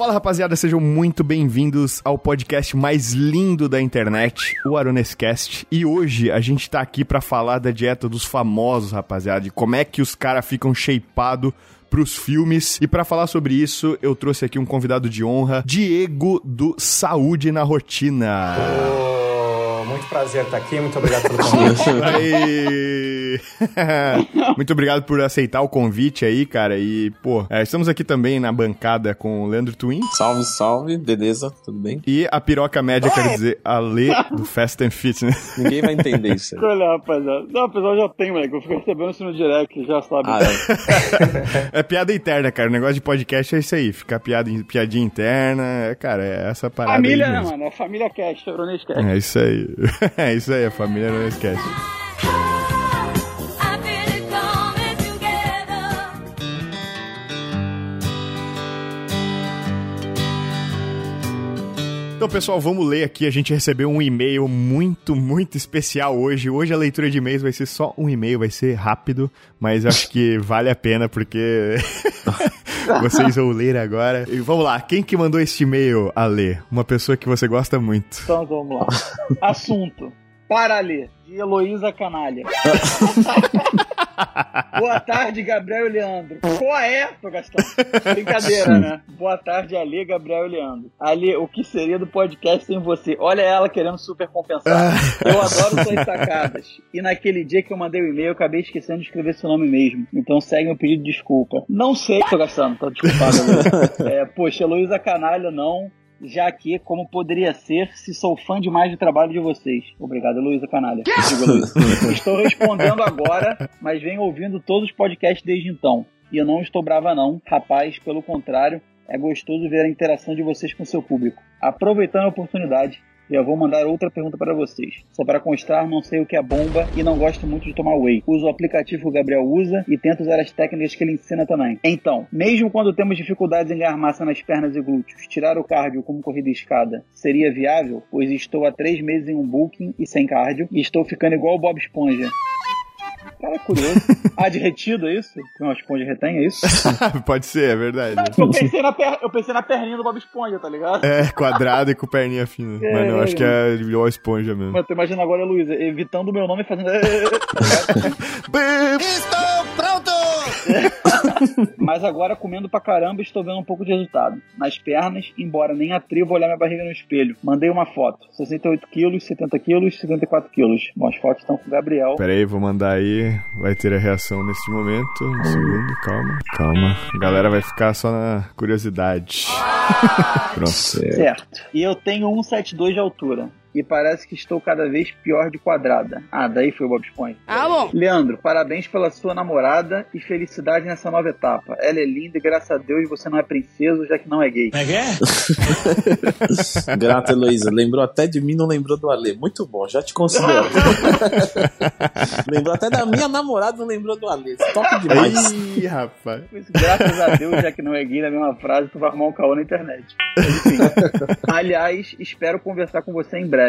Fala rapaziada, sejam muito bem-vindos ao podcast mais lindo da internet, o Aronescast. E hoje a gente tá aqui pra falar da dieta dos famosos, rapaziada, de como é que os caras ficam shapeados pros filmes. E pra falar sobre isso, eu trouxe aqui um convidado de honra, Diego do Saúde na Rotina. Ô, muito prazer estar aqui, muito obrigado pelo convite. Muito obrigado por aceitar o convite aí, cara. E, pô, é, estamos aqui também na bancada com o Leandro Twin Salve, salve, beleza? Tudo bem? e a piroca média, quer dizer, a Lê do Fast and Fitness. Ninguém vai entender isso aí. Olha, rapaziada. Não, o pessoal já tem, moleque. Eu fico recebendo isso no direct, já sabe. Ah, é. É piada interna, cara. O negócio de podcast é isso aí. Ficar piada, piadinha interna. É, cara, é essa parada família, aí né, mano? É família Cash, Euronês Cash. É isso aí. Isso aí, a família não esquece. Então, pessoal, vamos ler aqui. A gente recebeu um e-mail muito, muito especial hoje. Hoje a leitura de e-mails vai ser só um e-mail, vai ser rápido, mas acho que vale a pena porque vocês vão ler agora. E vamos lá, quem que mandou este e-mail a ler? Uma pessoa que você gosta muito. Então vamos lá. Assunto. Para ler, de Heloísa Canalha. Boa tarde, Gabriel e Leandro. Qual é? Tô gastando. Brincadeira, né? Boa tarde, Ali, Gabriel e Leandro. Ali, o que seria do podcast sem você? Olha ela querendo super compensar. Eu adoro suas sacadas. E naquele dia que eu mandei o e-mail, eu acabei esquecendo de escrever seu nome mesmo. Então segue meu pedido de desculpa. Não sei, tô gastando, tô desculpado. É, poxa, Heloísa Canalha, não já que, como poderia ser, se sou fã demais do trabalho de vocês. Obrigado, Luísa Canalha. Estou respondendo agora, mas venho ouvindo todos os podcasts desde então. E eu não estou brava não. Rapaz, pelo contrário, é gostoso ver a interação de vocês com seu público. Aproveitando a oportunidade, eu vou mandar outra pergunta para vocês. Só para constar, não sei o que é bomba e não gosto muito de tomar whey. Uso o aplicativo que o Gabriel usa e tento usar as técnicas que ele ensina também. Então, mesmo quando temos dificuldades em ganhar massa nas pernas e glúteos, tirar o cardio como corrida e escada seria viável? Pois estou há três meses em um booking e sem cardio e estou ficando igual o Bob Esponja. Cara, é curioso. Ah, de retido, é isso? Uma esponja retém, é isso? Pode ser, é verdade. Eu pensei, na per... eu pensei na perninha do Bob Esponja, tá ligado? É, quadrado e com perninha fina. É, Mas não, acho que é igual a esponja mesmo. Mas tu imagina agora a Luísa evitando o meu nome e fazendo. Mas agora comendo pra caramba estou vendo um pouco de resultado. Nas pernas, embora nem atrevo a olhar minha barriga no espelho. Mandei uma foto. 68 quilos, 70 quilos, 74 quilos. Bom, as fotos estão com o Gabriel. Pera aí, vou mandar aí. Vai ter a reação neste momento. Um segundo, calma. Calma. A galera vai ficar só na curiosidade. Pronto. Certo. E eu tenho 172 de altura. E parece que estou cada vez pior de quadrada. Ah, daí foi o Bob Esponja. Ah, bom. Leandro, parabéns pela sua namorada e felicidade nessa nova etapa. Ela é linda e graças a Deus você não é princesa, já que não é gay. Grata, Heloísa. Lembrou até de mim, não lembrou do Alê. Muito bom, já te considero. lembrou até da minha namorada, não lembrou do Alê. Top demais. Ih, rapaz. Pois, Graças a Deus, já que não é gay na mesma frase, tu vai arrumar um caô na internet. Enfim. Aliás, espero conversar com você em breve,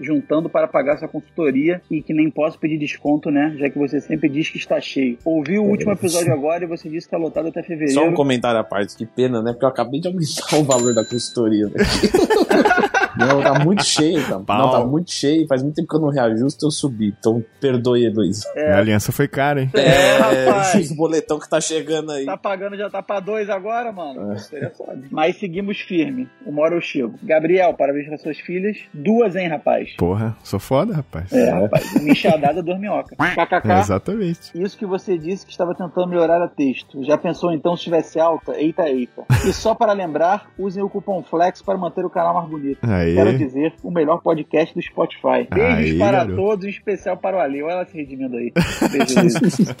juntando para pagar sua consultoria e que nem posso pedir desconto, né? Já que você sempre diz que está cheio. Ouvi o último episódio agora e você disse que está lotado até fevereiro. Só um comentário à parte, que pena, né? Porque eu acabei de aumentar o valor da consultoria. Né? Não, tá muito cheio, tá. Pau. Não, tá muito cheio. Faz muito tempo que eu não reajusto, eu subi. Então, perdoe, Heloísa. Minha aliança foi cara, hein? É, rapaz. esse boletão que tá chegando aí. Tá pagando, já tá pra dois agora, mano. Seria foda. Mas seguimos firme. Uma hora eu chego. Gabriel, parabéns para suas filhas. Duas, hein, rapaz? Porra, sou foda, rapaz. É, rapaz. Uma enxadada duas minhoca. KKK. É, exatamente. Isso que você disse que estava tentando melhorar a texto. Já pensou então se tivesse alta? Eita, eita. E só para lembrar, usem o cupom FLEX para manter o canal mais bonito. Aí. Quero dizer, o melhor podcast do Spotify. Beijos Aí, para garoto. todos, em especial para o Ale. Olha ela se redimindo aí. Beijo, beijo.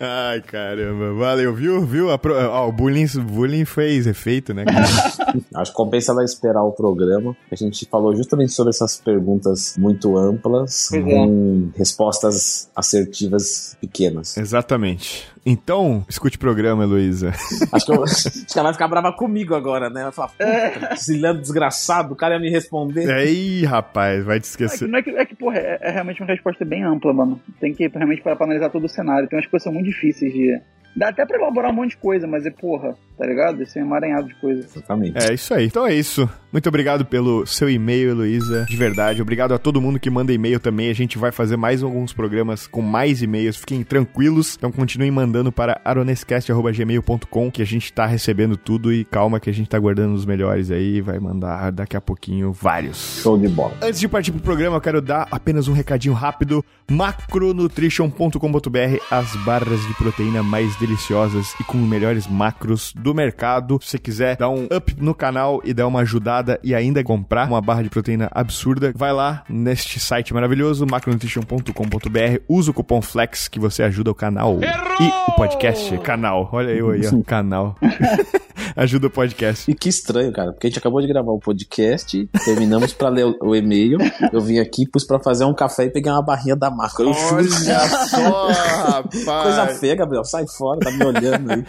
Ai, caramba. Valeu, viu? Viu? A pro- Ó, o bullying, bullying fez efeito, né? cara? Acho que compensa ela esperar o programa. A gente falou justamente sobre essas perguntas muito amplas, Pois é. com respostas assertivas pequenas. Exatamente. Então, escute o programa, Heloísa. Acho que, eu- acho que ela vai ficar brava comigo agora, né? Vai falar, puta, esse Leandro desgraçado, o cara ia me responder. Aí, rapaz, vai te É que, esquecer. não é, que, é que, porra, é, é realmente uma resposta bem ampla, mano. Tem que realmente parar pra analisar todo o cenário. Tem umas coisas que são muito difíceis de, Dá até pra elaborar um monte de coisa, mas é porra, tá ligado? Esse é um emaranhado de coisa. Exatamente. É isso aí. Então é isso. Muito obrigado pelo seu e-mail, Heloísa. De verdade. Obrigado a todo mundo que manda e-mail também. A gente vai fazer mais alguns programas com mais e-mails. Fiquem tranquilos. Então continuem mandando para aronescast.gmail.com que a gente tá recebendo tudo e calma que a gente tá guardando os melhores aí. Vai mandar daqui a pouquinho vários. Show de bola. Antes de partir pro programa, eu quero dar apenas um recadinho rápido. macronutrition.com.br, as barras de proteína mais deliciosas e com os melhores macros do mercado. Se você quiser dar um up no canal e dar uma ajudada e ainda comprar uma barra de proteína absurda, vai lá neste site maravilhoso, macronutrition.com.br, usa o cupom FLEX que você ajuda o canal e o podcast, canal. Olha eu aí, ó, canal. ajuda o podcast. E que estranho, cara, porque a gente acabou de gravar o podcast, terminamos pra ler o, o e-mail, eu vim aqui, pus pra fazer um café e peguei uma barrinha da marca. Eu Olha só, rapaz. coisa feia, Gabriel, sai fora, tá me olhando aí.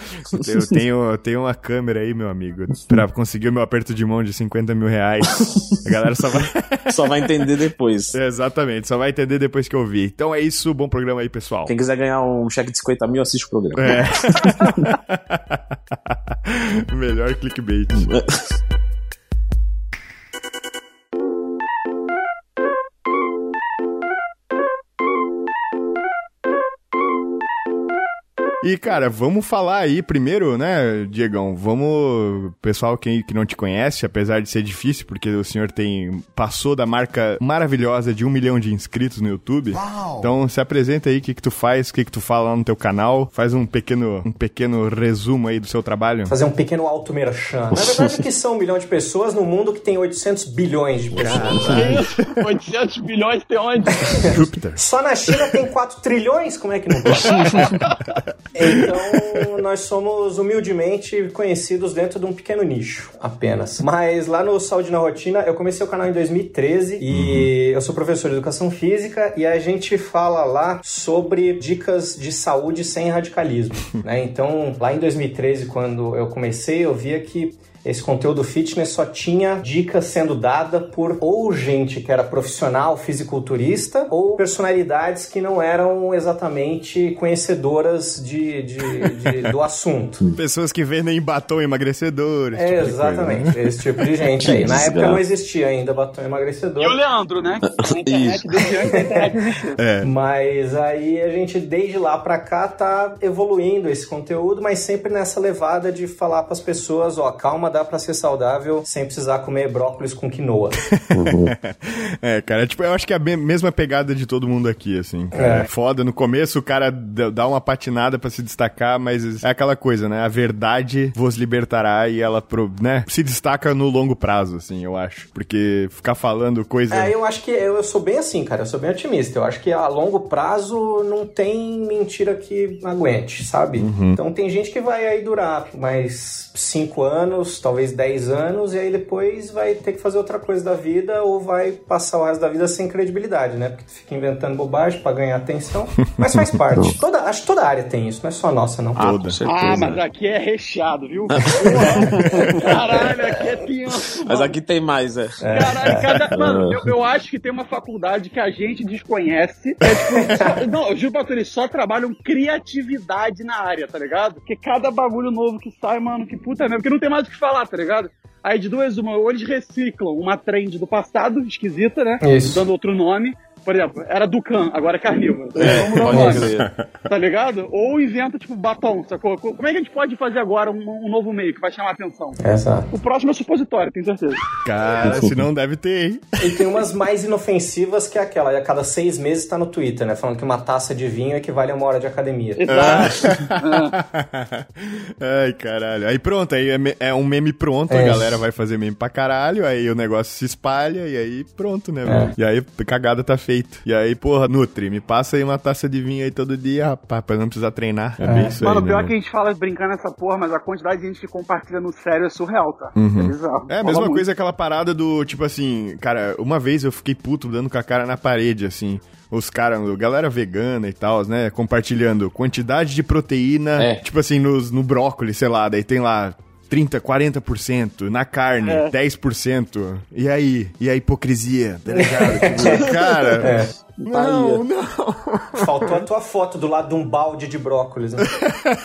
Eu tenho, eu tenho uma câmera aí, meu amigo, pra conseguir o meu aperto de mão de 50 mil reais. A galera só vai. Só vai entender depois. Exatamente, só vai entender depois que eu vi. Então é isso, bom programa aí, pessoal. Quem quiser ganhar um cheque de 50 mil, assiste o programa. É. Melhor clickbait. E, cara, vamos falar aí primeiro, né, Diegão? Vamos. Pessoal que, que não te conhece, apesar de ser difícil, porque o senhor tem. passou da marca maravilhosa de um milhão de inscritos no YouTube. Então se apresenta aí o que, que tu faz, o que, que tu fala lá no teu canal. Faz um pequeno, um pequeno resumo aí do seu trabalho. Fazer um pequeno alto merchan. Na verdade, o que são um milhão de pessoas no mundo que tem 800 bilhões de pessoas? Que isso? 800 bilhões tem onde? Júpiter. Só na China tem 4 trilhões? Como é que não pode? Então, nós somos humildemente conhecidos dentro de um pequeno nicho, apenas. Mas lá no Saúde na Rotina, eu comecei o canal em 2013 e eu sou professor de educação física e a gente fala lá sobre dicas de saúde sem radicalismo, né? Então, lá em 2013, quando eu comecei, eu via que esse conteúdo fitness só tinha dicas sendo dada por ou gente que era profissional, fisiculturista, ou personalidades que não eram exatamente conhecedoras de, de- de- do assunto. Pessoas que vendem batom emagrecedor. esse É, tipo de coisa, né? exatamente, esse tipo de gente aí. Na época não existia ainda batom emagrecedor. E o Leandro, né? Na internet, desde antes da internet existir. É. Mas aí a gente, desde lá pra cá, tá evoluindo esse conteúdo, mas sempre nessa levada de falar pras pessoas, ó, calma, dá pra ser saudável sem precisar comer brócolis com quinoa. É, cara, tipo, eu acho que é a me- mesma pegada de todo mundo aqui, assim. É. É. foda, no começo o cara dá uma patinada pra se destacar, mas é aquela coisa, né? A verdade vos libertará e ela, pro- né, se destaca no longo prazo, assim, eu acho. Porque ficar falando coisa... É, eu acho que eu, eu sou bem assim, cara. Eu sou bem otimista. Eu acho que a longo prazo não tem mentira que aguente, sabe? Então tem gente que vai aí durar mais 5 anos, talvez 10 anos, e aí depois vai ter que fazer outra coisa da vida ou vai passar o resto da vida sem credibilidade, né? Porque tu fica inventando bobagem pra ganhar atenção. Mas faz parte. Toda, acho que toda área tem isso, não é só a nossa, não. Ah, Toda. com certeza. Ah, mas aqui é recheado, viu? Caralho, aqui é tenso. Mas aqui tem mais, é. Caralho, cada... Mano, eu, eu acho que tem uma faculdade que a gente desconhece. É tipo, só- não, juro pra tu, eles só trabalham criatividade na área, tá ligado? Porque cada bagulho novo que sai, mano, que puta merda, porque não tem mais o que falar, tá ligado? Aí de duas, uma, ou eles reciclam uma trend do passado, esquisita, né? Isso. Dando outro nome. Por exemplo, era Ducan, agora é carnívoro. É, Vamos dar nome tá ligado? Ou inventa, tipo, batom, sacou? Como é que a gente pode fazer agora um, um novo meio que vai chamar a atenção? Exato. O próximo é supositório, tenho certeza. Cara, se não deve ter, hein? E tem umas mais inofensivas que é aquela, a cada seis meses tá no Twitter, né? Falando que uma taça de vinho equivale a uma hora de academia. Exato. Ai, caralho. Aí pronto, aí é, é um meme pronto, a É. galera vai fazer meme pra caralho, aí o negócio se espalha e aí pronto, né, velho? E aí a cagada tá feita. E aí, porra, Nutri, me passa aí uma taça de vinho aí todo dia, rapaz, pra não precisar treinar. É, bem isso Mano, aí, pior né, que a gente fala brincando nessa porra, mas a quantidade de gente que compartilha no sério é surreal, tá? Uhum. É bizarro. É a mesma muito. coisa aquela parada do, tipo assim, cara, uma vez eu fiquei puto dando com a cara na parede, assim. Os caras, galera vegana e tal, né? Compartilhando quantidade de proteína, É. tipo assim, nos, no brócolis, sei lá, daí tem lá 30, 40%, na carne, É. 10%. E aí? E a hipocrisia, tá ligado? Tipo, cara. Não, não. Faltou a tua foto do lado de um balde de brócolis. Né?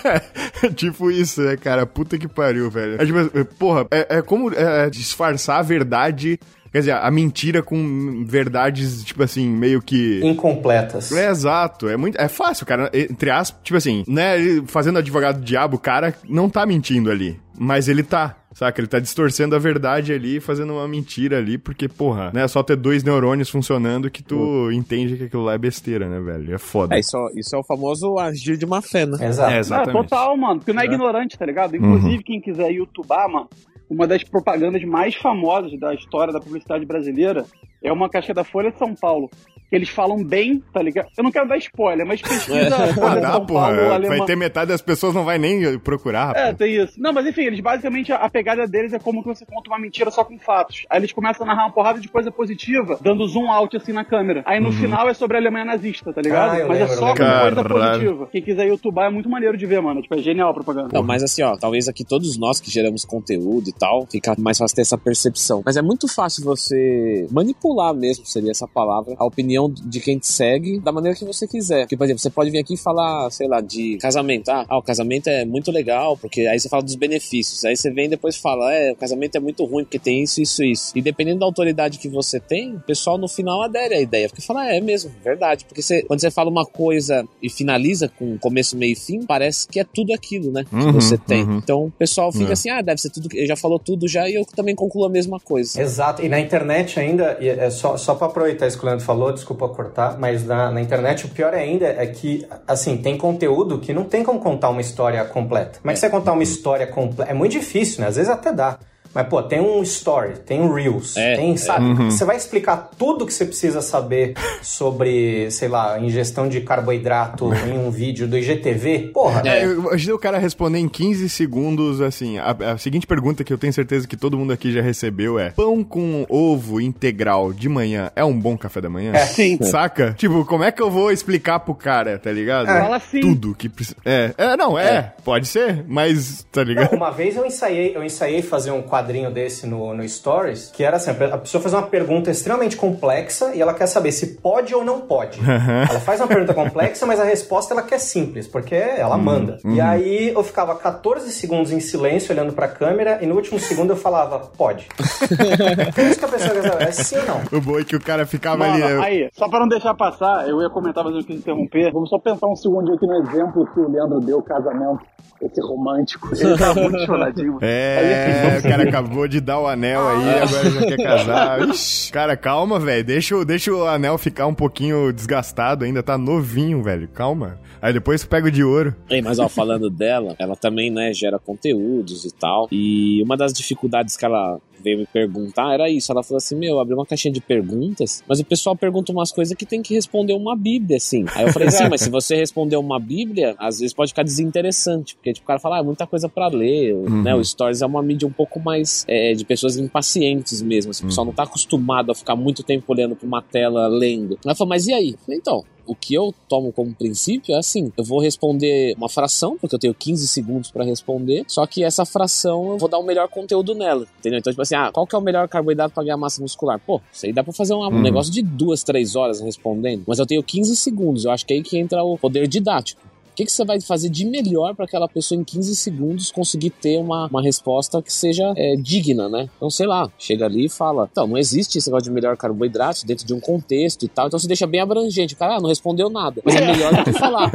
tipo isso, né, cara? Puta que pariu, velho. É, tipo, porra, é, é como é, disfarçar a verdade. Quer dizer, a mentira com verdades, tipo assim, meio que. Incompletas. É exato, é muito. É fácil, cara. Entre aspas, tipo assim, né? Fazendo advogado do diabo, o cara não tá mentindo ali. Mas ele tá. Saca? Ele tá distorcendo a verdade ali, fazendo uma mentira ali, porque, porra, né? É só ter dois neurônios funcionando que tu entende que aquilo lá é besteira, né, velho? É foda. É, isso, isso é o famoso agir de má fé, né? Exato. É, É, exatamente. total, mano. Porque não é É. ignorante, tá ligado? Inclusive, quem quiser youtubar, mano, uma das propagandas mais famosas da história da publicidade brasileira é uma caixa da Folha de São Paulo. Eles falam bem, tá ligado? Eu não quero dar spoiler, mas pesquisa Ah, Folha de dá, São porra. Paulo, Vai ter metade das pessoas não vai nem procurar, rapaz. É, tem isso. Não, mas enfim, eles basicamente, a, a pegada deles é como que você conta uma mentira só com fatos. Aí eles começam a narrar uma porrada de coisa positiva, dando zoom out assim na câmera. Aí no final é sobre a Alemanha nazista, tá ligado? Ah, mas lembro, é só coisa positiva. Quem quiser youtubar é muito maneiro de ver, mano. Tipo, é genial a propaganda. Não, mas assim, ó, talvez aqui todos nós que geramos conteúdo e tal, fica mais fácil ter essa percepção. Mas é muito fácil você manipular mesmo, seria essa palavra, a opinião de quem te segue da maneira que você quiser. Porque, por exemplo, você pode vir aqui e falar, sei lá, de casamento. Ah, ah, o casamento é muito legal, porque aí você fala dos benefícios. Aí você vem e depois fala, é, o casamento é muito ruim, porque tem isso, isso, isso. E dependendo da autoridade que você tem, o pessoal no final adere à ideia. Porque fala, é, é mesmo, verdade. Porque você, quando você fala uma coisa e finaliza com começo, meio e fim, parece que é tudo aquilo, né? Que Uhum, você tem. uhum. Então o pessoal fica É. assim, ah, deve ser tudo, que- ele já falou tudo já e eu também concluo a mesma coisa. Exato. E na internet ainda, e é só, só pra aproveitar isso que o Leandro falou, desculpa cortar, mas na, na internet o pior ainda é que, assim, tem conteúdo que não tem como contar uma história completa. Como é que você contar uma história completa? É muito difícil, né? Às vezes até dá. Mas, pô, tem um story, tem um Reels, É, tem, é. sabe? Você vai explicar tudo que você precisa saber sobre, sei lá, ingestão de carboidrato em um vídeo do IGTV? Porra, É, eu ajudei o cara a responder em 15 segundos, assim. A, a seguinte pergunta que eu tenho certeza que todo mundo aqui já recebeu é: Pão com ovo integral de manhã é um bom café da manhã? É. Sim. Saca? Tipo, como é que eu vou explicar pro cara, tá ligado? Fala assim. Tudo que precisa. É, é, não, é, pode ser, mas, tá Não, ligado? uma vez eu ensaiei, eu ensaiei fazer um quadrinho desse no, no Stories, que era assim, a pessoa faz uma pergunta extremamente complexa e ela quer saber se pode ou não pode. Ela faz uma pergunta complexa, mas a resposta ela quer simples, porque ela manda. E aí eu ficava 14 segundos em silêncio olhando pra câmera e no último segundo eu falava, pode. é isso que a pessoa quer saber, é sim ou não. O bom é que o cara ficava Mano, ali. né? aí, só pra não deixar passar, eu ia comentar, mas eu quis interromper. Vamos só pensar um segundo aqui no exemplo que o Leandro deu, casamento. Esse romântico. Ele tá muito choradinho. Aí, É, assim, o cara. Acabou de dar o anel aí, agora já quer casar. Ixi, cara, calma, velho. Deixa, o- deixa o anel ficar um pouquinho desgastado, ainda tá novinho, velho. Calma. Aí depois pega o de ouro. Ei, mas ó, falando dela, ela também, né, gera conteúdos e tal. E uma das dificuldades que ela veio me perguntar era isso. Ela falou assim: Meu, abriu uma caixinha de perguntas, mas o pessoal pergunta umas coisas que tem que responder uma Bíblia, assim. Aí eu falei assim: Mas se você responder uma Bíblia, às vezes pode ficar desinteressante, porque tipo, o cara fala, ah, é muita coisa pra ler, né? O Stories é uma mídia um pouco mais é, de pessoas impacientes mesmo. Assim, o pessoal não tá acostumado a ficar muito tempo olhando pra uma tela lendo. Ela falou: Mas e aí? Falei, Então, o que eu tomo como princípio é assim: eu vou responder uma fração, porque eu tenho 15 segundos pra responder, só que essa fração eu vou dar o melhor conteúdo nela, entendeu? Então, tipo assim, ah, qual que é o melhor carboidrato pra ganhar massa muscular? Pô, isso aí dá pra fazer um, um negócio de duas, três horas respondendo, mas eu tenho 15 segundos, eu acho que é aí que entra o poder didático. O que, que você vai fazer de melhor para aquela pessoa em 15 segundos conseguir ter uma, uma resposta que seja é, digna, né? Então, sei lá, chega ali e fala: então, não existe esse negócio de melhor carboidrato dentro de um contexto e tal. Então você deixa bem abrangente. O cara ah, não respondeu nada. Mas é melhor do que falar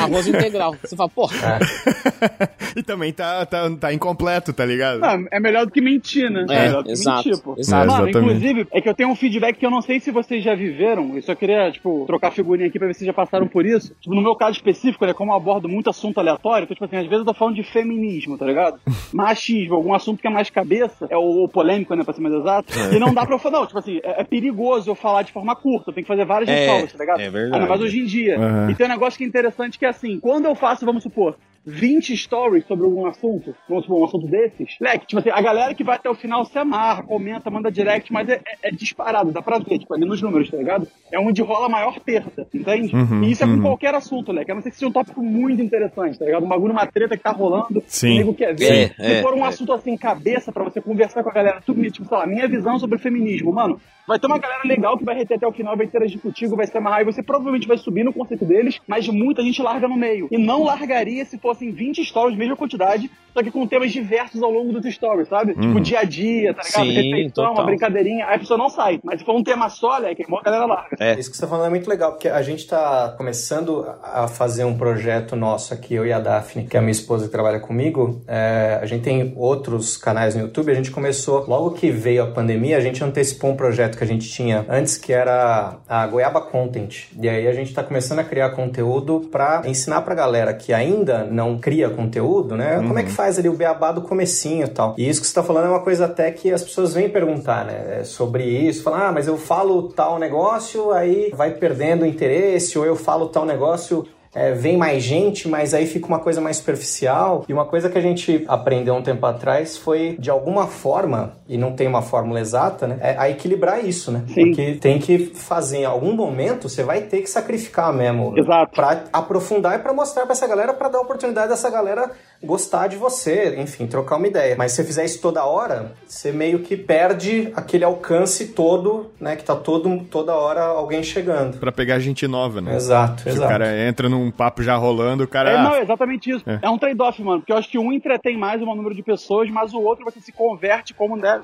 arroz integral. Você fala, pô, e também tá, tá, tá incompleto, tá ligado? Ah, é melhor do que mentir, né? É, melhor do que exato, mentir, pô. exato. Mano, É, exatamente. inclusive, é que eu tenho um feedback que eu não sei se vocês já viveram. Eu só queria, tipo, trocar figurinha aqui pra ver se já passaram por isso. Tipo, no meu caso específico, né, como eu abordo muito assunto aleatório, então, tipo assim, às vezes eu tô falando de feminismo, tá ligado? Machismo, algum assunto que é mais cabeça, é o, o polêmico, né, pra ser mais exato. E não dá pra eu falar, não, tipo assim, é, é perigoso eu falar de forma curta, eu tenho que fazer várias É, tá ligado? é verdade. Ainda mais hoje em dia. Aham. E tem um negócio que é interessante que é assim, quando eu faço, vamos supor, 20 stories sobre algum assunto, vamos supor, um assunto desses, leque, tipo assim, a galera que vai até o final se amarra, comenta, manda direct, mas é, é- é disparado, dá pra ver, tipo, ali nos números, tá ligado? É onde rola a maior perda, entende? Uhum, e isso é com uhum. qualquer assunto, leque, a não ser que seja um tópico muito interessante, tá ligado? Um bagulho, uma treta que tá rolando, Sim. o nego quer ver. É, Se é, for um é. assunto assim, cabeça, pra você conversar com a galera, tudo, tipo, sei lá, minha visão sobre o feminismo, mano, vai ter uma galera legal que vai reter até o final, vai interagir contigo, vai se amarrar, e você provavelmente vai subir no conceito deles, mas muita gente larga no meio. E não largaria se fossem 20 stories, mesma quantidade, só que com temas diversos ao longo dos stories, sabe? Uhum. Tipo, dia a dia, tá ligado? Sim, Refeição, uma total. brincadeirinha, aí a pessoa não sai. Mas se for um tema só, né, que a galera larga. É. Isso que você tá falando é muito legal, porque a gente tá começando a fazer um projeto nosso aqui, eu e a Daphne, que é a minha esposa que trabalha comigo. É, a gente tem outros canais no YouTube, a gente começou, logo que veio a pandemia, a gente antecipou um projeto que a gente tinha antes, que era a Goiaba Content. E aí a gente tá começando a criar conteúdo pra ensinar pra galera que ainda não cria conteúdo, né? Como é que faz ali o beabá do comecinho e tal. E isso que você tá falando é uma coisa até que as pessoas vêm perguntar, né? É Sobre isso, falar, ah, mas eu falo tal negócio, aí vai perdendo interesse, ou eu falo tal negócio, é, vem mais gente, mas aí fica uma coisa mais superficial. E uma coisa que a gente aprendeu um tempo atrás foi, de alguma forma, e não tem uma fórmula exata, né? É a equilibrar isso, né? Sim. Porque tem que fazer, em algum momento, você vai ter que sacrificar mesmo. Exato. Pra aprofundar e pra mostrar pra essa galera, pra dar a oportunidade dessa galera gostar de você, enfim, trocar uma ideia. Mas se você fizer isso toda hora, você meio que perde aquele alcance todo, né? Que tá todo, toda hora alguém chegando. Pra pegar gente nova, né? Exato, Se exato. o cara entra num papo já rolando, o cara. É, não, é exatamente isso. É. É, um trade-off, mano. Porque eu acho que um entretém mais o maior número de pessoas, mas o outro você se converte como, né,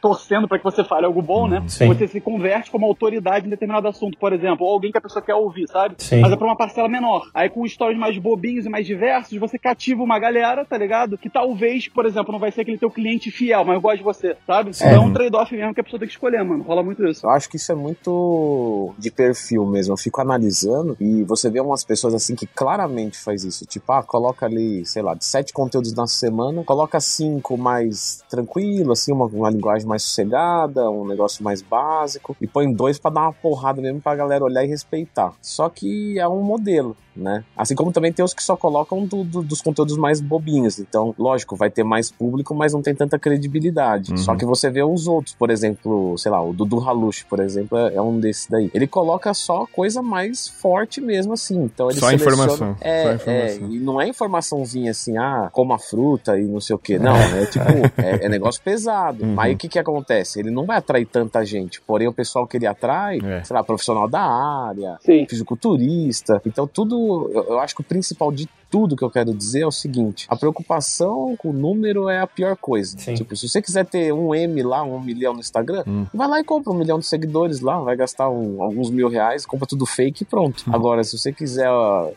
torcendo pra que você fale algo bom, né? Sim. Você se converte como autoridade em determinado assunto, por exemplo, ou alguém que a pessoa quer ouvir, sabe? Sim. Mas é pra uma parcela menor. Aí com stories mais bobinhos e mais diversos, você cativa uma galera, tá ligado? Que talvez, por exemplo, não vai ser aquele teu cliente fiel, mas eu gosto de você, sabe? Então é um trade-off mesmo que a pessoa tem que escolher, mano. Rola muito isso. Eu acho que isso é muito de perfil mesmo. Eu fico analisando e você vê umas pessoas assim que claramente faz isso. Tipo, ah, coloca ali, sei lá, de sete conteúdos na semana, coloca cinco mais tranquilo, assim, uma, uma linguagem mais sossegada, um negócio mais básico, e põe dois pra dar uma porrada mesmo pra galera olhar e respeitar. Só que é um modelo. Né? Assim como também tem os que só colocam do- do- dos conteúdos mais bobinhos. Então, lógico, vai ter mais público, mas não tem tanta credibilidade. Uhum. Só que você vê os outros, por exemplo, sei lá, o Dudu Halush, por exemplo, é, é um desses daí. Ele coloca só coisa mais forte mesmo, assim. Então ele Só seleciona- informação. É, Só informação. é, e não é informaçãozinha assim, ah, coma fruta e não sei o que. Não, é tipo, é, é negócio pesado. Uhum. Mas o que que acontece? Ele não vai atrair tanta gente. Porém, o pessoal que ele atrai, É. sei lá, profissional da área, Sim. fisiculturista. Então, tudo. Eu, eu acho que o principal de tudo que eu quero dizer é o seguinte: a preocupação com o número é a pior coisa. Sim. Tipo, se você quiser ter um M lá, um milhão no Instagram, Hum. vai lá e compra um milhão de seguidores lá, vai gastar um- alguns mil reais, compra tudo fake e pronto. Hum. Agora, se você quiser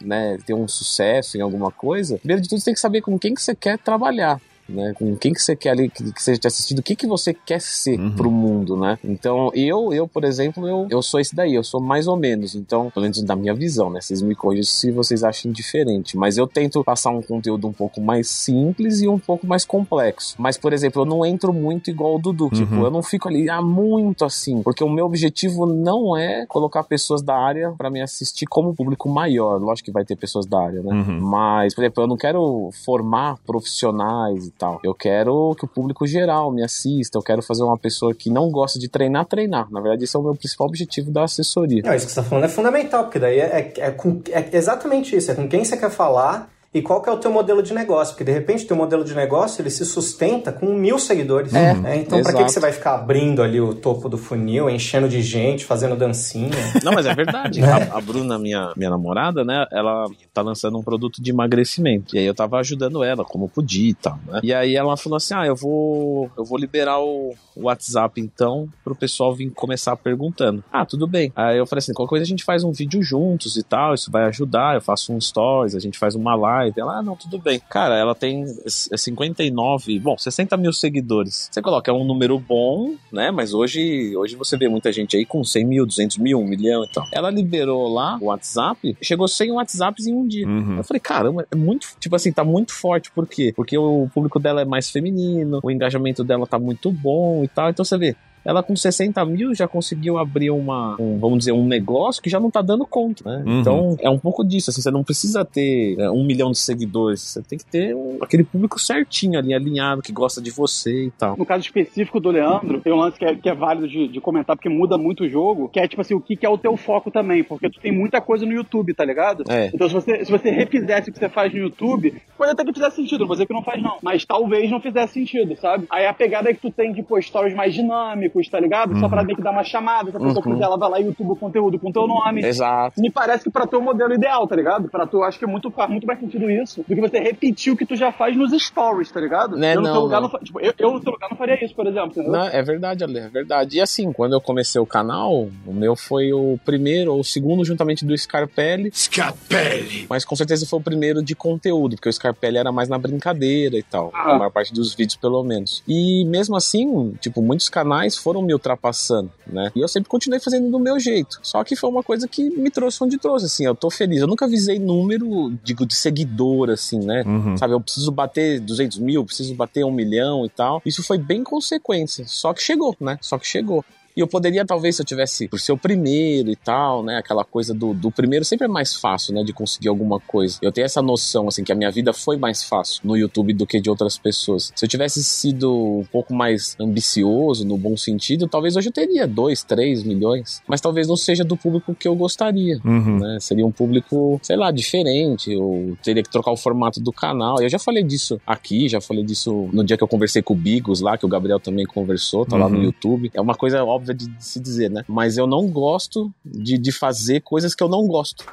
né, ter um sucesso em alguma coisa, primeiro de tudo você tem que saber com quem que você quer trabalhar. Né, com quem que você quer ali que, que seja te assistindo, o que que você quer ser Uhum. pro mundo, né? Então, eu, eu, por exemplo, eu, eu sou esse daí, eu sou mais ou menos, então, pelo menos da minha visão, né? Vocês me corrigem se vocês acham diferente, mas eu tento passar um conteúdo um pouco mais simples e um pouco mais complexo. Mas, por exemplo, eu não entro muito igual o Dudu, tipo, eu não fico ali ah, muito assim, porque o meu objetivo não é colocar pessoas da área pra me assistir como público maior. Lógico que vai ter pessoas da área, né? Uhum. Mas, por exemplo, eu não quero formar profissionais e tal. Eu quero que o público geral me assista. Eu quero fazer uma pessoa que não gosta de treinar, treinar. Na verdade, esse é o meu principal objetivo da assessoria. Não, isso que você tá falando é fundamental, porque daí é, é, é com- é exatamente isso, é com quem você quer falar e qual que é o teu modelo de negócio, porque de repente o teu modelo de negócio ele se sustenta com mil seguidores, É, né? Então pra que, que você vai ficar abrindo ali o topo do funil, enchendo de gente, fazendo dancinha? Não, mas é verdade. A, a Bruna, minha, minha namorada, né? Ela tá lançando um produto de emagrecimento. E aí eu tava ajudando ela, como podia e tal, né? E aí ela falou assim: ah, eu vou, eu vou liberar o o WhatsApp então pro pessoal vir começar perguntando. Ah, tudo bem. Aí eu falei assim: qualquer coisa a gente faz um vídeo juntos e tal, isso vai ajudar. Eu faço um stories, a gente faz uma live. Ela, ah, não, tudo bem. Cara, ela tem é 59, bom, 60 mil seguidores. Você coloca, é um número bom, né? Mas hoje, hoje você vê muita gente aí com 100 mil, 200 mil, 1 milhão e tal. Ela liberou lá o WhatsApp, chegou 100 WhatsApps em um dia. Uhum. Eu falei, caramba, é muito, tipo assim, tá muito forte. Por quê? Porque o público dela é mais feminino, o engajamento dela tá muito bom e tal. Então você vê, ela com 60 mil já conseguiu abrir uma, um, vamos dizer, um negócio que já não tá dando conta, né? Uhum. Então é um pouco disso, assim, você não precisa ter é, um milhão de seguidores, você tem que ter um- aquele público certinho ali, alinhado, que gosta de você e tal. No caso específico do Leandro, tem um lance que é, que é válido de, de comentar, porque muda muito o jogo, que é tipo assim, o que, que é o teu foco também, porque tu tem muita coisa no YouTube, tá ligado? É. Então se você, se você refizesse o que você faz no YouTube, pode até que fizesse sentido, não vou dizer que não faz não, mas talvez não fizesse sentido, sabe? Aí a pegada é que tu tem, tipo, stories mais dinâmicos, tá ligado? Só pra ter que dar uma chamada, se a pessoa Uhum. quiser, ela vai lá e YouTube o conteúdo com teu nome. Exato. Me parece que pra tu é o modelo ideal, tá ligado? Pra tu, acho que é muito, faz muito mais sentido isso do que você repetir o que tu já faz nos stories, tá ligado? Né, eu no não, teu lugar não. não, tipo, eu, eu no teu lugar não faria isso, por exemplo, entendeu? Não, é verdade, Ale, é verdade. E assim, quando eu comecei o canal, o meu foi o primeiro ou o segundo juntamente do Scarpelli. Scarpelli! Mas com certeza foi o primeiro de conteúdo, porque o Scarpelli era mais na brincadeira e tal. Ah. A maior parte dos vídeos, pelo menos. E mesmo assim, tipo, muitos canais foram me ultrapassando, né? E eu sempre continuei fazendo do meu jeito. Só que foi uma coisa que me trouxe onde trouxe, assim. Eu tô feliz. Eu nunca visei número, digo, de seguidor, assim, né? Uhum. Sabe, eu preciso bater 200 mil, preciso bater um milhão e tal. Isso foi bem consequência. Só que chegou, né? Só que chegou. E eu poderia, talvez, se eu tivesse por ser o primeiro e tal, né? Aquela coisa do, do primeiro sempre é mais fácil, né? De conseguir alguma coisa. Eu tenho essa noção, assim, que a minha vida foi mais fácil no YouTube do que de outras pessoas. Se eu tivesse sido um pouco mais ambicioso, no bom sentido, talvez hoje eu teria 2, 3 milhões. Mas talvez não seja do público que eu gostaria Uhum. né? Seria um público, sei lá, diferente, ou teria que trocar o formato do canal. Eu já falei disso aqui, já falei disso no dia que eu conversei com o Bigos lá, que o Gabriel também conversou, tá lá no Uhum. YouTube. É uma coisa óbvia de, de se dizer, né? Mas eu não gosto de, de fazer coisas que eu não gosto.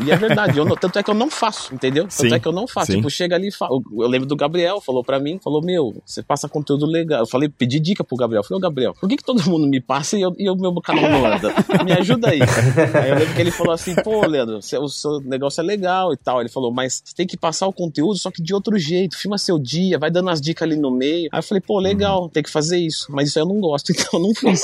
E é verdade, eu não- tanto é que eu não faço, entendeu? Tanto Sim, é que eu não faço. sim. Tipo, chega ali e fala. Eu lembro do Gabriel, falou pra mim, falou: Meu, você passa conteúdo legal. Eu falei, pedi dica pro Gabriel. Eu falei, ô Gabriel, por que, que todo mundo me passa e, eu- e o meu canal não anda? Me ajuda aí. aí eu lembro que ele falou assim: pô, Leandro, seu- o seu negócio é legal e tal. Ele falou, mas você tem que passar o conteúdo, só que de outro jeito. Filma seu dia, vai dando as dicas ali no meio. Aí eu falei, pô, legal, tem que fazer isso. Mas isso aí eu não gosto, então eu não fiz.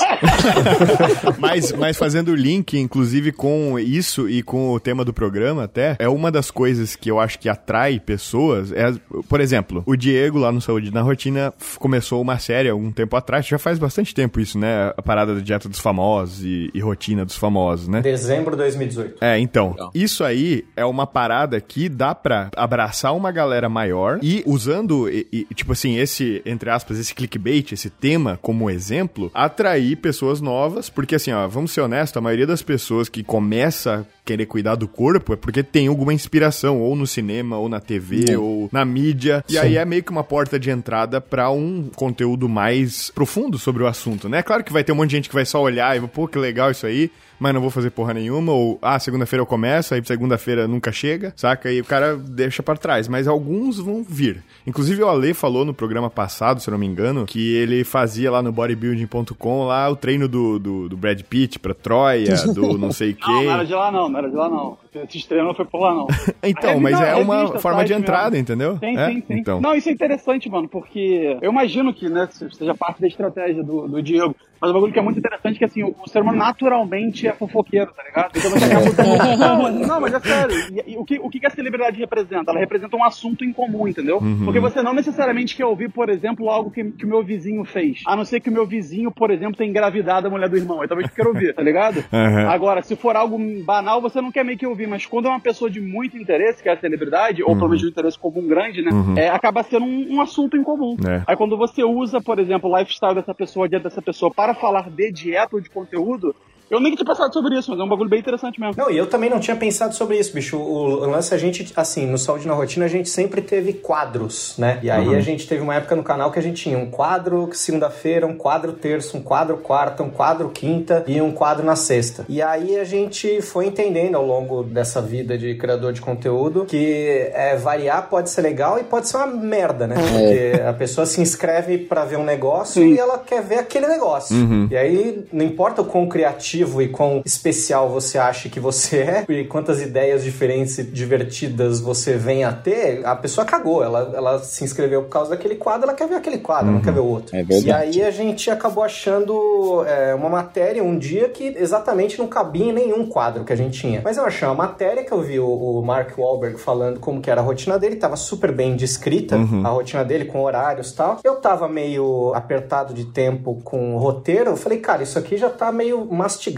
mas, mas fazendo o link, inclusive, com isso e com o tema do programa até, é uma das coisas que eu acho que atrai pessoas. É, por exemplo, o Diego lá no Saúde na Rotina começou uma série há um tempo atrás, já faz bastante tempo isso, né? A parada da dieta dos famosos e, e rotina dos famosos, né? Dezembro de 2018. É, então, isso aí é uma parada que dá pra abraçar uma galera maior e usando, e- e, tipo assim, esse, entre aspas, esse clickbait, esse tema como exemplo, atrair pessoas novas, porque assim, ó, vamos ser honestos, a maioria das pessoas que começa querer cuidar do corpo é porque tem alguma inspiração, ou no cinema, ou na TV, ou na mídia, e aí é meio que uma porta de entrada pra um conteúdo mais profundo sobre o assunto, né? Claro que vai ter um monte de gente que vai só olhar e, pô, que legal isso aí, mas não vou fazer porra nenhuma, ou, ah, segunda-feira eu começo, aí segunda-feira nunca chega, saca? E o cara deixa pra trás, mas alguns vão vir. Inclusive o Ale falou no programa passado, se eu não me engano, que ele fazia lá no bodybuilding.com lá o treino do, do, do Brad Pitt pra Troia, do não sei Não, não era quem. de lá não, não era de lá não. Esse estreia não foi por lá não. Então, mas não, é uma revista, forma de entrada, mesmo. entendeu? Sim, é? sim, sim. Então. Não, isso é interessante, mano, porque eu imagino que, né, seja parte da estratégia do, do Diego. Mas o bagulho que é muito interessante é que, assim, o, o ser humano naturalmente é fofoqueiro, tá ligado? Então você acaba não, não, mas é sério. E, e o, que, o que a celebridade representa? Ela representa um assunto em comum, entendeu? Uhum. Porque você não necessariamente quer ouvir, por exemplo, algo que, que o meu vizinho fez. A não ser que o meu vizinho, por exemplo, tenha engravidado a mulher do irmão. Aí talvez eu queira ouvir, tá ligado? Uhum. Agora, se for algo banal, você não quer meio que ouvir, mas quando é uma pessoa de muito interesse, que é a celebridade, ou pelo menos de um interesse comum grande, né? É, acaba sendo um, um assunto em comum. É. Aí quando você usa, por exemplo, o lifestyle dessa pessoa, a dieta dessa pessoa, para falar de dieta ou de conteúdo, eu nem tinha pensado sobre isso, mas é um bagulho bem interessante mesmo. Não, e eu também não tinha pensado sobre isso, bicho. O lance, a gente, assim, no Saúde na Rotina, a gente sempre teve quadros, né? E aí a gente teve uma época no canal que a gente tinha um quadro segunda-feira, um quadro terça, um quadro quarta, um quadro quinta e um quadro na sexta. E aí a gente foi entendendo ao longo dessa vida de criador de conteúdo que é, variar pode ser legal e pode ser uma merda, né? Porque a pessoa se inscreve pra ver um negócio Sim. e ela quer ver aquele negócio. E aí, não importa o quão criativo criativo e quão especial você acha que você é, e quantas ideias diferentes e divertidas você vem a ter, a pessoa cagou. Ela, ela se inscreveu por causa daquele quadro, ela quer ver aquele quadro, não quer ver o outro. É. E aí a gente acabou achando é, uma matéria um dia que exatamente não cabia em nenhum quadro que a gente tinha. Mas eu achei uma matéria que eu vi o, o Mark Wahlberg falando como que era a rotina dele, tava super bem descrita, a rotina dele com horários e tal. Eu tava meio apertado de tempo com o roteiro, eu falei, cara, isso aqui já tá meio mastigado,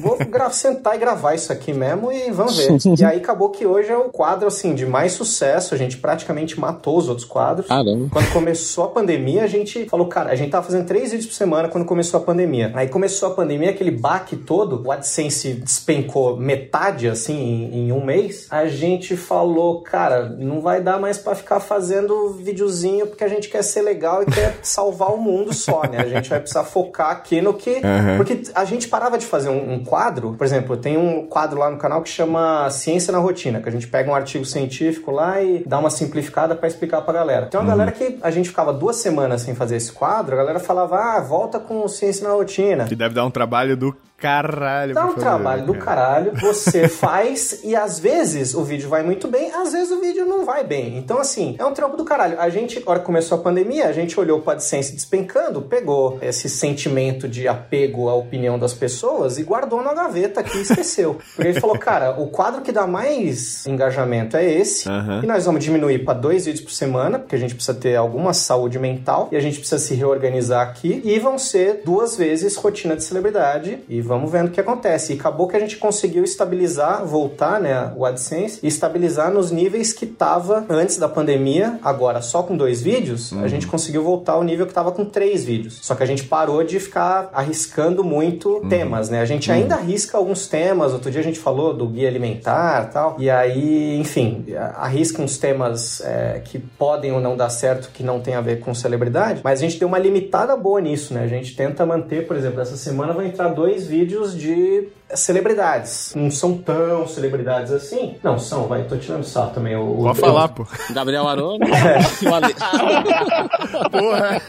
vou gra- sentar e gravar isso aqui mesmo e vamos ver. e aí acabou que hoje é o quadro, assim, de mais sucesso, a gente praticamente matou os outros quadros. Caramba. Quando começou a pandemia, a gente falou, cara, a gente tava fazendo três vídeos por semana quando começou a pandemia. Aí começou a pandemia, aquele baque todo, o AdSense despencou metade, assim, em, em um mês. A gente falou, cara, não vai dar mais pra ficar fazendo videozinho porque a gente quer ser legal e quer salvar o mundo só, né? A gente vai precisar focar aqui no que... Porque a gente parava de fazer um, um quadro, por exemplo, tem um quadro lá no canal que chama Ciência na Rotina, que a gente pega um artigo científico lá e dá uma simplificada pra explicar pra galera. Tem uma galera que a gente ficava duas semanas sem fazer esse quadro, a galera falava, ah, volta com Ciência na Rotina. Que deve dar um trabalho do caralho. Dá um fazer, trabalho do cara. caralho, você faz e às vezes o vídeo vai muito bem, às vezes o vídeo não vai bem. Então, assim, é um trampo do caralho. A gente, hora que começou a pandemia, a gente olhou para a AdSense despencando, pegou esse sentimento de apego à opinião das pessoas e guardou na gaveta aqui e esqueceu. Porque ele falou, cara, o quadro que dá mais engajamento é esse, Aham. e nós vamos diminuir para dois vídeos por semana, porque a gente precisa ter alguma saúde mental e a gente precisa se reorganizar aqui. E vão ser duas vezes rotina de celebridade e vamos vendo o que acontece. E acabou que a gente conseguiu estabilizar, voltar, né, o AdSense e estabilizar nos níveis que tava antes da pandemia. Agora, só com dois vídeos, a gente conseguiu voltar ao nível que tava com três vídeos. Só que a gente parou de ficar arriscando muito temas, né? A gente ainda arrisca alguns temas. Outro dia a gente falou do guia alimentar e tal. E aí, enfim, arrisca uns temas é, que podem ou não dar certo, que não tem a ver com celebridade. Mas a gente deu uma limitada boa nisso, né? A gente tenta manter, por exemplo, essa semana vai entrar dois vídeos de celebridades. Não são tão celebridades assim. Não, são, vai, tô tirando sal também. O, o- Pode falar, pô. Gabriel Aroni o Ale. Porra.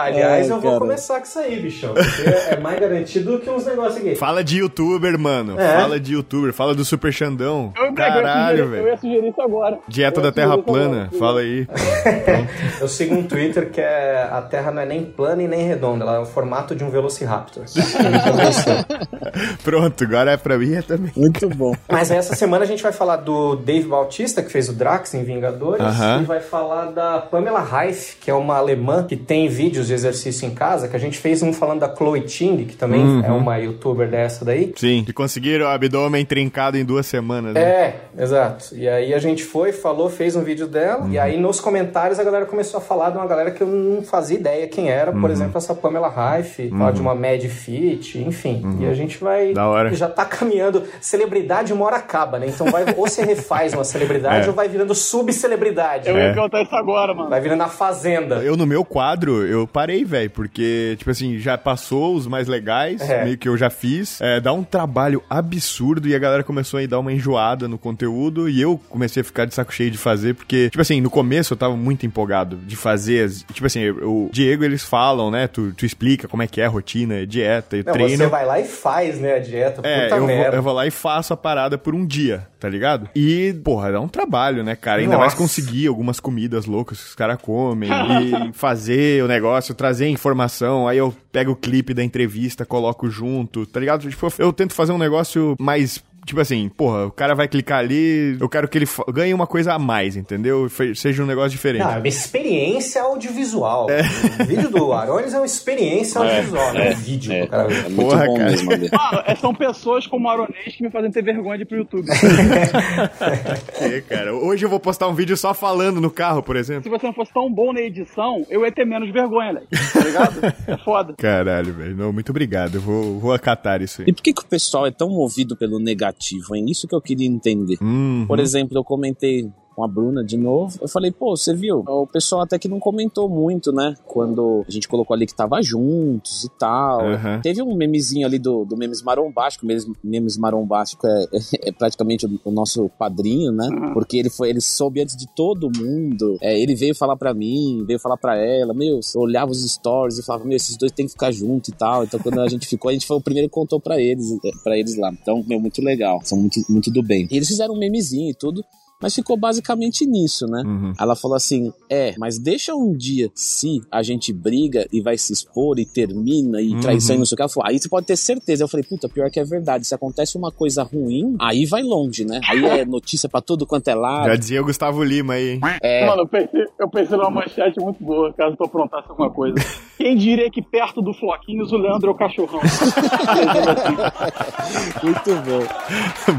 Aliás, Ai, eu vou cara. começar com isso aí, bichão. Porque é mais garantido que uns negócios aqui. Fala de youtuber, mano. É. Fala de youtuber. Fala do Super Xandão. Eu, Caralho, sugerir, eu velho. ia sugerir isso agora. Dieta Eu da Terra plana. agora. Fala aí. Eu sigo um Twitter que é a Terra não é nem plana e nem redonda, ela é o formato de um Velociraptor. Pronto, agora é pra mim é também. Muito bom. Mas essa semana a gente vai falar do Dave Bautista, que fez o Drax em Vingadores, Aham. e vai falar da Pamela Reif, que é uma alemã que tem vídeos de exercício em casa, que a gente fez um falando da Chloe Ting, que também Uhum. é uma youtuber dessa daí. Sim, de conseguir o abdômen trincado em duas semanas. né? É, exato. E aí a gente foi, falou, fez um vídeo dela, Uhum. e aí nos comentários a galera começou a falar de uma galera que eu não fazia ideia quem era, Uhum. por exemplo, essa Pamela Reif, falar de uma Mad Fit, enfim. E a gente vai. Uhum. Da hora. Já tá caminhando. Celebridade uma hora acaba, né? Então vai, ou você refaz uma celebridade É. ou vai virando subcelebridade. Eu É. ia perguntar isso agora, mano. Vai virando a fazenda. Eu, no meu quadro, eu parei, velho, porque, tipo assim, já passou os mais legais, É. meio que eu já fiz. É, dá um trabalho absurdo e a galera começou a dar uma enjoada no conteúdo e eu comecei a ficar de saco cheio de fazer, porque, tipo assim, no começo eu tava muito empolgado de fazer. Tipo assim, o Diego, eles falam, né? Tu, tu explica como é que é a rotina, dieta e Não, treino. você vai lá e faz, né, a dieta. É, Puta eu vou, merda. eu vou lá e faço a parada por um dia, tá ligado? E, porra, dá um trabalho, né, cara? Ainda mais Nossa. conseguir algumas comidas loucas que os caras comem e fazer o negócio, trazer informação. Aí eu pego o clipe da entrevista, coloco junto, tá ligado? Tipo, eu tento fazer um negócio mais. Tipo assim, porra, o cara vai clicar ali, eu quero que ele ganhe uma coisa a mais, entendeu? Seja um negócio diferente. Não, é uma experiência audiovisual. É. O vídeo do Arones é uma experiência audiovisual, não é um vídeo É, cara é muito Porra, bom cara. mesmo. Mano, é- são pessoas como Aronês que me fazem ter vergonha de ir pro YouTube. É, cara. Hoje eu vou postar um vídeo só falando no carro, por exemplo. Se você não fosse tão bom na edição, eu ia ter menos vergonha, Leque. Tá ligado? É foda. Caralho, velho. Não, muito obrigado. Eu vou, vou acatar isso aí. E por que, que o pessoal é tão movido pelo negativo, hein? Isso que eu queria entender. Uhum. Por exemplo, eu comentei com a Bruna de novo. Eu falei, pô, você viu? O pessoal até que não comentou muito, né? Quando a gente colocou ali que tava juntos e tal. Aham. Teve um memezinho ali do, do Memes Marombástico. O Memes, memes Marombástico é, é, praticamente o, o nosso padrinho, né? Porque ele foi, ele soube antes de todo mundo. É, ele veio falar pra mim, veio falar pra ela. Meu, eu olhava os stories e falava, meu, esses dois tem que ficar junto e tal. Então quando a gente ficou, a gente foi o primeiro que contou pra eles, para eles lá. Então, meu, muito legal. São muito, muito do bem. E eles fizeram um memezinho e tudo. Mas ficou basicamente nisso, né? Uhum. Ela falou assim: é, mas deixa um dia, se a gente briga e vai se expor e termina e traição e não sei o que. Ela falou: aí você pode ter certeza. Eu falei: puta, pior que é verdade. Se acontece uma coisa ruim, aí vai longe, né? Aí é notícia pra tudo quanto é lado. Já dizia o Gustavo Lima aí, hein? É, Mano, eu pensei, eu pensei numa manchete muito boa, caso tu aprontasse alguma coisa. Quem diria que perto do Floquinhos o Leandro é o cachorrão? muito bom.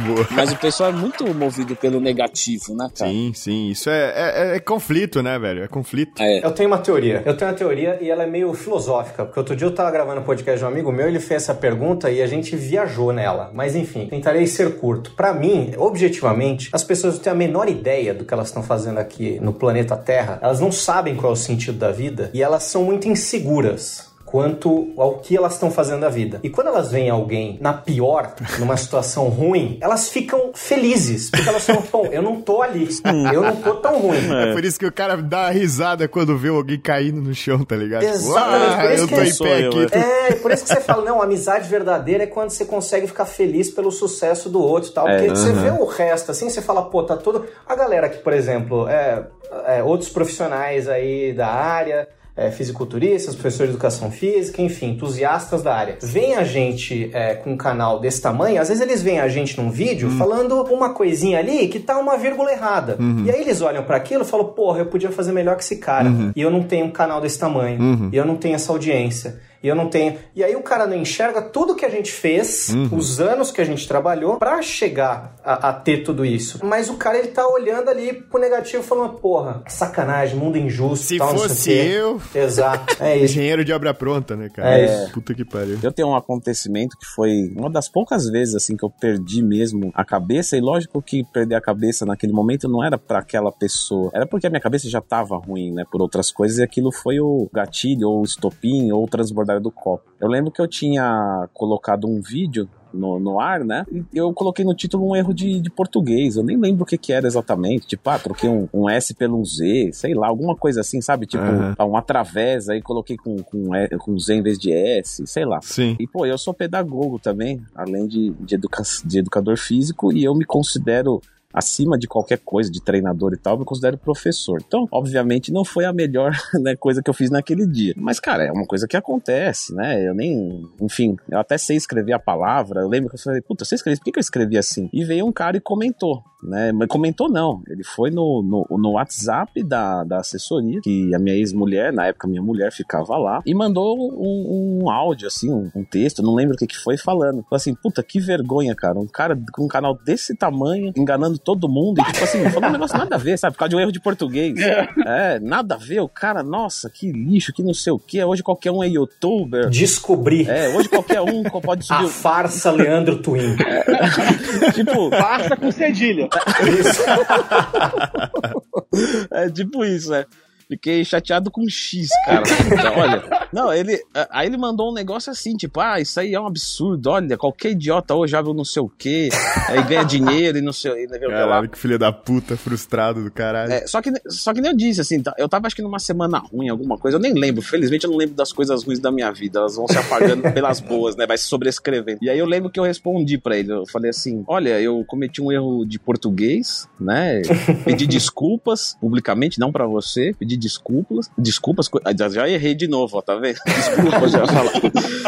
Boa. Mas o pessoal é muito movido pelo negativo, né, cara? Sim, sim. Isso é, é, é conflito, né, velho? É conflito. É. Eu tenho uma teoria. Eu tenho uma teoria e ela é meio filosófica, porque outro dia eu tava gravando um podcast de um amigo meu, ele fez essa pergunta e a gente viajou nela. Mas enfim, tentarei ser curto. Pra mim, objetivamente, as pessoas não têm a menor ideia do que elas estão fazendo aqui no planeta Terra. Elas não sabem qual é o sentido da vida e elas são muito inseguras quanto ao que elas estão fazendo da vida. E quando elas veem alguém na pior, numa situação ruim, elas ficam felizes, porque elas falam, pô, eu não tô ali, eu não tô tão ruim. É. por isso que o cara dá risada quando vê alguém caindo no chão, tá ligado? Tipo, Exatamente, por ah, isso eu que tô é- em pé eu, aqui. é. É, e por isso que você fala, não, amizade verdadeira é quando você consegue ficar feliz pelo sucesso do outro e tal. Porque você vê o resto, assim, você fala, pô, tá todo. A galera que, por exemplo, é, é, outros profissionais aí da área. É, fisiculturistas, professores de educação física, enfim, entusiastas da área. Vem a gente é, com um canal desse tamanho, às vezes eles veem a gente num vídeo falando uma coisinha ali que tá uma vírgula errada. E aí eles olham para aquilo e falam, porra, eu podia fazer melhor que esse cara. E eu não tenho um canal desse tamanho. E eu não tenho essa audiência. E eu não tenho. E aí o cara não enxerga tudo que a gente fez, os anos que a gente trabalhou pra chegar a, a ter tudo isso. Mas o cara ele tá olhando ali pro negativo falando, porra, sacanagem, mundo injusto. Se tal, não sei o fosse quê. eu, Exato. É isso. engenheiro de obra pronta, né, cara? É isso. Puta que pariu. Eu tenho um acontecimento que foi uma das poucas vezes assim que eu perdi mesmo a cabeça e lógico que perder a cabeça naquele momento não era pra aquela pessoa, era porque a minha cabeça já tava ruim, né, por outras coisas e aquilo foi o gatilho ou o estopim ou o transbordar do copo. Eu lembro que eu tinha colocado um vídeo no, no ar, né? E eu coloquei no título um erro de, de português. Eu nem lembro o que que era exatamente. Tipo, ah, troquei um, um S pelo um Z, sei lá, alguma coisa assim, sabe? Tipo, Aham. ah, um através, aí coloquei com, com, E- com Z em vez de S, sei lá. Sim. E, pô, eu sou pedagogo também, além de, de, educa de educador físico, e eu me considero acima de qualquer coisa, de treinador e tal, eu me considero professor. Então, obviamente, não foi a melhor né, coisa que eu fiz naquele dia. Mas, cara, é uma coisa que acontece, né? Eu nem. Enfim, eu até sei escrever a palavra. Eu lembro que eu falei, puta, você escreve, por que, que eu escrevi assim? E veio um cara e comentou, né? Mas comentou não. Ele foi no, no, no WhatsApp da, da assessoria, que a minha ex-mulher, na época minha mulher, ficava lá, e mandou um, um áudio, assim, um, um texto, não lembro o que que foi, falando. Falou assim, puta, que vergonha, cara. Um cara com um canal desse tamanho, enganando todo mundo, e tipo assim, falou um negócio nada a ver, sabe? Por causa de um erro de português. É, nada a ver. O cara, nossa, que lixo, que não sei o que. Hoje qualquer um é youtuber. Descobrir É, hoje qualquer um pode a subir. o- farsa Leandro Twin. tipo, Passa com cedilha. É tipo isso, né? Fiquei chateado com X, cara. Olha, não, ele. Aí ele mandou um negócio assim, tipo, ah, isso aí é um absurdo. Olha, qualquer idiota hoje abre não sei o quê, aí ganha dinheiro e não sei, o que lá. Que filho da puta, frustrado do caralho. É, só, que, só que nem eu disse, assim, tá- eu tava acho que numa semana ruim, alguma coisa, eu nem lembro, felizmente eu não lembro das coisas ruins da minha vida, elas vão se apagando pelas boas, né, vai se sobrescrevendo. E aí eu lembro que eu respondi pra ele, eu falei assim, olha, eu cometi um erro de português, né, pedi desculpas publicamente, não pra você, pedi desculpas, desculpas, já errei de novo, ó, tá vendo? Desculpas, já ia falar.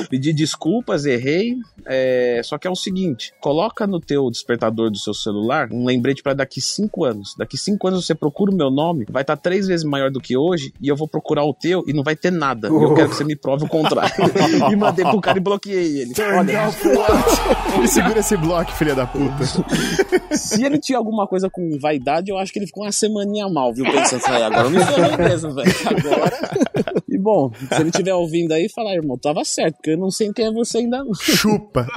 Pedi desculpas, errei, é, só que é o seguinte, coloca no teu despertador do seu celular um lembrete pra daqui cinco anos. Daqui cinco anos você procura o meu nome, vai estar três vezes maior do que hoje, e eu vou procurar o teu e não vai ter nada. E eu quero que você me prove o contrário. e mandei pro cara e bloqueei ele. Olha, segura esse bloco, filha da puta. se ele tinha alguma coisa com vaidade, eu acho que ele ficou uma semaninha mal, viu? Pensando assim, "Ai, agora eu me ferrei mesmo, velho. Agora. E bom, se ele estiver ouvindo aí, fala, irmão, tava certo, porque eu não sei quem é você ainda não. Chupa.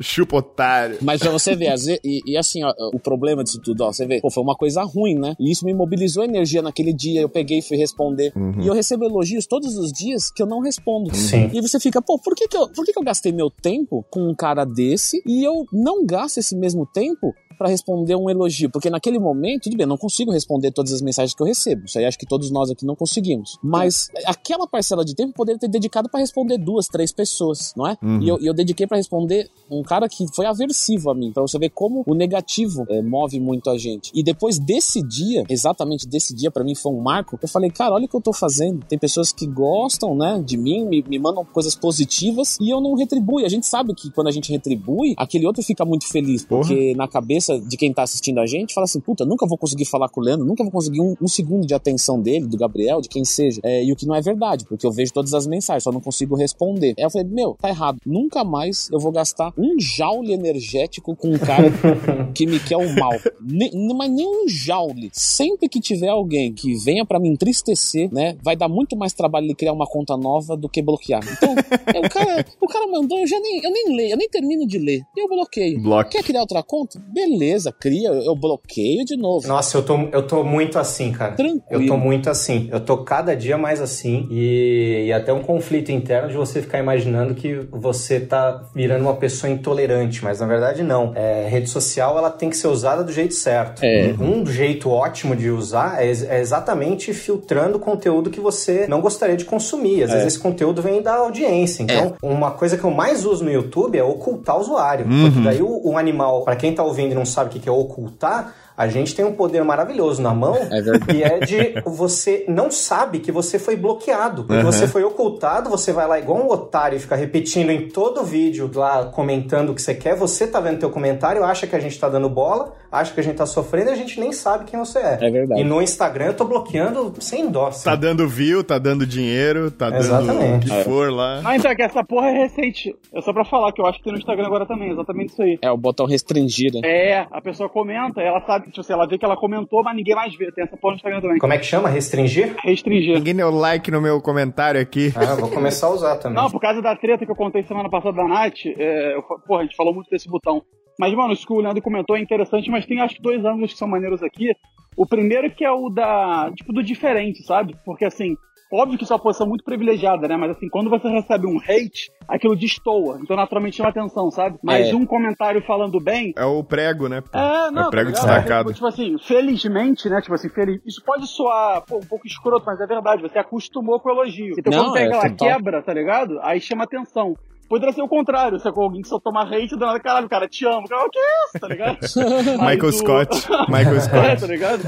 Chupa otário. Mas pra você ver, às vezes, e, e assim, ó, o problema disso tudo, ó, você vê, pô, foi uma coisa ruim, né? E isso me mobilizou energia naquele dia, eu peguei e fui responder. E eu recebo elogios todos os dias que eu não respondo. Sim. E você fica, pô, por que que eu, por que que eu gastei meu tempo com um cara desse e eu não gasto esse mesmo tempo pra responder um elogio? Porque naquele momento, tudo bem, eu não consigo responder todas as mensagens que eu recebo. Isso aí acho que todos nós aqui não conseguimos. Mas aquela parcela de tempo eu poderia ter dedicado pra responder duas, três pessoas, não é? E eu, eu dediquei pra responder um cara que foi aversivo a mim, pra você ver como o negativo eh, move muito a gente. E depois desse dia, exatamente desse dia, pra mim foi um marco, eu falei, cara, olha o que eu tô fazendo. Tem pessoas que gostam, né, de mim, me, me mandam coisas positivas e eu não retribuo. E a gente sabe que quando a gente retribui, aquele outro fica muito feliz, Porra. porque na cabeça de quem tá assistindo a gente, fala assim, puta, nunca vou conseguir falar com o Leandro, nunca vou conseguir um, um segundo de atenção dele, do Gabriel, de quem seja. É, e o que não é verdade, porque eu vejo todas as mensagens, só não consigo responder. Aí eu falei, meu, tá errado. Nunca mais eu vou gastar um joule energético com um cara que me quer o mal. Ne, mas nem um joule. Sempre que tiver alguém que venha pra me entristecer, né, vai dar muito mais trabalho ele criar uma conta nova do que bloquear. Então, é, o, cara, o cara mandou, eu já nem, eu nem leio, eu nem termino de ler. E eu bloqueio. Bloque. Quer criar outra conta? Beleza, cria, eu bloqueio de novo. Nossa, eu tô, eu tô muito assim, cara. Tranquilo. Eu tô muito assim. Eu tô cada dia mais assim. E, e até um conflito interno de você ficar imaginando que você tá virando uma pessoa intolerante. Mas na verdade, não. É, rede social, ela tem que ser usada do jeito certo. É. Um jeito ótimo de usar é, é exatamente filtrando conteúdo que você não gostaria de consumir. Às vezes esse conteúdo vem da audiência. Então, uma coisa que eu mais uso no YouTube é ocultar o usuário. Porque daí o, o animal, pra quem tá ouvindo não sabe o que é ocultar, a gente tem um poder maravilhoso na mão, É que é de você não sabe que você foi bloqueado. Porque Uhum. você foi ocultado, você vai lá igual um otário e fica repetindo em todo vídeo lá, comentando o que você quer. Você tá vendo teu comentário, acha que a gente tá dando bola, acha que a gente tá sofrendo e a gente nem sabe quem você é. É verdade. E no Instagram eu tô bloqueando sem dó. assim. Tá dando view, tá dando dinheiro, tá dando Exatamente. o que for lá. Ah, então, é que essa porra é recente. É só pra falar que eu acho que tem no Instagram agora também, exatamente isso aí. É o botão restringir, né? É, a pessoa comenta, ela sabe, tipo assim, ela vê que ela comentou, mas ninguém mais vê. Tem essa porra no Instagram também. Como é que chama? Restringir? Restringir. Ninguém deu like no meu comentário aqui. Ah, vou começar a usar também. Não, por causa da treta que eu contei semana passada da Nath, é, eu, porra, a gente falou muito desse botão. Mas, mano, isso que o Leandro comentou é interessante, mas tem acho que dois ângulos que são maneiros aqui. O primeiro que é o da, tipo, do diferente, sabe? Porque, assim, óbvio que isso é uma posição muito privilegiada, né? Mas, assim, quando você recebe um hate, aquilo destoa. Então, naturalmente, chama atenção, sabe? Mas É. um comentário falando bem, É o prego, né? pô? é, não, o prego tá destacado. Tipo assim, felizmente, né? Tipo assim, feliz. Isso pode soar pô, um pouco escroto, mas é verdade. Você acostumou com o elogio. Então Não, quando pega é lá, total. quebra, tá ligado? Aí chama atenção. Poderia ser o contrário, se é com alguém que só toma hate do nada, caralho, cara, te amo. Cara, o que é isso, tá ligado? Michael o- Scott. Michael É, Scott. tá ligado?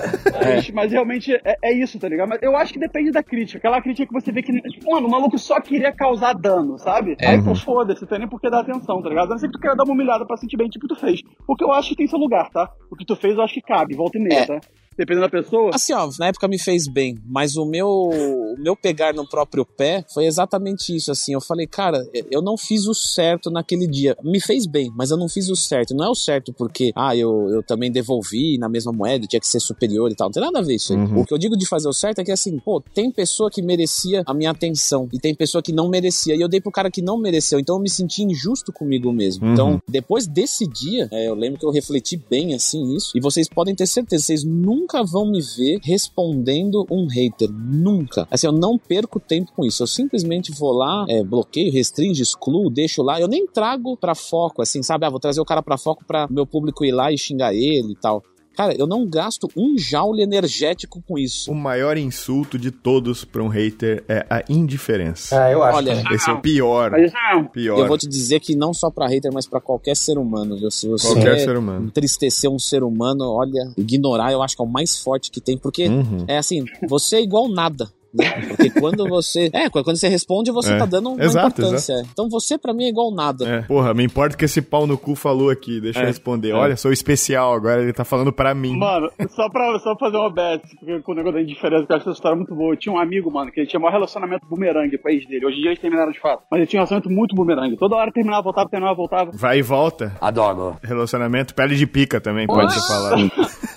Mas, mas realmente é, é isso, tá ligado? Mas eu acho que depende da crítica. Aquela crítica que você vê que, tipo, mano, o maluco só queria causar dano, sabe? Aí, pô, foda-se, tem nem por que dar atenção, tá ligado? A não ser que tu queira dar uma humilhada pra sentir bem, tipo tu fez. Porque eu acho que tem seu lugar, tá? O que tu fez eu acho que cabe, volta e meia, É. tá? Dependendo da pessoa. Assim, ó, na época me fez bem, mas o meu, o meu pegar no próprio pé foi exatamente isso, assim. Eu falei, cara, eu não fiz o certo naquele dia. Me fez bem, mas eu não fiz o certo. Não é o certo porque, ah, eu, eu também devolvi na mesma moeda, tinha que ser superior e tal. Não tem nada a ver isso aí. O que eu digo de fazer o certo é que, assim, pô, tem pessoa que merecia a minha atenção e tem pessoa que não merecia. E eu dei pro cara que não mereceu, então eu me senti injusto comigo mesmo. Uhum. Então, depois desse dia, é, eu lembro que eu refleti bem assim nisso. E vocês podem ter certeza, vocês nunca vão me ver respondendo um hater. Nunca. Assim, eu não perco tempo com isso. Eu simplesmente vou lá, é, bloqueio, restringe, excluo, deixo lá. Eu nem trago pra foco, assim, sabe? Ah, vou trazer o cara pra foco pra meu público ir lá e xingar ele e tal. Cara, eu não gasto um joule energético com isso. O maior insulto de todos pra um hater é a indiferença. Ah, eu acho. Olha, também. Esse é o pior. Mas isso é. Pior. Eu vou te dizer que não só pra hater, mas pra qualquer ser humano. viu? Se você Qualquer ser humano. entristecer um ser humano, olha, ignorar eu acho que é o mais forte que tem, porque Uhum. é assim, você é igual nada. Né? Porque quando você. É, quando você responde, você É. tá dando uma Exato, importância. Então você, pra mim, é igual nada. É, porra, me importa o que esse pau no cu falou aqui. Deixa eu É, responder. é. Olha, sou especial, agora ele tá falando pra mim. Mano, só pra, só pra fazer uma bet, porque com o negócio da indiferença, que eu acho essa história muito boa. Eu tinha um amigo, mano, que ele tinha o maior relacionamento bumerangue com a ex dele. Hoje em dia eles terminaram de fato. Mas ele tinha um relacionamento muito bumerangue. Toda hora terminava, voltava, terminava, voltava. Vai e volta. Adoro. Relacionamento, pele de pica também, pode ser falado.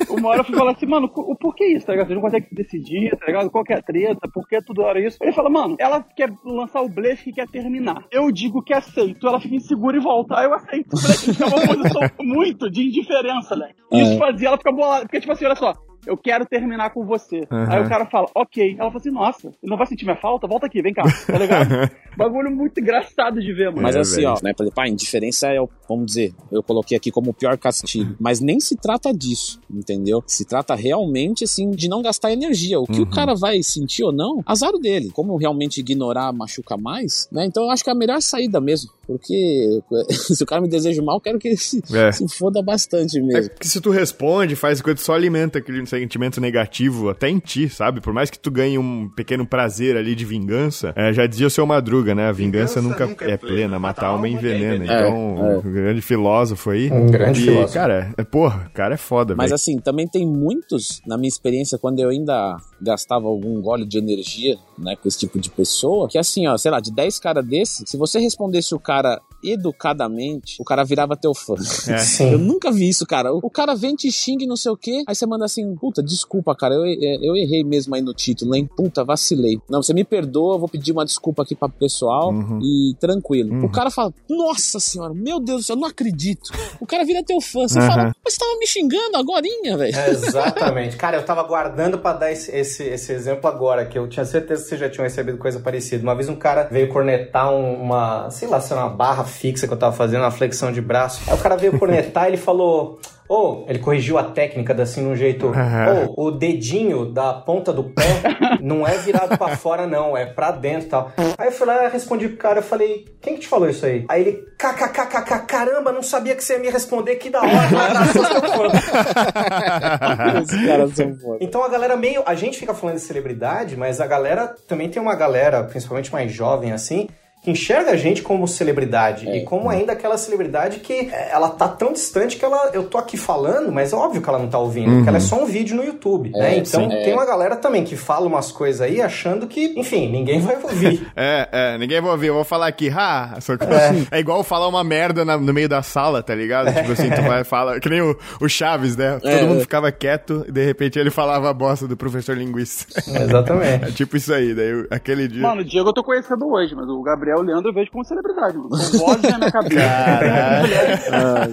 uma hora eu fui falar assim, mano, o porquê isso, tá ligado? Você não consegue se decidir, tá ligado? Qual que é a treta? Por que hora isso? Ele fala, mano, ela quer lançar o blefe e quer terminar. Eu digo que aceito, ela fica insegura e volta. Aí eu aceito. Moleque, fica uma posição muito de indiferença, né? Isso fazia ela ficar bolada. Porque, tipo assim, olha só. Eu quero terminar com você. Uhum. Aí o cara fala, ok. Ela fala assim, nossa, não vai sentir minha falta? Volta aqui, vem cá, tá ligado? Bagulho muito engraçado de ver, mano. Mas É, assim, velho. ó, né, por exemplo, a indiferença é, o- vamos dizer, eu coloquei aqui como o pior castigo. Mas nem se trata disso, entendeu? Se trata realmente, assim, de não gastar energia. O que o cara vai sentir ou não, azar o dele. Como realmente ignorar machuca mais, né? Então eu acho que é a melhor saída mesmo. Porque se o cara me deseja mal, eu quero que ele se, É. se foda bastante É mesmo. que se tu responde, faz coisa, tu só alimenta aquele sentimento negativo até em ti, sabe? Por mais que tu ganhe um pequeno prazer ali de vingança, é, já dizia o seu Madruga, né? A vingança, nunca, é plena, mata a alma envenena. É, Então, é. um grande filósofo aí. Um grande e, filósofo. Cara, é, porra, o cara é foda, Mas velho. assim, também tem muitos, na minha experiência, quando eu ainda gastava algum gole de energia, né, com esse tipo de pessoa, que assim, ó, sei lá, de 10 caras desses, se você respondesse o cara educadamente, o cara virava teu fã. É. Eu nunca vi isso, cara. O cara vem, te xinga e não sei o quê, aí você manda assim, puta, desculpa, cara, eu, eu errei mesmo aí no título, hein? Puta, vacilei. Não, você me perdoa, eu vou pedir uma desculpa aqui pra pessoal Uhum. e tranquilo. Uhum. O cara fala, nossa senhora, meu Deus do céu, eu não acredito. O cara vira teu fã. Você Uhum. fala, mas você tava me xingando agorinha, velho. Exatamente. Cara, eu tava guardando pra dar esse, esse, esse exemplo agora, que eu tinha certeza que vocês já tinham recebido coisa parecida. Uma vez um cara veio cornetar um- uma, sei lá, se era uma barra fixa que eu tava fazendo, uma flexão de braço. Aí o cara veio cornetar e ele falou. Ô, ele corrigiu a técnica assim num jeito. Aham. Ô, o dedinho da ponta do pé não é virado pra fora, não, é pra dentro e tal. Aí eu fui lá, respondi pro cara, eu falei, quem que te falou isso aí? Aí ele, kkkk, caramba, não sabia que você ia me responder, que da hora, um. Os caras são foda. Então a galera meio. A gente fica falando de celebridade, mas a galera também tem uma galera, principalmente mais jovem assim, que enxerga a gente como celebridade. É. E como ainda aquela celebridade que é, ela tá tão distante que ela, eu tô aqui falando, mas é óbvio que ela não tá ouvindo, porque ela é só um vídeo no YouTube. né? É, Então sim, é. tem uma galera também que fala umas coisas aí achando que, enfim, ninguém vai ouvir. É, é, ninguém vai ouvir. Eu vou falar aqui, ha, só que é. igual falar uma merda na- no meio da sala, tá ligado? Tipo assim, tu vai falar, que nem o, o Chaves, né? Todo É, mundo é. ficava quieto e de repente ele falava a bosta do professor linguista. Exatamente. É tipo isso aí, daí aquele dia. Mano, o Diego eu tô conhecendo hoje, mas o Gabriel o Leandro eu vejo como celebridade, mano. São vozes na minha cabeça.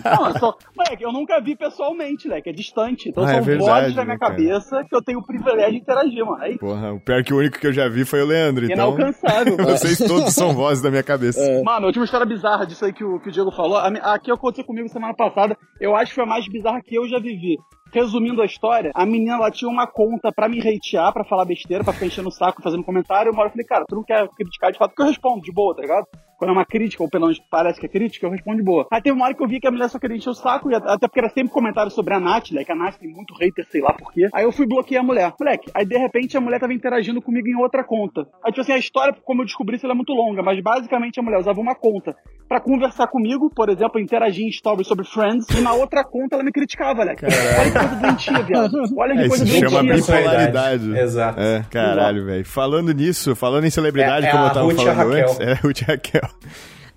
Não, eu sou... Moleque, eu nunca vi pessoalmente, né? Que é distante. Então Ah, é são verdade, vozes na né, minha cara? cabeça que eu tenho o privilégio de interagir, mano. Aí, Porra, o pior é que o único que eu já vi foi o Leandro, então. inalcançável. Vocês todos são vozes da minha cabeça. Mano, a última história bizarra disso aí que o, que o Diego falou, a, mi- a que aconteceu comigo semana passada, eu acho que foi a mais bizarra que eu já vivi. Resumindo a história, a menina ela tinha uma conta pra me hatear, pra falar besteira, pra ficar enchendo o saco, fazendo comentário. Uma hora eu falei, cara, tu não quer criticar de fato, porque eu respondo de boa, tá ligado? Quando é uma crítica, ou pelo menos parece que é crítica, eu respondo de boa. Aí teve uma hora que eu vi que a mulher só queria encher o saco, e até porque era sempre comentário sobre a Nath, né? Que a Nath tem muito hater, sei lá por quê. Aí eu fui bloquear a mulher. Moleque, aí de repente a mulher tava interagindo comigo em outra conta. Aí, tipo assim, a história, como eu descobri, ela é muito longa, mas basicamente a mulher usava uma conta pra conversar comigo, por exemplo, interagir em stories sobre Friends, e na outra conta ela me criticava, moleque. Olha que coisa doentia, viado. Olha que É, coisa isso chama doentia. bipolaridade. Exato. É, caralho, velho. Falando nisso, falando em celebridade, É- é como eu tava Ruth a falando antes. É, Ruth Raquel.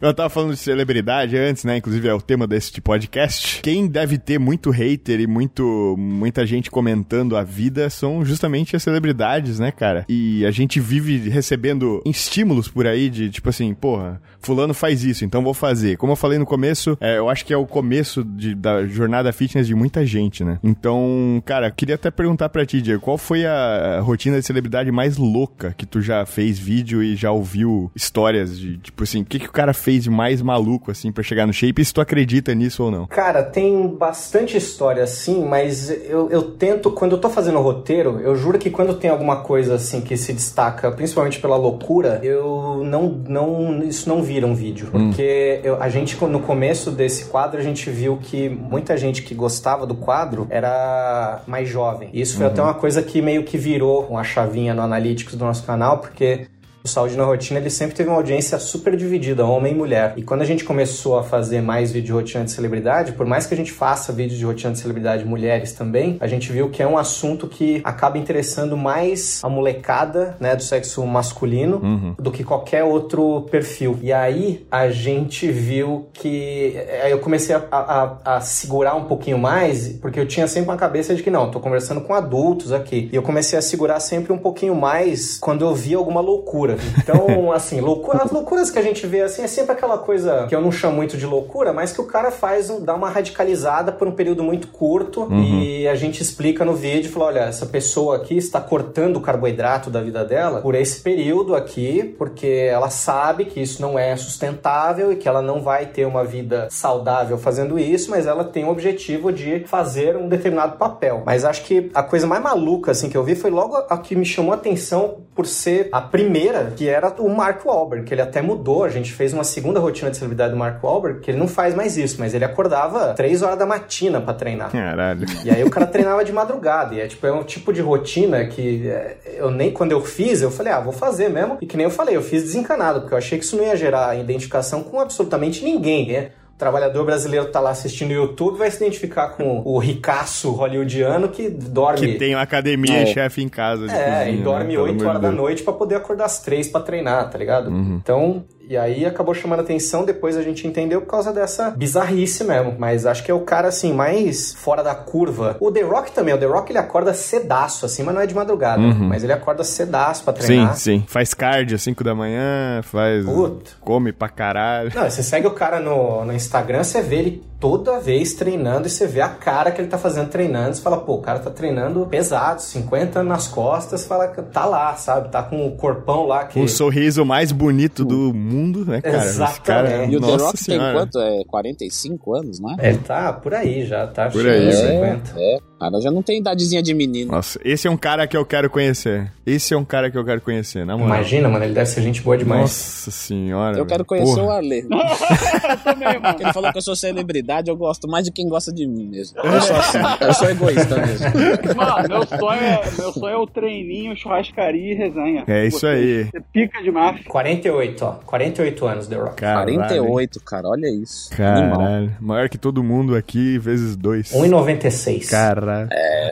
Eu tava falando de celebridade antes, né? Inclusive é o tema desse tipo podcast. Quem deve ter muito hater e muito, muita gente comentando a vida são justamente as celebridades, né, cara? E a gente vive recebendo estímulos por aí de tipo assim, porra, fulano faz isso, então vou fazer. Como eu falei no começo, é, eu acho que é o começo de- da jornada fitness de muita gente, né? Então, cara, queria até perguntar pra ti, Diego, qual foi a rotina de celebridade mais louca que tu já fez vídeo e já ouviu histórias de, tipo assim, o que, que o cara fez de mais maluco, assim, pra chegar no shape e se tu acredita nisso ou não? Cara, tem bastante história assim, mas eu, eu tento, quando eu tô fazendo roteiro, eu juro que quando tem alguma coisa assim que se destaca, principalmente pela loucura, eu não, não isso não vira um vídeo. Porque eu- a gente, no começo desse quadro, a gente viu que muita gente que gostava do quadro era mais jovem. Isso foi até uma coisa que meio que virou uma chavinha no Analytics do nosso canal, porque o Saúde na Rotina ele sempre teve uma audiência super dividida, homem e mulher. E quando a gente começou a fazer mais vídeo de rotina de celebridade, por mais que a gente faça vídeo de rotina de celebridade mulheres também, a gente viu que é um assunto que acaba interessando mais a molecada, né, do sexo masculino Uhum. do que qualquer outro perfil. E aí a gente viu que aí eu comecei a, a- a segurar um pouquinho mais, porque eu tinha sempre uma cabeça de que não, tô conversando com adultos aqui. E eu comecei a segurar sempre um pouquinho mais quando eu via alguma loucura. Então, assim, loucura, as loucuras que a gente vê assim é sempre aquela coisa que eu não chamo muito de loucura, mas que o cara faz, um- dá uma radicalizada por um período muito curto e a gente explica no vídeo, fala, olha, essa pessoa aqui está cortando o carboidrato da vida dela por esse período aqui, porque ela sabe que isso não é sustentável e que ela não vai ter uma vida saudável fazendo isso, mas ela tem o objetivo de fazer um determinado papel. Mas acho que a coisa mais maluca assim que eu vi foi logo a que me chamou a atenção por ser a primeira, que era o Mark Wahlberg, que ele até mudou. A gente fez uma segunda rotina de celebridade do Mark Wahlberg, que ele não faz mais isso, mas ele acordava 3 horas da matina pra treinar. Caralho. E aí o cara treinava de madrugada. E é tipo, é um tipo de rotina que é, eu nem quando eu fiz, eu falei, ah, vou fazer mesmo. E que nem eu falei, eu fiz desencanado, porque eu achei que isso não ia gerar identificação com absolutamente ninguém, né? O trabalhador brasileiro tá lá assistindo o YouTube, vai se identificar com o ricaço hollywoodiano que dorme. Que tem uma academia É. chefe em casa. É, cozinha, e dorme né? Pelo 8 amor horas da noite pra poder acordar às 3 pra treinar, tá ligado? Então, e aí acabou chamando atenção, depois a gente entendeu por causa dessa bizarrice mesmo. Mas acho que é o cara, assim, mais fora da curva. O The Rock também, o The Rock ele acorda cedaço, assim, mas não é de madrugada. Mas ele acorda cedaço pra Uhum. Sim, treinar. sim. Faz cardio às 5 da manhã, faz. Puta. Come pra caralho. Não, você segue o cara no, no Instagram, você vê ele toda vez treinando e você vê a cara que ele tá fazendo treinando. Você fala, pô, o cara tá treinando pesado, 50 nas costas, fala que tá lá, sabe? Tá com o corpão lá que. O sorriso mais bonito do mundo, né, cara? Esse cara, Exatamente. E o The nossa Rock senhora. tem quanto? É 45 anos, não é? Ele tá por aí já, tá Por chegando aí, aos né? 50. É, cara já não tem idadezinha de menino. Nossa, esse é um cara que eu quero conhecer. Esse é um cara que eu quero conhecer, na moral. Imagina, mano, ele deve ser gente boa demais. Nossa senhora. Eu quero conhecer Porra. o Arlê. Eu também, mano. Ele falou que eu sou celebridade, eu gosto mais de quem gosta de mim mesmo. Eu sou assim, eu sou egoísta mesmo. Mano, meu sonho, é, meu sonho é o treininho, churrascaria e resenha. É isso Você- aí. Você pica demais. 48, ó. 48 anos, The Rock. Caralho. 48, cara, olha isso. Animal. Caralho. Maior que todo mundo aqui, vezes dois. 1,96. Caralho.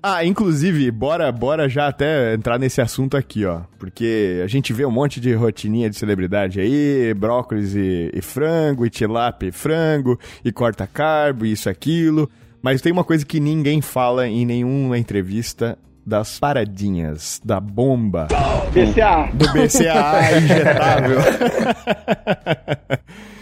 Ah, inclusive, bora, bora já até entrar nesse assunto aqui, ó. Porque a gente vê um monte de rotininha de celebridade aí, brócolis e, e frango, e tilápia e frango, e corta carbo, e isso, aquilo. Mas tem uma coisa que ninguém fala em nenhuma entrevista das paradinhas, da bomba, BCA. do BCAA injetável.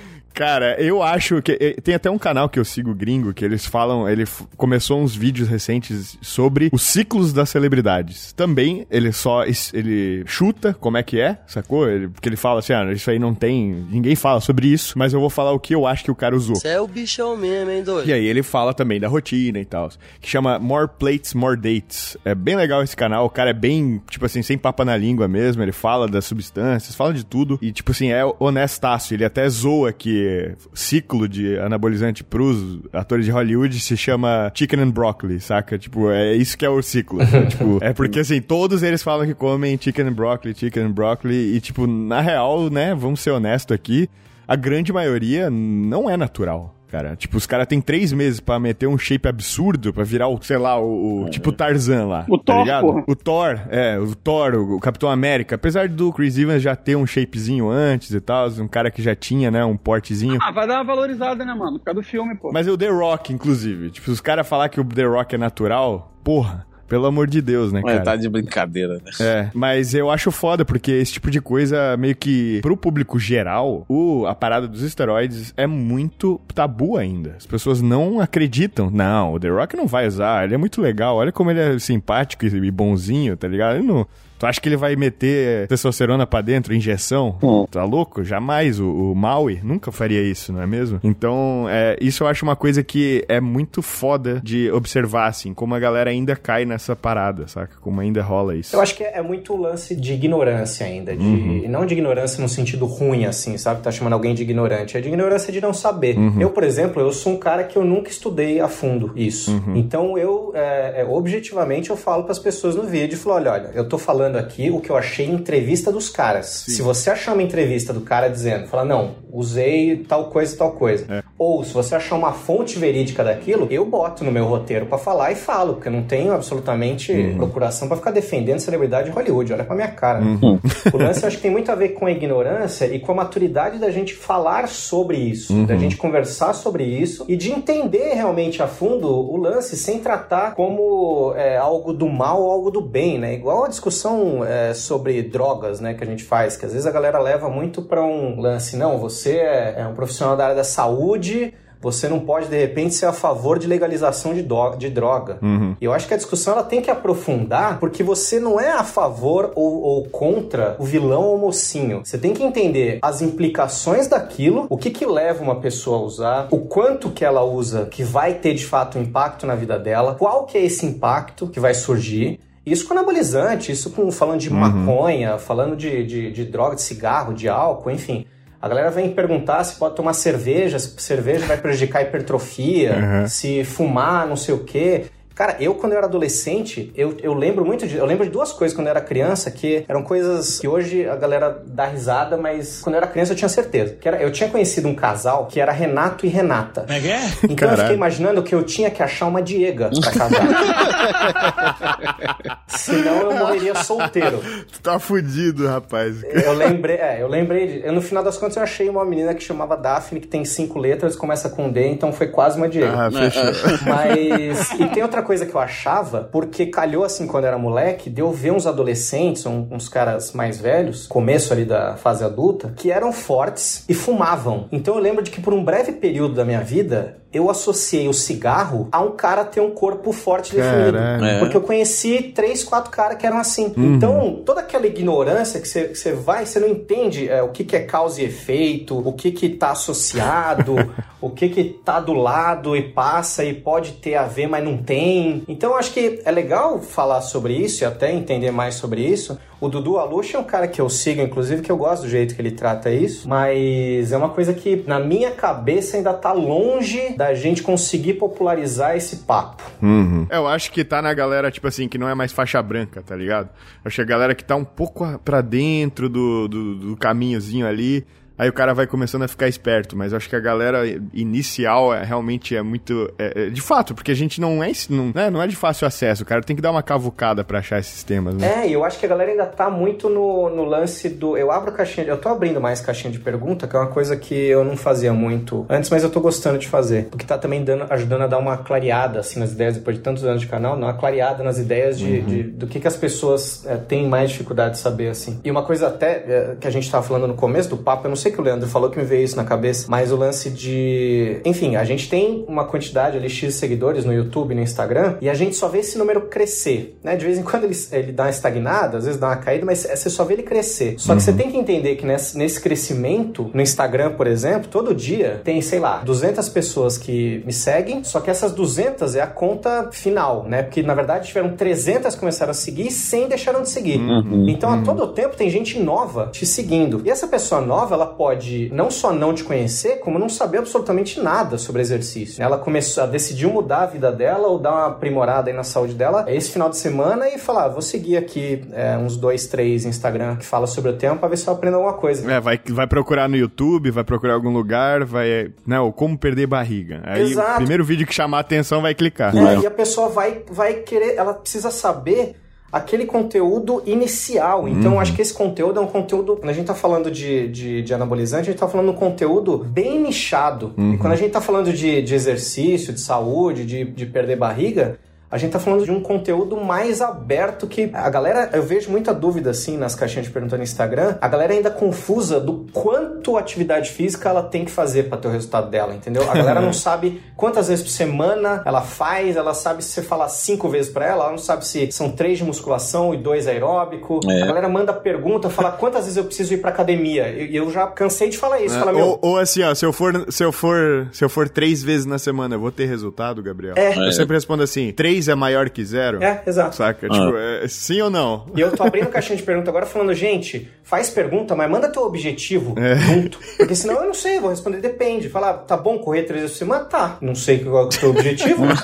Cara, eu acho que. eh, Tem até um canal que eu sigo gringo que eles falam. Ele começou uns vídeos recentes sobre os ciclos das celebridades. Também ele só. Ele chuta como é que é, sacou? Ele, porque ele fala assim: ah, isso aí não tem. Ninguém fala sobre isso, mas eu vou falar o que eu acho que o cara usou. Você é o bichão mesmo, hein, doido? E aí ele fala também da rotina e tal, que chama More Plates, More Dates. É bem legal esse canal, o cara é bem, tipo assim, sem papa na língua mesmo, ele fala das substâncias, fala de tudo e, tipo assim, é honestaço. Ele até zoa que ciclo de anabolizante pros atores de Hollywood se chama Chicken and Broccoli, saca? Tipo, é isso que é o ciclo. tipo, é porque assim, todos eles falam que comem chicken and broccoli, chicken and broccoli e, tipo, na real, né, vamos ser honestos aqui, a grande maioria não é natural. Cara, tipo, os caras têm três meses pra meter um shape absurdo pra virar o, sei lá, o, o- tipo o Tarzan lá. O tá Thor, ligado? porra. O Thor, é, o Thor, o, o Capitão América. Apesar do Chris Evans já ter um shapezinho antes e tal, um cara que já tinha, né, um portezinho. Ah, vai dar uma valorizada, né, mano? Por causa do filme, pô. Mas o The Rock, inclusive. Tipo, se os caras falar que o The Rock é natural, porra, pelo amor de Deus, né, Mas cara? tá de brincadeira, né? É, mas eu acho foda, porque esse tipo de coisa, meio que pro público geral, o, a parada dos esteroides é muito tabu ainda. As pessoas não acreditam. Não, o The Rock não vai usar, ele é muito legal. Olha como ele é simpático e bonzinho, tá ligado? Ele não. Tu acha que ele vai meter testosterona pra dentro, injeção? Hum. Tá louco? Jamais. O, o Maui nunca faria isso, não é mesmo? Então, é, isso eu acho uma coisa que é muito foda de observar, assim, como a galera ainda cai nessa parada, saca? Como ainda rola isso. Eu acho que é muito lance de ignorância ainda. De, Uhum. e Não de ignorância no sentido ruim, assim, sabe? Tá chamando alguém de ignorante. É de ignorância de não saber. Uhum. Eu, por exemplo, eu sou um cara que eu nunca estudei a fundo isso. Uhum. Então, eu, é, é, objetivamente, eu falo pras pessoas no vídeo, falo, olha, olha, eu tô falando aqui o que eu achei em entrevista dos caras. Se você achar uma entrevista do cara dizendo, fala, não, usei tal coisa, tal coisa. É. Ou se você achar uma fonte verídica daquilo, eu boto no meu roteiro pra falar e falo, porque eu não tenho absolutamente Uhum. procuração pra ficar defendendo celebridade de Hollywood. Olha pra minha cara. né? O lance eu acho que tem muito a ver com a ignorância e com a maturidade da gente falar sobre isso, Uhum. da gente conversar sobre isso e de entender realmente a fundo o lance sem tratar como é, algo do mal ou algo do bem, né? Igual a discussão é, sobre drogas, né, que a gente faz, que às vezes a galera leva muito pra um lance, não, você é, é um profissional da área da saúde, você não pode, de repente, ser a favor de legalização de, do- de droga. E eu acho que a discussão ela tem que aprofundar, porque você não é a favor ou, ou contra o vilão ou o mocinho. Você tem que entender as implicações daquilo, o que que leva uma pessoa a usar, o quanto que ela usa que vai ter, de fato, um impacto na vida dela, qual que é esse impacto que vai surgir, isso com anabolizante, isso com falando de maconha, falando de, de, de droga, de cigarro, de álcool, enfim. A galera vem perguntar se pode tomar cerveja, se cerveja vai prejudicar a hipertrofia, Uhum. se fumar, não sei o quê. Cara, eu quando eu era adolescente, eu, eu lembro muito de. Eu lembro de duas coisas quando eu era criança, que eram coisas que hoje a galera dá risada, mas quando eu era criança eu tinha certeza. Que era, eu tinha conhecido um casal que era Renato e Renata. Como é que é? Então eu Caralho. fiquei imaginando que eu tinha que achar uma Diega pra casar. Senão eu morreria solteiro. Tu tá fudido, rapaz. Eu lembrei, é, eu lembrei de. Eu, no final das contas, eu achei uma menina que chamava Daphne, que tem cinco letras, começa com D, então foi quase uma Diego. Ah, fechou. Mas. E tem outra coisa que eu achava, porque calhou assim quando era moleque, de eu ver uns adolescentes, um- uns caras mais velhos, começo ali da fase adulta, que eram fortes e fumavam. Então eu lembro de que por um breve período da minha vida, eu associei o cigarro a um cara ter um corpo forte e definido. É. Porque eu conheci três, quatro caras que eram assim. Então, toda aquela ignorância que você, que você vai, você não entende é, o que, que é causa e efeito, o que que tá associado, o que que tá do lado e passa e pode ter a ver, mas não tem. Então, eu acho que é legal falar sobre isso e até entender mais sobre isso. O Dudu Aluxa é um cara que eu sigo, inclusive, que eu gosto do jeito que ele trata isso, mas é uma coisa que, na minha cabeça, ainda tá longe da gente conseguir popularizar esse papo. Uhum. Eu acho que tá na galera, tipo assim, que não é mais faixa branca, tá ligado? Acho que a galera que tá um pouco pra dentro do, do, do caminhozinho ali. Aí o cara vai começando a ficar esperto, mas eu acho que a galera inicial é, realmente é muito. é- é de fato, porque a gente não é, não, né, não é de fácil acesso. O cara tem que dar uma cavucada pra achar esses temas, né? É, e eu acho que a galera ainda tá muito no, no lance do. Eu abro caixinha. Eu tô abrindo mais caixinha de pergunta, que é uma coisa que eu não fazia muito antes, mas eu tô gostando de fazer. Porque tá também dando, ajudando a dar uma clareada, assim, nas ideias, depois de tantos anos de canal, uma clareada nas ideias de, de- do que, que as pessoas é, têm mais dificuldade de saber, assim. E uma coisa até é, que a gente tava falando no começo do papo, eu não sei que o Leandro falou que me veio isso na cabeça, mas o lance de. Enfim, a gente tem uma quantidade ali X de seguidores no YouTube, no Instagram, e a gente só vê esse número crescer, né? De vez em quando ele, ele dá uma estagnada, às vezes dá uma caída, mas você só vê ele crescer. Só que você tem que entender que nesse, nesse crescimento, no Instagram, por exemplo, todo dia tem, sei lá, 200 pessoas que me seguem, só que essas 200 é a conta final, né? Porque na verdade tiveram 300 que começaram a seguir e 100 deixaram de seguir. Então a todo tempo tem gente nova te seguindo. E essa pessoa nova, ela pode não só não te conhecer, como não saber absolutamente nada sobre exercício. Ela começou a decidiu mudar a vida dela ou dar uma aprimorada aí na saúde dela esse final de semana e falar, "Ah, vou seguir aqui é, uns dois, três Instagram que fala sobre o tema pra ver se eu aprendo alguma coisa. É, vai, vai procurar no YouTube, vai procurar em algum lugar, vai. Né, o como perder barriga. Aí Exato. o primeiro vídeo que chamar a atenção vai clicar. É, e a pessoa vai, vai querer, ela precisa saber aquele conteúdo inicial. Então, eu acho que esse conteúdo é um conteúdo. Quando a gente tá falando de, de, de anabolizante, a gente tá falando de um conteúdo bem nichado. E quando a gente tá falando de, de exercício, de saúde, de, de perder barriga. A gente tá falando de um conteúdo mais aberto que a galera, eu vejo muita dúvida assim nas caixinhas de pergunta no Instagram, a galera ainda confusa do quanto atividade física ela tem que fazer para ter o resultado dela, entendeu? A galera não sabe quantas vezes por semana ela faz, ela sabe se você falar cinco vezes para ela, ela não sabe se são três de musculação e dois aeróbico. É. A galera manda pergunta, fala quantas vezes eu preciso ir pra academia. E eu, já cansei de falar isso, fala, meu, Ou, ou assim, ó, se eu, for, se, eu for, se eu for três vezes na semana, eu vou ter resultado, Gabriel? É. Eu sempre respondo assim: três 3 é maior que zero? É, exato. Saca? Tipo, é, sim ou não? E eu tô abrindo caixinha de pergunta agora falando, gente, faz pergunta, mas manda teu objetivo É. junto. Porque senão eu não sei, vou responder depende. Falar, tá bom correr três vezes por semana? Tá. Não sei qual é o teu objetivo.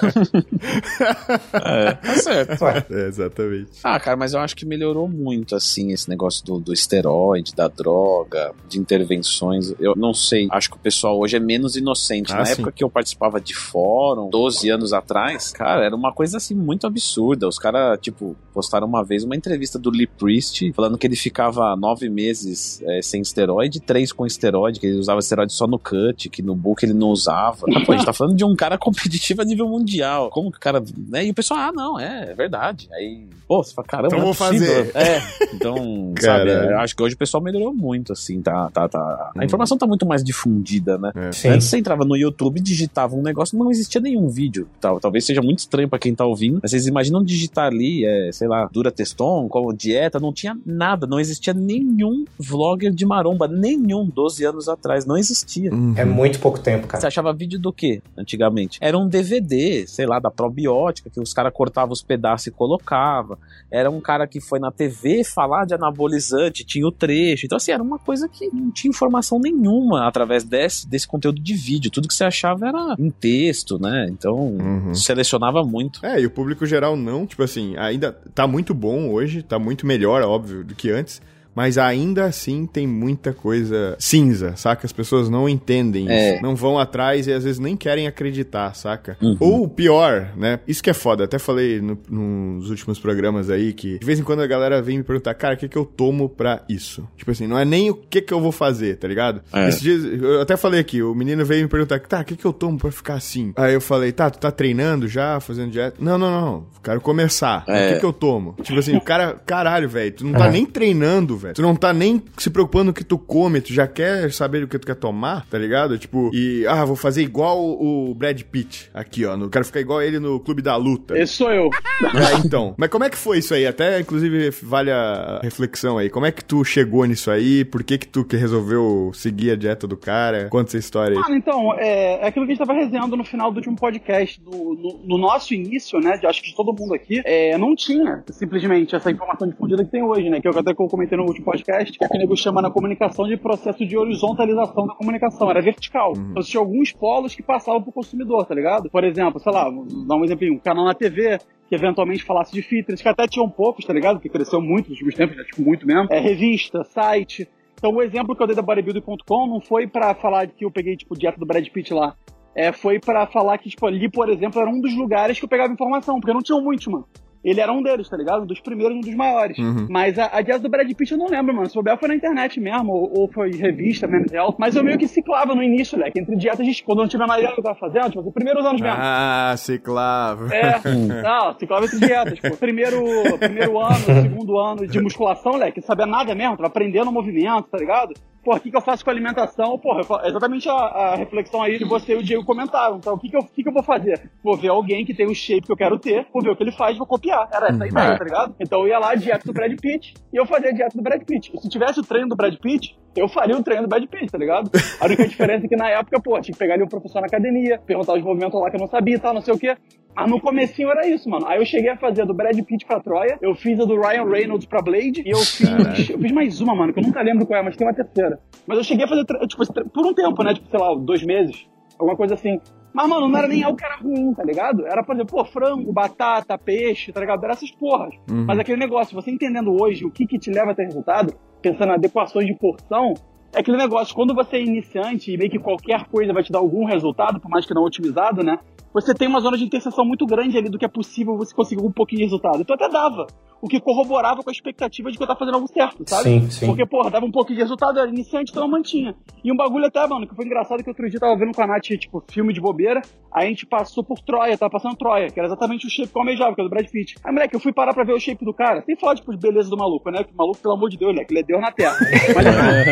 É, tá certo. É, exatamente. Ah, cara, mas eu acho que melhorou muito, assim, esse negócio do, do esteroide, da droga, de intervenções. Eu não sei, acho que o pessoal hoje é menos inocente. Ah, Na sim. época que eu participava de fórum, 12 anos atrás, cara, era uma coisa, assim, muito absurda. Os caras, tipo, postaram uma vez uma entrevista do Lee Priest, falando que ele ficava nove meses é, sem esteroide, três com esteroide, que ele usava esteroide só no cut, que no book ele não usava. Pô, a gente tá falando de um cara competitivo a nível mundial. Como que o cara. Né? E o pessoal, ah, não, é, é verdade. Aí, pô, você fala, caramba, Então é vou possível. fazer. É, então, sabe, eu acho que hoje o pessoal melhorou muito, assim, tá, tá, tá. A informação tá muito mais difundida, né? sim. Antes você entrava no YouTube, digitava um negócio, não existia nenhum vídeo. Tal. Talvez seja muito estranho pra quem tá ouvindo, mas vocês imaginam digitar ali, é, sei lá, dura teston, qual dieta, não tinha nada, não existia nenhum vlogger de maromba, nenhum, 12 anos atrás, não existia. É muito pouco tempo, cara. Você achava vídeo do quê, antigamente? Era um DVD, sei lá, da probiótica, que os caras cortavam os pedaços e colocavam. Era um cara que foi na TV falar de anabolizante, tinha o trecho. Então, assim, era uma coisa que não tinha informação nenhuma através desse, desse conteúdo de vídeo. Tudo que você achava era em texto, né? Então, Uhum. selecionava muito. É, e o público geral não, tipo assim, ainda tá muito bom hoje, tá muito melhor, óbvio, do que antes. Mas ainda assim tem muita coisa cinza, saca? As pessoas não entendem É. isso. Não vão atrás e às vezes nem querem acreditar, saca? Uhum. Ou pior, né? Isso que é foda. Até falei no- nos últimos programas aí que de vez em quando a galera vem me perguntar, cara, o que, que eu tomo pra isso? Tipo assim, não é nem o que, que eu vou fazer, tá ligado? É. Esses dias, eu até falei aqui, o menino veio me perguntar, tá, o que, que eu tomo pra ficar assim? Aí eu falei, tá, tu tá treinando já, fazendo dieta? Não, não, não, quero começar. É. O que, que eu tomo? Tipo assim, o cara, caralho, velho, tu não tá nem treinando, velho. Tu não tá nem se preocupando no que tu come, tu já quer saber o que tu quer tomar, tá ligado? Tipo, e, ah, vou fazer igual o Brad Pitt aqui, ó. No, quero ficar igual ele no Clube da Luta. Esse sou eu. É, então. Mas como é que foi isso aí? Até, inclusive, vale a reflexão aí. Como é que tu chegou nisso aí? Por que que tu que resolveu seguir a dieta do cara? Conta essa história aí. Mano, então, é, é aquilo que a gente tava resenhando no final do último podcast. No, no- no nosso início, né, de, acho que de todo mundo aqui, é, não tinha simplesmente essa informação difundida que tem hoje, né, que eu até comentei no último podcast, que é o que o nego chama na comunicação de processo de horizontalização da comunicação, era vertical. Então, tinha alguns polos que passavam pro consumidor, tá ligado? Por exemplo, sei lá, vou dar um exemplo, um canal na TV, que eventualmente falasse de fitness, que até tinham poucos, tá ligado? Que cresceu muito nos últimos tempos, né? tipo, muito mesmo. É, revista, site. Então o exemplo que eu dei da bodybuilding.com não foi pra falar que eu peguei, tipo, dieta do Brad Pitt lá. É, foi pra falar que, tipo, ali, por exemplo, era um dos lugares que eu pegava informação, porque não tinha muitos, mano. Ele era um deles, tá ligado? Um dos primeiros, um dos maiores. Uhum. Mas a, a dieta do Brad Pitt eu não lembro, mano. Se bobear foi na internet mesmo, ou, ou foi revista, Men's Health. Mas eu meio que ciclava no início, né? Que entre dietas, a gente, quando eu não tive a maioria que eu tava fazendo, tipo, os primeiros anos mesmo. Ah, ciclava. É, não, ciclava entre dietas, pô. Primeiro, primeiro ano, segundo ano de musculação, leque, sabia nada mesmo, tava aprendendo o movimento, tá ligado? Pô, o que, que eu faço com a alimentação? Porra, é exatamente a, a reflexão aí que você e o Diego comentaram. Então, o que, que, eu, que, que eu vou fazer? Vou ver alguém que tem o shape que eu quero ter, vou ver o que ele faz vou copiar. Era essa a ideia, tá ligado? Então eu ia lá, dieta do Brad Pitt, e eu fazia a dieta do Brad Pitt. Se tivesse o treino do Brad Pitt, eu faria o treino do Brad Pitt, tá ligado? A única diferença é que na época, pô, tinha que pegar ali o professor na academia, perguntar os movimentos lá que eu não sabia e tal, não sei o quê. Mas no comecinho era isso, mano. Aí eu cheguei a fazer a do Brad Pitt pra Troia, eu fiz a do Ryan Reynolds pra Blade, e eu fiz. Eu fiz mais uma, mano, que eu nunca lembro qual é, mas tem uma terceira. Mas eu cheguei a fazer, tipo, por um tempo, né? Tipo, sei lá, dois meses, alguma coisa assim. Mas, mano, não era nem algo que era ruim, tá ligado? Era, por exemplo, pô, frango, batata, peixe, tá ligado? Era essas porras. Mas aquele negócio, você entendendo hoje o que que te leva a ter resultado, pensando em adequações de porção, é aquele negócio, quando você é iniciante e meio que qualquer coisa vai te dar algum resultado, por mais que não otimizado, né? Você tem uma zona de interseção muito grande ali do que é possível você conseguir um pouquinho de resultado. Então até dava. O que corroborava com a expectativa de que eu tava fazendo algo certo, sabe? Sim, sim. Porque, porra, dava um pouquinho de resultado, era iniciante, então eu mantinha. E um bagulho até, mano, que foi engraçado que outro dia eu tava vendo com a Nath, tipo, filme de bobeira, aí a gente passou por Troia, tava passando Troia, que era exatamente o shape que eu almejava, que era do Brad Pitt. Aí, moleque, eu fui parar pra ver o shape do cara, sem falar, tipo, de beleza do maluco, né? Que o maluco, pelo amor de Deus, moleque, ele é Deus na Terra. Mas,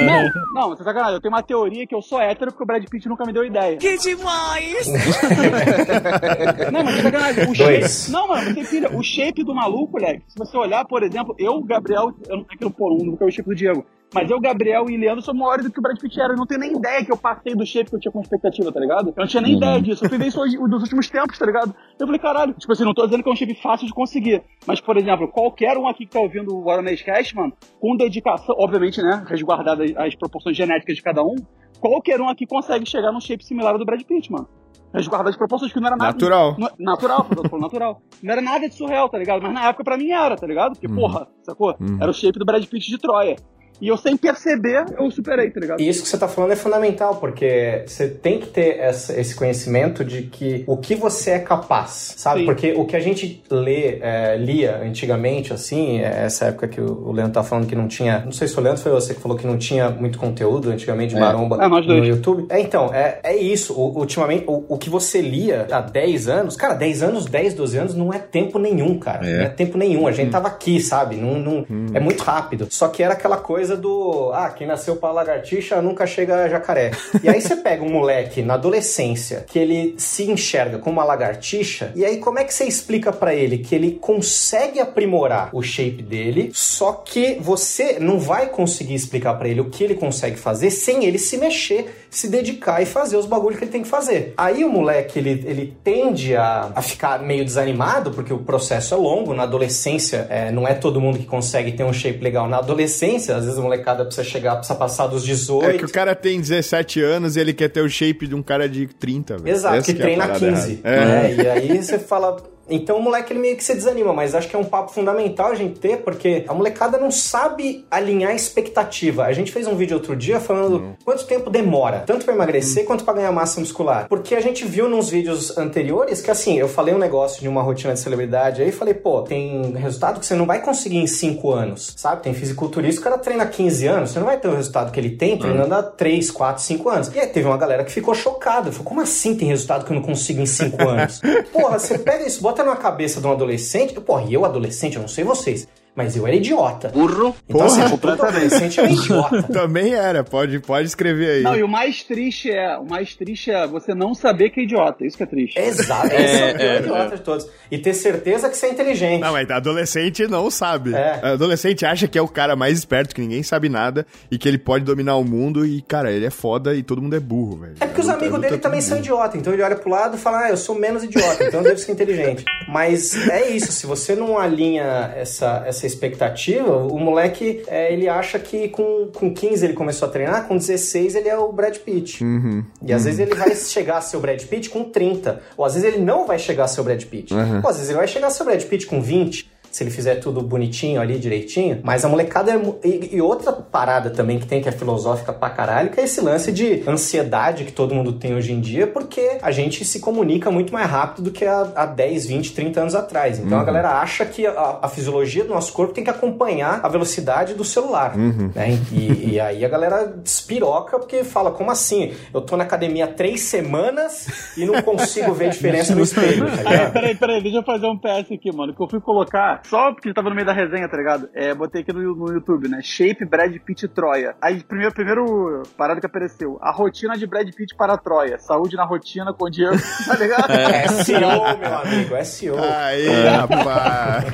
não, não, você tá sacanagem, eu tenho uma teoria que eu sou hétero porque o Brad Pitt nunca me deu ideia. Que demais! Não, mas sacanagem. O Dois. shape. Não, mano, você filha, o shape do maluco, moleque. Se você olhar, por exemplo, eu, Gabriel, eu não é que eu pô, não nunca o shape do Diego. Mas eu, Gabriel e Leandro somos maiores do que o Brad Pitt era. Eu não tenho nem ideia que eu passei do shape que eu tinha com expectativa, tá ligado? Eu não tinha nem Uhum. ideia disso. Eu fui ver isso hoje, dos últimos tempos, tá ligado? Eu falei, caralho, tipo assim, não tô dizendo que é um shape fácil de conseguir. Mas, por exemplo, qualquer um aqui que tá ouvindo o Aronês Cast, mano, com dedicação, obviamente, né? Resguardadas as proporções genéticas de cada um, qualquer um aqui consegue chegar num shape similar ao do Brad Pitt, mano. Resguardar as proporções que não era nada. Natural. Não- natural, natural. Não era nada de surreal, tá ligado? Mas na época pra mim era, tá ligado? Porque, porra, sacou? Era o shape do Brad Pitt de Troia. E eu sem perceber, eu superei, tá ligado? E isso que você tá falando é fundamental, porque você tem que ter essa- esse conhecimento de que o que você é capaz, sabe? Sim. Porque o que a gente lê, é, lia antigamente, assim, é, essa época que o Leandro tá falando que não tinha. Não sei se o Leandro foi você que falou que não tinha muito conteúdo antigamente, maromba É, nós no. YouTube. É, então, é, é isso. O- ultimamente, o, o que você lia há 10 anos, cara, 10 anos, 10, 12 anos não é tempo nenhum, cara. É. Não é tempo nenhum. A gente tava aqui, sabe? Não, não, É muito rápido. Só que era aquela coisa do. Ah, quem nasceu pra lagartixa nunca chega a jacaré. E aí você pega um moleque na adolescência que ele se enxerga como uma lagartixa. E aí como é que você explica pra ele que ele consegue aprimorar o shape dele, só que você não vai conseguir explicar pra ele o que ele consegue fazer sem ele se mexer, se dedicar e fazer os bagulhos que ele tem que fazer. Aí o moleque ele, ele tende a, a ficar meio desanimado porque o processo é longo. Na adolescência, é, não é todo mundo que consegue ter um shape legal na adolescência. Às vezes a molecada precisa chegar, precisa passar dos 18. É que o cara tem 17 anos e ele quer ter o shape de um cara de 30, velho. Exato, Essa que é a treina parada 15. errada. né? E aí você fala. Então o moleque ele meio que se desanima, mas acho que é um papo fundamental a gente ter, porque a molecada não sabe alinhar a expectativa. A gente fez um vídeo outro dia falando quanto tempo demora, tanto pra emagrecer quanto pra ganhar massa muscular. Porque a gente viu nos vídeos anteriores que assim, eu falei um negócio de uma rotina de celebridade aí, falei, pô, tem resultado que você não vai conseguir em 5 anos, sabe? Tem fisiculturista, o cara treina há 15 anos, você não vai ter o resultado que ele tem treinando há 3, 4, 5 anos. E aí teve uma galera que ficou chocada, falou, como assim tem resultado que eu não consigo em 5 anos? Porra, você pega isso, bota na cabeça de um adolescente, porra, e eu adolescente, eu não sei vocês, mas eu era idiota. Burro. Então, assim, Porra. tipo, todo adolescente era idiota. Também era, pode, pode escrever aí. Não, e o mais triste é, o mais triste é você não saber que é idiota. Isso que é triste. Exato, esse é, o pior idiota de todos. E ter certeza que você é inteligente. Não, mas adolescente não sabe. É. Adolescente acha que é o cara mais esperto, que ninguém sabe nada e que ele pode dominar o mundo e, cara, ele é foda e todo mundo é burro, velho. É porque os amigos dele é também são burro. idiota, então ele olha pro lado e fala, ah, eu sou menos idiota, então eu devo ser inteligente. Mas é isso, se você não alinha essa, essa expectativa, o moleque, é, ele acha que com, com 15 ele começou a treinar, com 16 ele é o Brad Pitt. Uhum. E às vezes ele vai chegar a ser o Brad Pitt com 30, ou às vezes ele não vai chegar a ser o Brad Pitt. Uhum. Ou às vezes ele vai chegar a ser o Brad Pitt com 20, se ele fizer tudo bonitinho ali, direitinho. Mas a molecada é. E, e outra parada também que tem, que é filosófica pra caralho, que é esse lance de ansiedade que todo mundo tem hoje em dia, porque a gente se comunica muito mais rápido do que há, há 10, 20, 30 anos atrás. Então a galera acha que a, a fisiologia do nosso corpo tem que acompanhar a velocidade do celular. né? E, e aí a galera despiroca porque fala: como assim? Eu tô na academia três semanas e não consigo ver diferença no espelho. Tá Aí, peraí, peraí, deixa eu fazer um PS aqui, mano. Que eu fui colocar, só porque ele tava no meio da resenha, tá ligado? É, botei aqui no, no YouTube, né? Shape Brad Pitt Troia. Aí, primeiro, primeiro parada que apareceu. A rotina de Brad Pitt para Troia. Saúde na rotina com dinheiro, tá ligado? É SEO, meu amigo, é SEO. Aê, rapaz!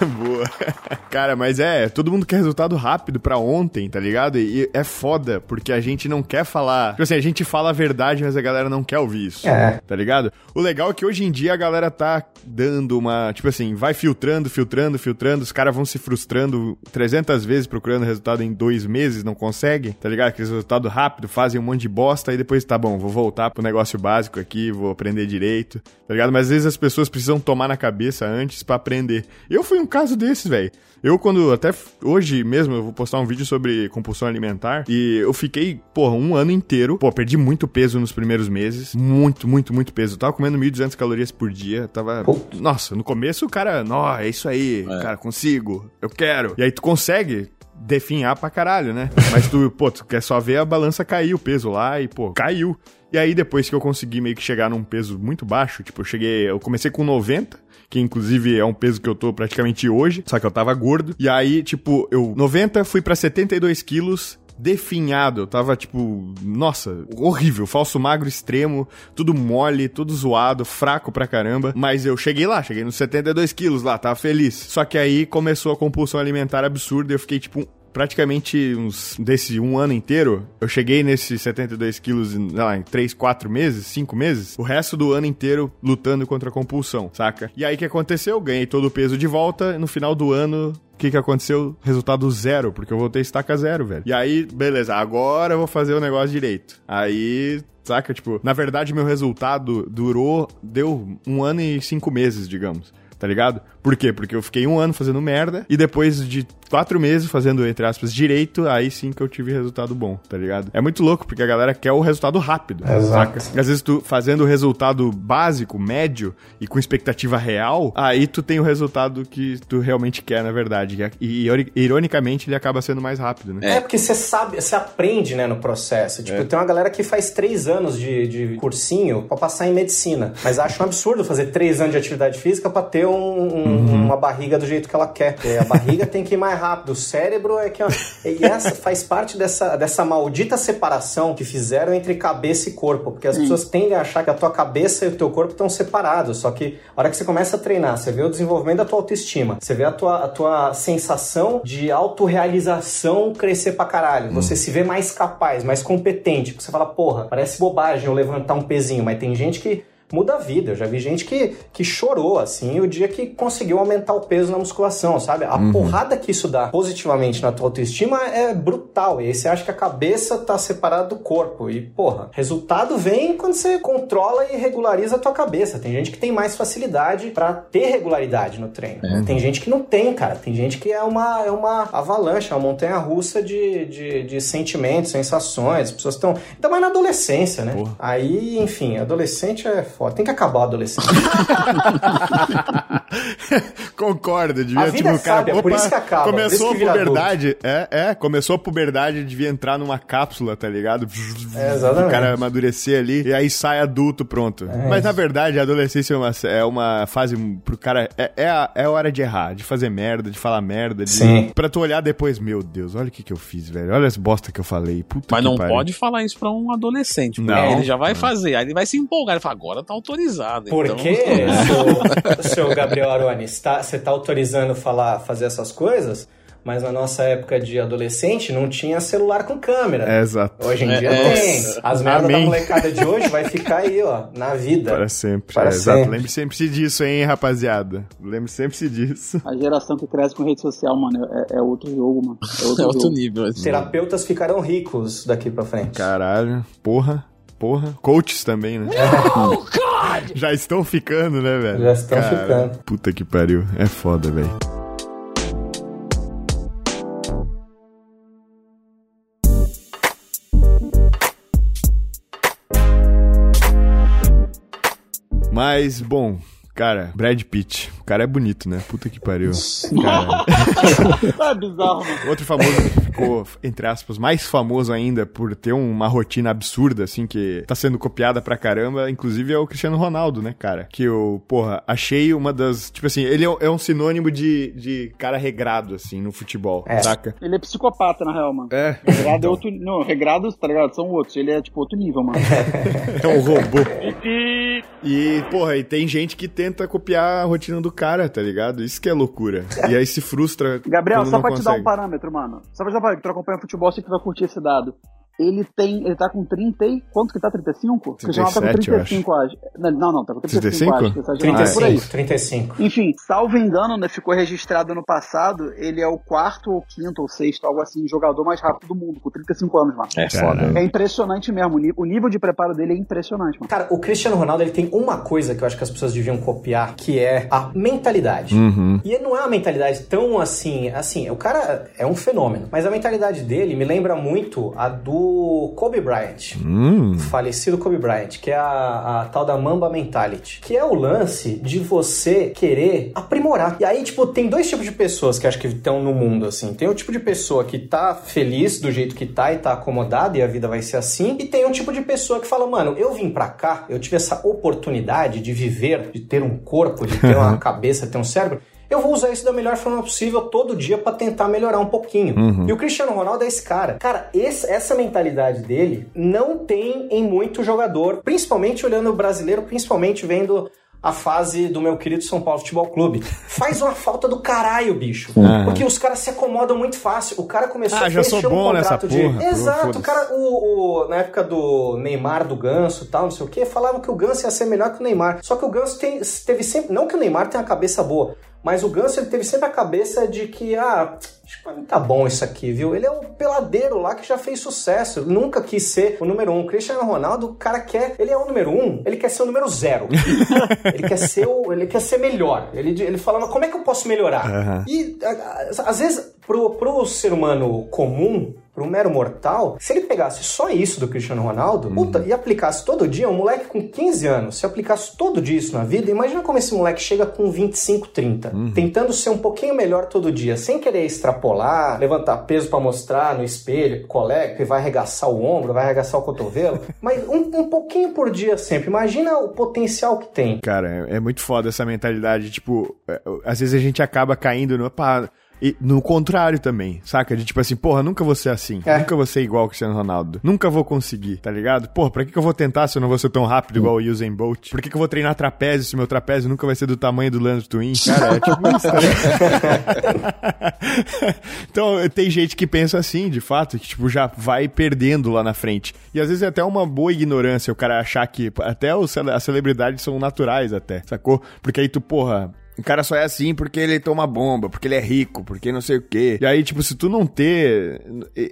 Boa. Cara, mas é, todo mundo quer resultado rápido pra ontem, tá ligado? E é foda, porque a gente não quer falar. Tipo assim, a gente fala a verdade, mas a galera não quer ouvir isso. É. Tá ligado? O legal é que hoje em dia a galera tá dando uma. Tipo assim, vai filtrando, filtrando, filtrando. Os caras vão se frustrando 300 vezes procurando resultado em dois meses, não consegue, tá ligado? Aquele resultado rápido, fazem um monte de bosta e depois tá bom, vou voltar pro negócio básico aqui, vou aprender direito, tá ligado? Mas às vezes as pessoas precisam tomar na cabeça antes pra aprender. Eu fui um caso desses, velho. Eu, quando, até hoje mesmo, eu vou postar um vídeo sobre compulsão alimentar e eu fiquei, porra, um ano inteiro, pô, perdi muito peso nos primeiros meses, muito, muito, muito peso. Eu tava comendo 1.200 calorias por dia, tava, Putz. nossa, no começo o cara, nó, é isso aí, cara, consigo, eu quero. E aí tu consegue definhar pra caralho, né? Mas tu, pô, tu quer só ver a balança cair, o peso lá e, pô, caiu. E aí depois que eu consegui meio que chegar num peso muito baixo, tipo, eu cheguei, eu comecei com 90, que inclusive é um peso que eu tô praticamente hoje, só que eu tava gordo. E aí, tipo, eu 90 fui pra 72 quilos, definhado. Eu tava, tipo, nossa, horrível, falso magro extremo, tudo mole, tudo zoado, fraco pra caramba. Mas eu cheguei lá, cheguei nos 72 quilos lá, tava feliz. Só que aí começou a compulsão alimentar absurda e eu fiquei, tipo, praticamente uns desse um ano inteiro, eu cheguei nesses 72 quilos lá, em 3, 4 meses, 5 meses, o resto do ano inteiro lutando contra a compulsão, saca? E aí que aconteceu? Eu ganhei todo o peso de volta, no final do ano o que que aconteceu? Resultado zero, porque eu voltei estaca zero, velho. E aí, beleza, agora eu vou fazer o negócio direito. Aí, saca? Tipo, na verdade, meu resultado durou, deu um ano e cinco meses, digamos. Tá ligado? Por quê? Porque eu fiquei um ano fazendo merda e depois de quatro meses fazendo, entre aspas, direito, aí sim que eu tive resultado bom, tá ligado? É muito louco, porque a galera quer o resultado rápido, Exato. saca? Às vezes tu fazendo o resultado básico, médio e com expectativa real, aí tu tem o resultado que tu realmente quer, na verdade. E ironi- ironicamente ele acaba sendo mais rápido, né? É, porque você sabe, você aprende, né, no processo. Tipo, tem uma galera que faz três anos de, de cursinho pra passar em medicina. Mas acha um absurdo fazer três anos de atividade física pra ter um- um- uma barriga do jeito que ela quer. Porque a barriga tem que ir mais rápido. O cérebro é que... ó, E essa faz parte dessa, dessa maldita separação que fizeram entre cabeça e corpo. Porque as pessoas tendem a achar que a tua cabeça e o teu corpo estão separados. Só que a hora que você começa a treinar, você vê o desenvolvimento da tua autoestima. Você vê a tua, a tua sensação de autorrealização crescer pra caralho. Você se vê mais capaz, mais competente. Porque você fala, porra, parece bobagem eu levantar um pezinho, mas tem gente que muda a vida. Eu já vi gente que, que chorou, assim, o dia que conseguiu aumentar o peso na musculação, sabe? A porrada que isso dá positivamente na tua autoestima é brutal. E aí você acha que a cabeça tá separada do corpo. E, porra, resultado vem quando você controla e regulariza a tua cabeça. Tem gente que tem mais facilidade pra ter regularidade no treino. Tem gente que não tem, cara. Tem gente que é uma, é uma avalanche, é uma montanha russa de, de, de sentimentos, sensações. As pessoas estão. Ainda mais na adolescência, né? Porra. Aí, enfim, adolescente é foda. Tem que acabar o adolescente. Concordo, devia, A vida tipo, é cara, sábia, por isso que acaba, começou que a puberdade, é, é, começou a puberdade, devia entrar numa cápsula, tá ligado? É, exatamente. O cara amadurecer ali, e aí sai adulto, pronto. É Mas, isso. na verdade, a adolescência é uma, é uma fase pro cara, é, é, a, é a hora de errar, de fazer merda, de falar merda, de, Sim. pra tu olhar depois, meu Deus, olha o que que eu fiz, velho, olha as bosta que eu falei, puta Mas que não pariu. pode falar isso pra um adolescente. porque Não. Ele já vai fazer, aí ele vai se empolgar. Ele fala, agora tá autorizado. Por então... quê, seu, seu Gabriel Aroni? Você tá, você tá autorizando falar, fazer essas coisas? Mas na nossa época de adolescente não tinha celular com câmera. É, exato. Hoje em É, dia é. tem. As merdas da molecada de hoje vai ficar aí, ó, na vida. Para sempre. Para é, exato. sempre. Lembre sempre disso, hein, rapaziada. Lembre sempre disso. A geração que cresce com rede social, mano, é, é outro jogo, mano. É outro, É outro nível. assim. Terapeutas ficarão ricos daqui pra frente. Caralho, porra, porra. Coaches também, né? Já estão ficando, né, velho? Já estão ficando. Puta que pariu. É foda, velho. Mas, bom, cara, Brad Pitt. O cara é bonito, né? Puta que pariu. Cara. É bizarro. Outro famoso ficou, entre aspas, mais famoso ainda por ter uma rotina absurda, assim, que tá sendo copiada pra caramba, inclusive é o Cristiano Ronaldo, né, cara? Que eu, porra, achei uma das. Tipo assim, ele é um- é um sinônimo de, de cara regrado, assim, no futebol, É. saca? Ele é psicopata, na real, mano. É. Regrado é outro. Não, regrados, tá ligado? São outros. Ele é tipo outro nível, mano. É um robô. E, porra, e tem gente que tenta copiar a rotina do cara, tá ligado? Isso que é loucura. E aí se frustra. Gabriel, só pra te dar um consegue. parâmetro, mano. Só pra te dar um parâmetro, tu acompanha futebol, que vai curtir esse dado. Ele tem. Ele tá com 30 e. Quanto que tá? 35? O Cristiano Ronaldo tá com 37, eu 35, eu acho. Não, não, tá com 35, 35? acho. que exagerado, é por aí. 35, 35. Enfim, salvo engano, né, ficou registrado ano passado, ele é o quarto ou quinto ou sexto, algo assim, jogador mais rápido do mundo, com 35 anos, mano. É foda. É impressionante mesmo, o nível de preparo dele é impressionante, mano. Cara, o Cristiano Ronaldo ele tem uma coisa que eu acho que as pessoas deviam copiar, que é a mentalidade. Uhum. E não é uma mentalidade tão assim, assim, o cara é um fenômeno, mas a mentalidade dele me lembra muito a do Kobe Bryant. Hum. Falecido Kobe Bryant, que é a, a tal da Mamba Mentality, que é o lance de você querer aprimorar. E aí, tipo, tem dois tipos de pessoas que acho que estão no mundo, assim. Tem o tipo de pessoa que tá feliz do jeito que tá e tá acomodada e a vida vai ser assim. E tem um tipo de pessoa que fala, mano, eu vim pra cá, eu tive essa oportunidade de viver, de ter um corpo, de ter uma cabeça, ter um cérebro. Eu vou usar isso da melhor forma possível todo dia pra tentar melhorar um pouquinho. E o Cristiano Ronaldo é esse cara. Cara, esse- essa mentalidade dele não tem em muito jogador, principalmente olhando o brasileiro, principalmente vendo a fase do meu querido São Paulo Futebol Clube. Faz uma falta do caralho, bicho. Aham. Porque os caras se acomodam muito fácil. O cara começou Ah, a já sou fechar um bom nessa contrato de. porra, Exato, o cara, o, o- na época do Neymar, do Ganso e tal, não sei o quê, falavam que o Ganso ia ser melhor que o Neymar. Só que o Ganso tem- teve sempre. Não que o Neymar tenha a cabeça boa, mas o Ganso ele teve sempre a cabeça de que, ah, acho que pra mim tá bom isso aqui, viu? Ele é um peladeiro lá que já fez sucesso. Nunca quis ser o número um. O Cristiano Ronaldo, o cara quer. Ele é o número um, ele quer ser o número zero. ele quer ser o, ele quer ser melhor. Ele, ele fala, mas como é que eu posso melhorar? Aham. E a- a- às vezes, pro, pro ser humano comum, pro mero mortal, se ele pegasse só isso do Cristiano Ronaldo puta, e aplicasse todo dia, um moleque com 15 anos, se aplicasse todo dia isso na vida, imagina como esse moleque chega com 25, 30, tentando ser um pouquinho melhor todo dia, sem querer extrapolar, levantar peso pra mostrar no espelho colega que vai arregaçar o ombro, vai arregaçar o cotovelo, mas um, um pouquinho por dia sempre. Imagina o potencial que tem. Cara, é, é muito foda essa mentalidade. Tipo, é, às vezes a gente acaba caindo no. Pá, e no contrário também, saca? De tipo assim, porra, nunca vou ser assim. É. Nunca vou ser igual o Cristiano Ronaldo. Nunca vou conseguir, tá ligado? Porra, pra que, que eu vou tentar se eu não vou ser tão rápido igual o Usain Bolt? Por que, que eu vou treinar trapézio se meu trapézio nunca vai ser do tamanho do Lance Twin? Cara, é tipo isso, tá ligado? então, tem gente que pensa assim, de fato, que tipo, já vai perdendo lá na frente. E às vezes é até uma boa ignorância o cara achar que até os as celebridades são naturais até, sacou? Porque aí tu, porra, o cara só é assim porque ele toma bomba, porque ele é rico, porque não sei o quê. E aí, tipo, se tu não ter.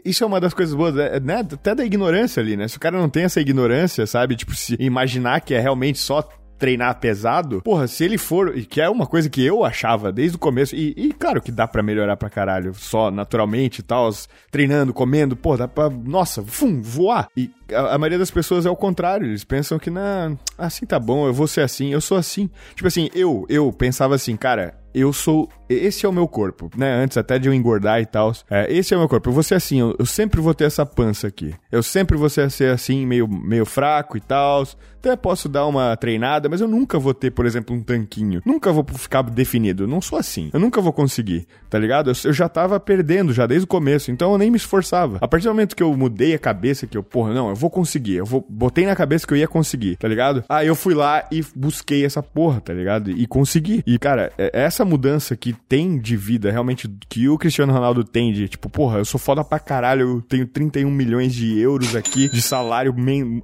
Isso é uma das coisas boas, né? né? Até da ignorância ali, né? Se o cara não tem essa ignorância, sabe? Tipo, se imaginar que é realmente só treinar pesado, porra, se ele for, e que é uma coisa que eu achava desde o começo, e, e claro que dá pra melhorar pra caralho, só naturalmente e tal, treinando, comendo, pô, dá pra, nossa, fum, voar. E a, a maioria das pessoas é o contrário, eles pensam que, não, assim tá bom, eu vou ser assim, eu sou assim. Tipo assim, eu, eu pensava assim, cara, eu sou. Esse é o meu corpo, né? Antes até de eu engordar e tal. É, esse é o meu corpo. Eu vou ser assim, eu, eu sempre vou ter essa pança aqui. Eu sempre vou ser, ser assim, meio, meio fraco e tal. Até posso dar uma treinada, mas eu nunca vou ter, por exemplo, um tanquinho. Nunca vou ficar definido. Eu não sou assim. Eu nunca vou conseguir, tá ligado? Eu, eu já tava perdendo já desde o começo, então eu nem me esforçava. A partir do momento que eu mudei a cabeça, que eu, porra, não, eu vou conseguir. Eu vou, botei na cabeça que eu ia conseguir, tá ligado? Aí eu fui lá e busquei essa porra, tá ligado? E consegui. E, cara, é- essa mudança que tem de vida, realmente, que o Cristiano Ronaldo tem de, tipo, porra, eu sou foda pra caralho, eu tenho 31 milhões de euros aqui de salário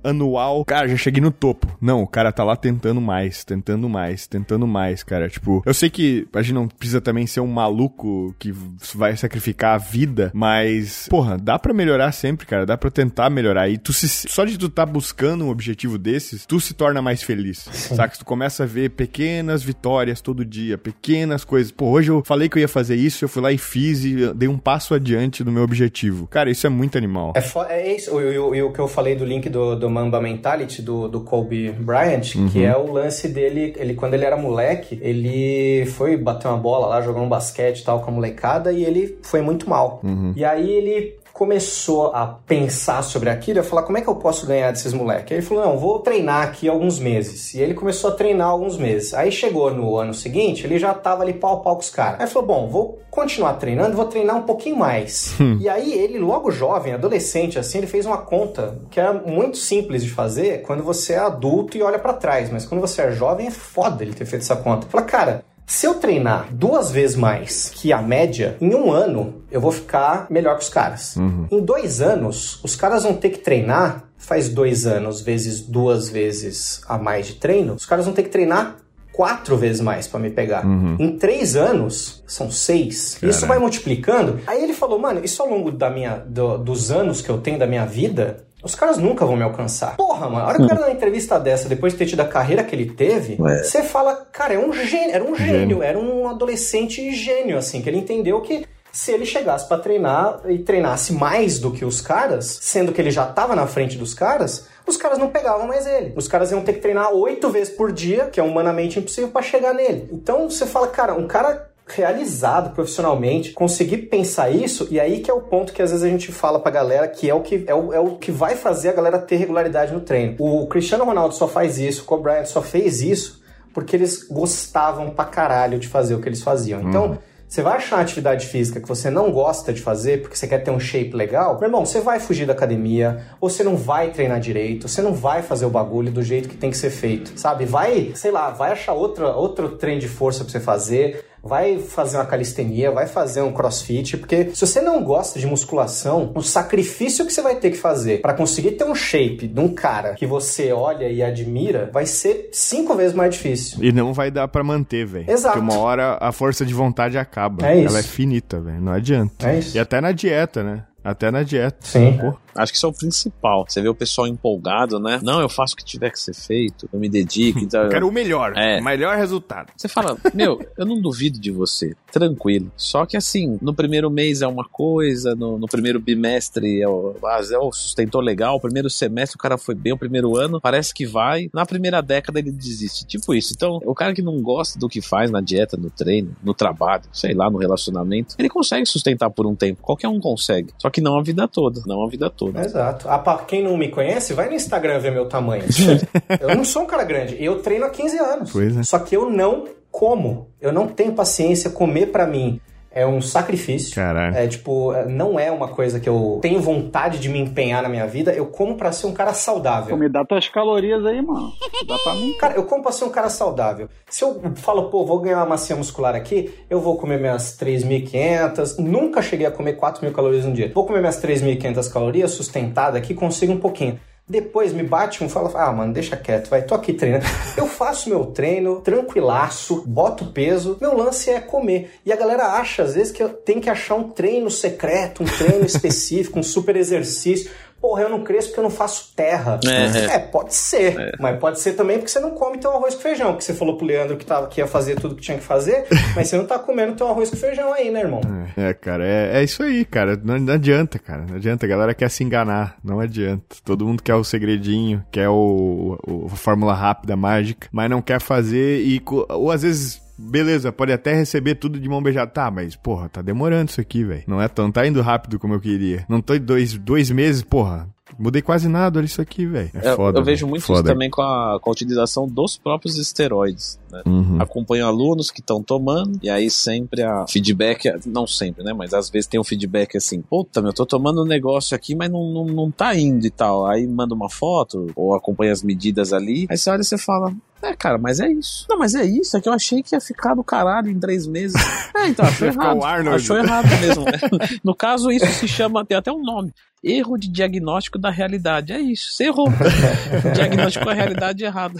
anual. Cara, já cheguei no topo. Não, o cara tá lá tentando mais, tentando mais, tentando mais, cara. Tipo, eu sei que a gente não precisa também ser um maluco que vai sacrificar a vida, mas, porra, dá pra melhorar sempre, cara. Dá pra tentar melhorar. E tu se, só de tu tá buscando um objetivo desses, tu se torna mais feliz. Saca? Tu começa a ver pequenas vitórias todo dia, pequenas coisas. Pô, hoje eu falei que eu ia fazer isso, eu fui lá e fiz e dei um passo adiante do meu objetivo. Cara, isso é muito animal. É, é isso, e o, que eu falei do link do, do Mamba Mentality, do, do Kobe Bryant, que é o lance dele, ele quando ele era moleque, ele foi bater uma bola lá, jogar um basquete e tal com a molecada, e ele foi muito mal. E aí ele começou a pensar sobre aquilo, a falar como é que eu posso ganhar desses moleques. Aí ele falou, não, vou treinar aqui alguns meses. E ele começou a treinar alguns meses. Aí chegou no ano seguinte, ele já tava ali pau a pau com os caras. Aí falou, bom, vou continuar treinando, vou treinar um pouquinho mais. E aí ele, logo jovem, adolescente, assim, ele fez uma conta que era muito simples de fazer quando você é adulto e olha pra trás. Mas quando você é jovem, é foda ele ter feito essa conta. Fala, cara, se eu treinar duas vezes mais que a média, em um ano eu vou ficar melhor que os caras. Em dois anos, os caras vão ter que treinar, faz dois anos vezes duas vezes a mais de treino, os caras vão ter que treinar quatro vezes mais pra me pegar. Em três anos, são seis. Isso vai multiplicando. Aí ele falou, mano, isso ao longo da minha, do- dos anos que eu tenho da minha vida, os caras nunca vão me alcançar. Porra, mano, a hora que o cara dá uma entrevista dessa, depois de ter tido a carreira que ele teve, você fala, cara, é um gênio, era um gênio, era um adolescente gênio, assim, que ele entendeu que se ele chegasse pra treinar e treinasse mais do que os caras, sendo que ele já tava na frente dos caras, os caras não pegavam mais ele. Os caras iam ter que treinar oito vezes por dia, que é humanamente impossível pra chegar nele. Então você fala, cara, um cara realizado profissionalmente, conseguir pensar isso, e aí que é o ponto que às vezes a gente fala pra galera que é o que, é o, é o que vai fazer a galera ter regularidade no treino. O Cristiano Ronaldo só faz isso, o Kobe Bryant só fez isso porque eles gostavam pra caralho de fazer o que eles faziam. Então, Você vai achar uma atividade física que você não gosta de fazer porque você quer ter um shape legal, meu irmão, você vai fugir da academia, ou você não vai treinar direito, você não vai fazer o bagulho do jeito que tem que ser feito, sabe? Vai, sei lá, vai achar outra, outro treino de força pra você fazer, vai fazer uma calistenia, vai fazer um crossfit, porque se você não gosta de musculação, o sacrifício que você vai ter que fazer para conseguir ter um shape de um cara que você olha e admira vai ser cinco vezes mais difícil. E não vai dar pra manter, velho. Exato. Porque uma hora a força de vontade acaba. É isso. Ela é finita, velho. Não adianta. É isso. E até na dieta, né? Até na dieta. Sim. Pô, Acho que isso é o principal. Você vê o pessoal empolgado, né? Não, eu faço o que tiver que ser feito, eu me dedico. Então... eu quero o melhor. É. O melhor resultado. Você fala, meu, eu não duvido de você, tranquilo. Só que assim, no primeiro mês é uma coisa, no, no primeiro bimestre é o, ah, é o sustentou legal, o primeiro semestre o cara foi bem, o primeiro ano parece que vai, na primeira década ele desiste. Tipo isso. Então, o cara que não gosta do que faz na dieta, no treino, no trabalho, sei lá, no relacionamento, ele consegue sustentar por um tempo. Qualquer um consegue. Só que não a vida toda, não a vida toda. Exato. Ah, pra quem não me conhece, vai no Instagram ver meu tamanho. eu não sou um cara grande. Eu treino há 15 anos. É. Só que eu não como. Eu não tenho paciência. Comer pra mim é um sacrifício. Caralho. É tipo, é, não é uma coisa que eu tenho vontade de me empenhar na minha vida. Eu como pra ser um cara saudável. Me dá tuas calorias aí, mano. Dá pra mim. Cara, eu como pra ser um cara saudável. Se eu falo, pô, vou ganhar uma massinha muscular aqui, eu vou comer minhas 3.500. Nunca cheguei a comer 4.000 calorias no dia. Vou comer minhas 3.500 calorias sustentada aqui, consigo um pouquinho. Depois me bate um fala, ah, mano, deixa quieto, vai, tô aqui treinando. Eu faço meu treino, tranquilaço, boto peso, meu lance é comer. E a galera acha, às vezes, que eu tenho que achar um treino secreto, um treino específico, um super exercício. Porra, eu não cresço porque eu não faço terra. É. É, pode ser. Mas pode ser também porque você não come teu arroz com feijão. Que você falou pro Leandro que, tava, que ia fazer tudo que tinha que fazer, mas você não tá comendo teu arroz com feijão aí, né, irmão? É, cara, é, é isso aí, cara. Não, não adianta, cara. Não adianta. A galera quer se enganar. Não adianta. Todo mundo quer o segredinho, quer o, o- a fórmula rápida, mágica, mas não quer fazer e. Ou às vezes. Beleza, pode até receber tudo de mão beijada. Tá, mas, porra, tá demorando isso aqui, velho. Não é tão. Tá indo rápido como eu queria. Não tô em dois, dois meses, porra. Mudei quase nada, olha isso aqui, velho. É Eu- foda. eu vejo muito foda. isso também com a, com a utilização dos próprios esteroides. Né? Uhum. Acompanho alunos que estão tomando, e aí sempre a feedback, não sempre, né? Mas às vezes tem um feedback assim: puta, meu, tô tomando um negócio aqui, mas não, não, não tá indo e tal. Aí manda uma foto, ou acompanha as medidas ali, aí você olha e você fala. É, cara, mas é isso. Não, mas é isso. É que eu achei que ia ficar do caralho em três meses. É, então, achou errado. o Arnold. Achou errado mesmo. né? No caso, isso se chama, tem até um nome. Erro de diagnóstico da realidade. É isso, você errou. Diagnosticou a realidade errada.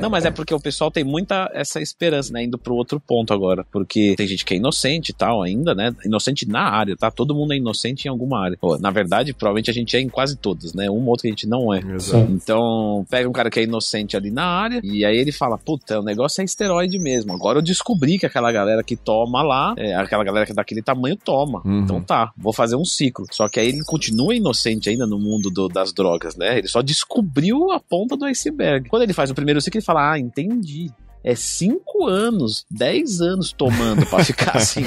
Não, mas é porque o pessoal tem muita essa esperança, né? Indo pro outro ponto agora. Porque tem gente que é inocente e tal ainda, né? Inocente na área, tá? Todo mundo é inocente em alguma área. Pô, na verdade, provavelmente a gente é em quase todas, né? Um ou outro que a gente não é. Exato. Então, pega um cara que é inocente ali na área, e aí ele fala: Puta, o negócio é esteroide mesmo. Agora eu descobri que aquela galera que toma lá, é, aquela galera que é daquele tamanho toma. Uhum. Então tá, vou fazer um ciclo. Só que aí ele continua inocente ainda no mundo do- das drogas, né? Ele só descobriu a ponta do iceberg. Quando ele faz o primeiro ciclo, ele fala: Ah, entendi. É cinco anos, dez anos tomando pra ficar assim.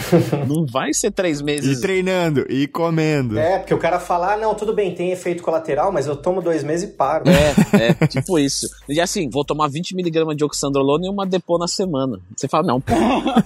Não vai ser três E meses. treinando, e comendo. É, porque o cara fala, ah, não, tudo bem, tem efeito colateral, mas eu tomo dois meses e paro. É, é, tipo isso. E assim, vou tomar 20mg de oxandrolona e uma depô na semana. Você fala, não, pô.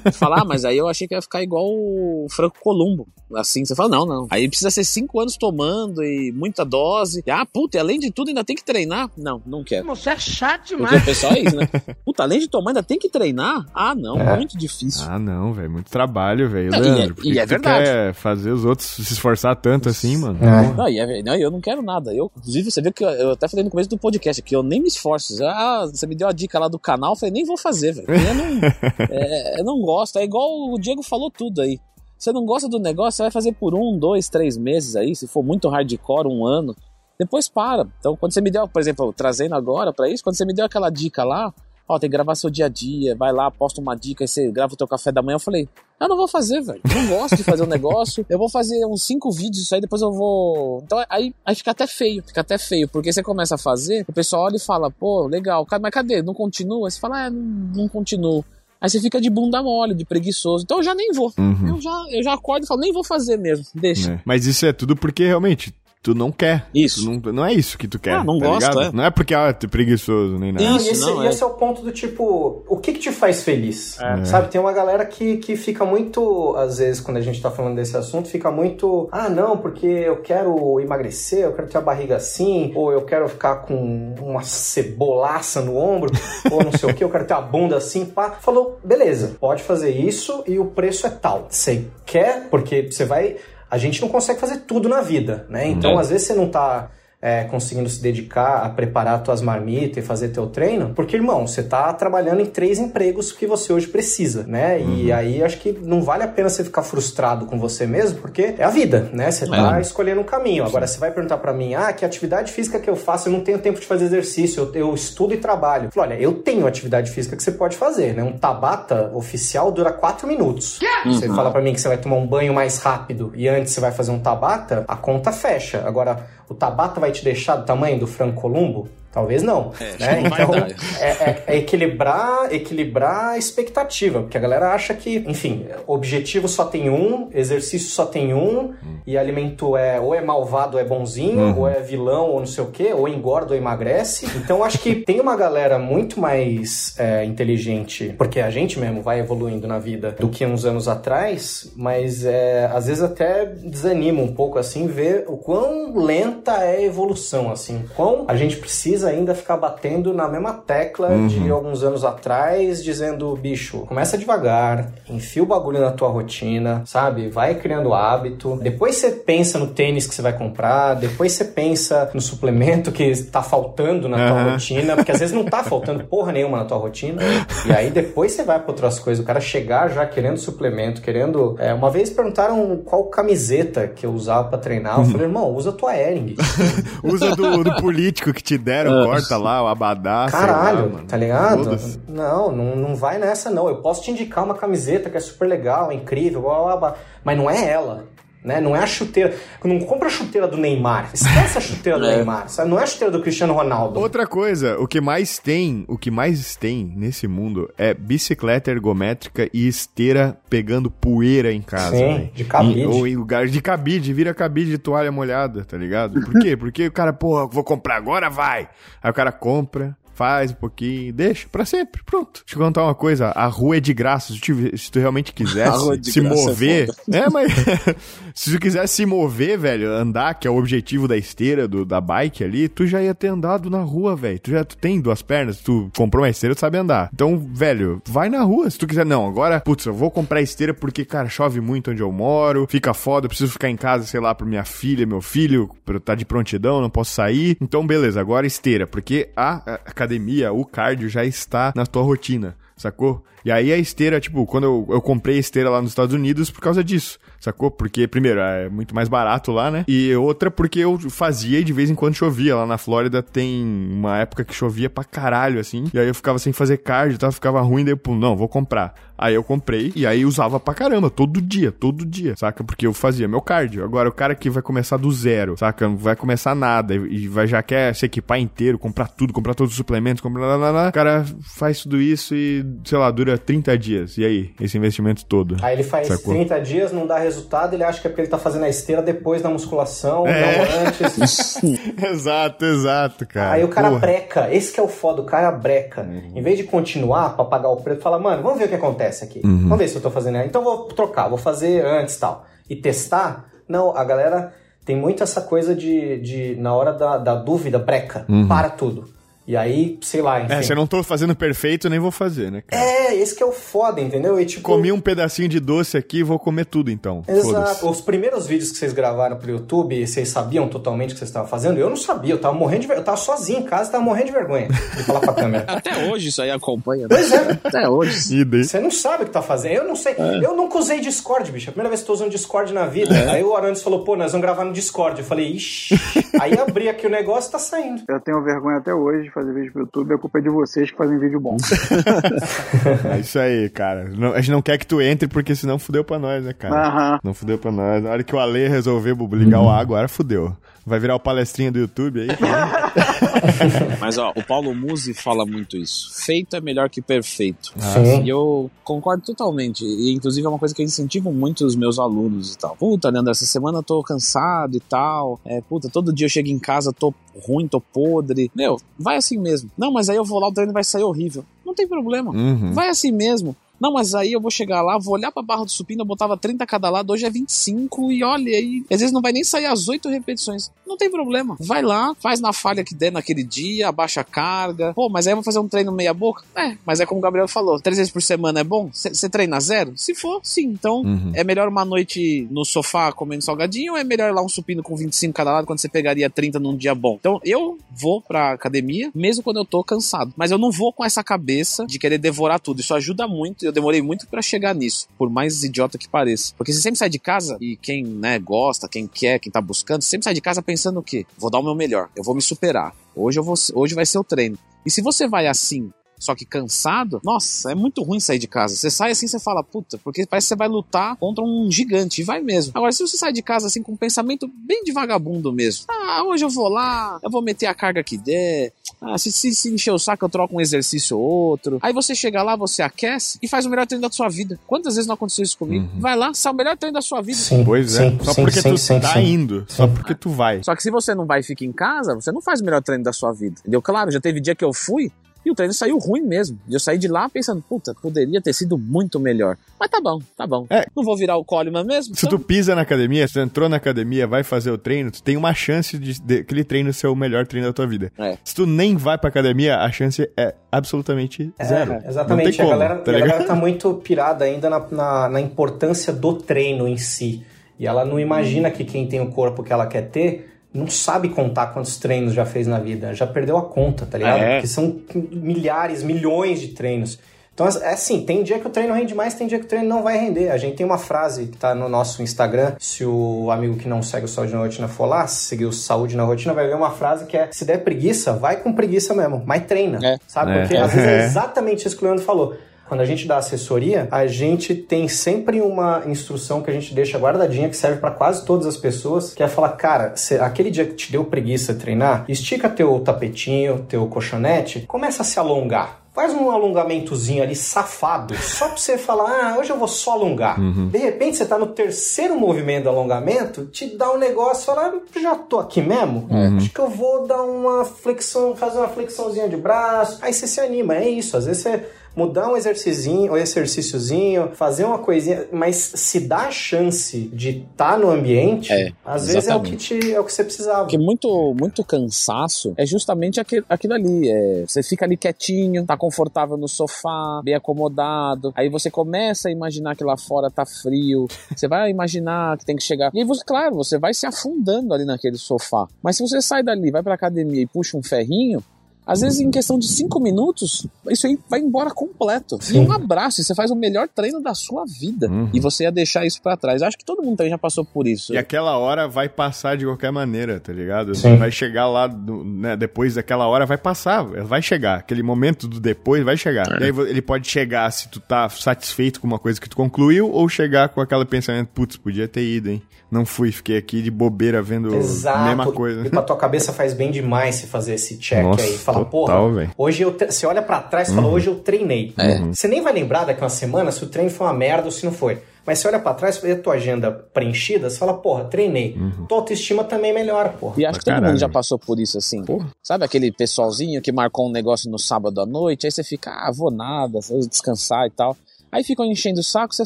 Você fala, ah, mas aí eu achei que ia ficar igual o Franco Columbo. Assim, você fala, não, não. Aí precisa ser 5 anos tomando e muita dose. E, ah, puta, e além de tudo ainda tem que treinar? Não, não quero. Você é chato Porque o pessoal é isso, né? Puta, além de tomar ainda tem que treinar? Ah, não, É. muito difícil. Ah, não, velho. Muito trabalho, velho. E é- e é verdade. quer fazer os outros se esforçar tanto assim, mano? É. Não, e é- não, eu não quero nada. Eu, inclusive, você viu que eu, eu até falei no começo do podcast que eu nem me esforço. Ah, você me deu a dica lá do canal, eu falei, nem vou fazer, velho. Eu não, é, eu não gosto. É igual o Diego falou tudo aí. Você não gosta do negócio, você vai fazer por um, dois, três meses aí, se for muito hardcore, um ano. Depois para. Então, quando você me deu, por exemplo, trazendo agora pra isso, quando você me deu aquela dica lá, ó, tem que gravar seu dia a dia, vai lá, posta uma dica, aí você grava o teu café da manhã, eu falei, eu não vou fazer, velho. Não gosto de fazer um negócio. Eu vou fazer uns cinco vídeos isso aí, depois eu vou. Então aí, aí fica até feio, fica até feio. Porque você começa a fazer, o pessoal olha e fala, pô, legal, mas cadê? Não continua? Aí você fala, ah, não, não continuo. Aí você fica de bunda mole, de preguiçoso. Então eu já nem vou. Uhum. Eu, já, eu já acordo e falo, nem vou fazer mesmo. Deixa. É. Mas isso é tudo porque realmente tu não quer. Isso. Não, não é isso que tu quer. Ah, não tá ligado? é. Não é porque, ah, tu é preguiçoso, nem nada. Não, Isso, e esse, não, e é. esse é o ponto do tipo, o que que te faz feliz? Sabe, tem uma galera que, que fica muito, às vezes, quando a gente tá falando desse assunto, fica muito, ah, não, porque eu quero emagrecer, eu quero ter a barriga assim, ou eu quero ficar com uma cebolaça no ombro, ou não sei o que, eu quero ter a bunda assim, pá. Falou, beleza, pode fazer isso e o preço é tal. Você quer, porque você vai. A gente não consegue fazer tudo na vida, né? Então, É. às vezes você não tá é, conseguindo se dedicar a preparar tuas marmitas e fazer teu treino, porque, irmão, você tá trabalhando em três empregos que você hoje precisa, né? E aí acho que não vale a pena você ficar frustrado com você mesmo, porque é a vida, né? Você tá escolhendo um caminho. Agora, você vai perguntar pra mim, ah, que atividade física que eu faço? Eu não tenho tempo de fazer exercício, eu, eu estudo e trabalho. Eu falo, olha, eu tenho atividade física que você pode fazer, né? Um Tabata oficial dura quatro minutos. Você fala pra mim que você vai tomar um banho mais rápido e antes você vai fazer um Tabata, a conta fecha. Agora, o Tabata vai te deixar do tamanho do Franco Columbo? Talvez não. É, né? Então, é, é- é equilibrar, equilibrar a expectativa, porque a galera acha que, enfim, objetivo só tem um, exercício só tem um, e alimento é ou é malvado ou é bonzinho, ou é vilão ou não sei o quê, ou engorda ou emagrece. Então acho que tem uma galera muito mais é, inteligente, porque a gente mesmo vai evoluindo na vida do que uns anos atrás, mas é, às vezes até desanima um pouco assim ver o quão lenta é a evolução, assim, quão a gente precisa ainda ficar batendo na mesma tecla de alguns anos atrás, dizendo, bicho, começa devagar, enfia o bagulho na tua rotina, sabe? Vai criando hábito. Depois você pensa no tênis que você vai comprar, depois você pensa no suplemento que tá faltando na tua Aham. rotina, porque às vezes não tá faltando porra nenhuma na tua rotina. E aí depois você vai pra outras coisas. O cara chegar já querendo suplemento, querendo. É, uma vez perguntaram qual camiseta que eu usava pra treinar. Eu falei, irmão, usa a tua Ering. Usa do, do político que te deram, corta lá, o abadá. sei lá, Caralho, mano. tá ligado? Não, não, não vai nessa, não. Eu posso te indicar uma camiseta que é super legal, é incrível, blá, blá, blá, mas não é ela. Né? Não é a chuteira. Não compra a chuteira do Neymar. Esquece a chuteira do É. Neymar. Sabe? Não é a chuteira do Cristiano Ronaldo. Outra coisa, o que mais tem, o que mais tem nesse mundo é bicicleta ergométrica e esteira pegando poeira em casa. Sim, velho. de cabide. Em- Ou em lugar de cabide, vira cabide de toalha molhada, tá ligado? Por quê? Porque o cara, porra, vou comprar agora, vai. Aí o cara compra, faz um pouquinho, deixa pra sempre, pronto. Deixa eu contar uma coisa, a rua é de graça, se tu, se tu realmente quisesse de se é mover... foda. É, mas se tu quisesse se mover, velho, andar, que é o objetivo da esteira, do, da bike ali, tu já ia ter andado na rua, velho. Tu já tu tem duas pernas, tu comprou uma esteira, tu sabe andar. Então, velho, vai na rua se tu quiser. Não, agora, putz, eu vou comprar esteira porque, cara, chove muito onde eu moro, fica foda, eu preciso ficar em casa, sei lá, pra minha filha, meu filho, pra eu tá de prontidão, não posso sair. Então, beleza, agora esteira, porque a a academia, o cardio já está na tua rotina. Sacou? E aí a esteira, tipo, quando eu, eu comprei esteira lá nos Estados Unidos por causa disso, sacou? Porque, primeiro, é muito mais barato lá, né? E outra, porque eu fazia e de vez em quando chovia. Lá na Flórida tem uma época que chovia pra caralho, assim. E aí eu ficava sem fazer cardio, tá? ficava ruim, daí, pô, não, vou comprar. Aí eu comprei e aí usava pra caramba, todo dia, todo dia, saca? Porque eu fazia meu cardio. Agora, o cara que vai começar do zero, saca? Não vai começar nada e vai, já quer se equipar inteiro, comprar tudo, comprar todos os suplementos, comprar. O cara faz tudo isso e, sei lá, dura 30 dias. E aí, esse investimento todo? Aí ele faz Sacou? 30 dias, não dá resultado, ele acha que é porque ele tá fazendo a esteira depois da musculação, É. não antes. exato, exato, cara. Aí o cara Porra. breca, esse que é o foda, o cara breca. Uhum. Em vez de continuar pra pagar o preço, fala, mano, vamos ver o que acontece aqui. Uhum. Vamos ver se eu tô fazendo. Então vou trocar, vou fazer antes e tal. E testar? Não, a galera tem muito essa coisa de, de na hora da, da dúvida, breca, para tudo. E aí, sei lá, enfim. Uhum. É, se eu não tô fazendo perfeito, nem vou fazer, né, cara? É, esse que é o foda, entendeu? E tipo. Comi um pedacinho de doce aqui, vou comer tudo então. Exato. Os primeiros vídeos que vocês gravaram pro YouTube, vocês sabiam totalmente o que vocês estavam fazendo? Eu não sabia, eu tava morrendo de ver... Eu tava sozinho em casa, tava morrendo de vergonha de falar pra câmera. Até hoje isso aí acompanha. Né? Pois é. Até hoje. Você não sabe o que tá fazendo. Eu não sei. É. Eu nunca usei Discord, bicho. É a primeira vez que tô usando Discord na vida. Aí o Arantes falou, pô, nós vamos gravar no Discord. Eu falei, ixi. Aí abri aqui o negócio e tá saindo. Eu tenho vergonha até hoje de fazer vídeo pro YouTube, a culpa é de vocês que fazem vídeo bom. É isso aí, cara. Não- a gente não quer que tu entre, porque senão fudeu pra nós, né, cara? Não fudeu pra nós. Na hora que o Ale resolver ligar o A, agora fudeu. Vai virar o palestrinha do YouTube aí? Mas ó, o Paulo Musi fala muito isso. Feito é melhor que perfeito. Sim. E eu concordo totalmente. E inclusive é uma coisa que eu incentivo muito os meus alunos e tal. Puta, Leandro, essa semana eu tô cansado e tal. É, puta, todo dia eu chego em casa, tô ruim, tô podre. Meu, vai assim mesmo. Não, mas aí eu vou lá, o treino vai sair horrível. Não tem problema. Uhum. Vai assim mesmo. Não, mas aí eu vou chegar lá, vou olhar pra barra do supino, eu botava 30 cada lado, hoje é 25 e olha aí. Às vezes não vai nem sair as 8 repetições. Não tem problema. Vai lá, faz na falha que der naquele dia, abaixa a carga. Pô, mas aí eu vou fazer um treino meia boca? É, mas é como o Gabriel falou, três vezes por semana é bom? Você treina zero? Se for, sim. Então, Uhum. é melhor uma noite no sofá comendo salgadinho ou é melhor lá um supino com 25 cada lado quando você pegaria 30 num dia bom? Então, eu vou pra academia mesmo quando eu tô cansado. Mas eu não vou com essa cabeça de querer devorar tudo. Isso ajuda muito. Eu demorei muito pra chegar nisso, por mais idiota que pareça. Porque você sempre sai de casa e quem, né, gosta, quem quer, quem tá buscando, sempre sai de casa pensando o quê? Vou dar o meu melhor, eu vou me superar. Hoje eu vou, hoje vai ser o treino. E se você vai assim só que cansado, nossa, é muito ruim sair de casa. Você sai assim, você fala, puta, porque parece que você vai lutar contra um gigante, e vai mesmo. Agora, se você sai de casa assim com um pensamento bem de vagabundo mesmo, ah, hoje eu vou lá, eu vou meter a carga que der, ah, se, se, se encher o saco, eu troco um exercício ou outro. Aí você chega lá, você aquece e faz o melhor treino da sua vida. Quantas vezes não aconteceu isso comigo? Vai lá, sai o melhor treino da sua vida. Sim, Pois é. sim, Só sim, porque sim, tu sim, tá sim. indo. Só porque tu vai. Só que se você não vai e fica em casa, você não faz o melhor treino da sua vida. Entendeu? Claro, já teve dia que eu fui e o treino saiu ruim mesmo. E eu saí de lá pensando, puta, poderia ter sido muito melhor. Mas tá bom, tá bom. É. Não vou virar o Coleman mesmo? Se então- tu pisa na academia, se tu entrou na academia, vai fazer o treino, tu tem uma chance de, de aquele treino ser o melhor treino da tua vida. É. Se tu nem vai pra academia, a chance é absolutamente zero. É, exatamente. Como, a, galera, tá a galera tá muito pirada ainda na, na, na importância do treino em si. E ela não imagina que quem tem o corpo que ela quer ter não sabe contar quantos treinos já fez na vida. Já perdeu a conta, tá ligado? É. Porque são milhares, milhões de treinos. Então, é assim, tem dia que o treino rende mais, tem dia que o treino não vai render. A gente tem uma frase que tá no nosso Instagram, se o amigo que não segue o Saúde na Rotina for lá, seguir o Saúde na Rotina, vai ver uma frase que é, se der preguiça, vai com preguiça mesmo, mas treina, É. sabe? É. Porque às vezes é É. exatamente isso que o Leandro falou. Quando a gente dá assessoria, a gente tem sempre uma instrução que a gente deixa guardadinha, que serve para quase todas as pessoas, que é falar, cara, aquele dia que te deu preguiça treinar, estica teu tapetinho, teu colchonete, começa a se alongar. Faz um alongamentozinho ali safado, só pra você falar, ah, hoje eu vou só alongar. De repente você tá no terceiro movimento do alongamento, te dá um negócio, fala, ah, já tô aqui mesmo? Acho que eu vou dar uma flexão, fazer uma flexãozinha de braço. Aí você se anima, é isso. Às vezes você mudar um exercíciozinho, um exercíciozinho, fazer uma coisinha, mas se dá a chance de estar no ambiente, É, às vezes é o que exatamente. te, é o que você precisava. Porque muito, muito cansaço é justamente aquele, aquilo ali. É, você fica ali quietinho, tá confortável no sofá, bem acomodado. Aí você começa a imaginar que lá fora tá frio. Você vai imaginar que tem que chegar. E aí você, claro, você vai se afundando ali naquele sofá. Mas se você sai dali, vai pra academia e puxa um ferrinho. Às vezes, em questão de cinco minutos, isso aí vai embora completo. E Sim. um abraço, e você faz o melhor treino da sua vida. Uhum. E você ia deixar isso pra trás. Acho que todo mundo também já passou por isso. E aquela hora vai passar de qualquer maneira, tá ligado? Sim. Vai chegar lá, do- né, depois daquela hora, vai passar, vai chegar. Aquele momento do depois vai chegar. E aí ele pode chegar se tu tá satisfeito com uma coisa que tu concluiu, ou chegar com aquele pensamento, putz, podia ter ido, hein? Não fui, fiquei aqui de bobeira vendo Exato. a mesma coisa. E pra tua cabeça faz bem demais se fazer esse check Nossa, aí. Fala, total, porra, hoje eu. Você olha pra trás e fala, hoje eu treinei. É. Você nem vai lembrar daqui uma semana se o treino foi uma merda ou se não foi. Mas você olha pra trás, vê a tua agenda preenchida, você fala, porra, treinei. Tua autoestima também melhora, porra. E acho que todo mundo já passou por isso assim. Sabe aquele pessoalzinho que marcou um negócio no sábado à noite, aí você fica, ah, vou nada, vou descansar e tal. Aí ficam enchendo o saco, você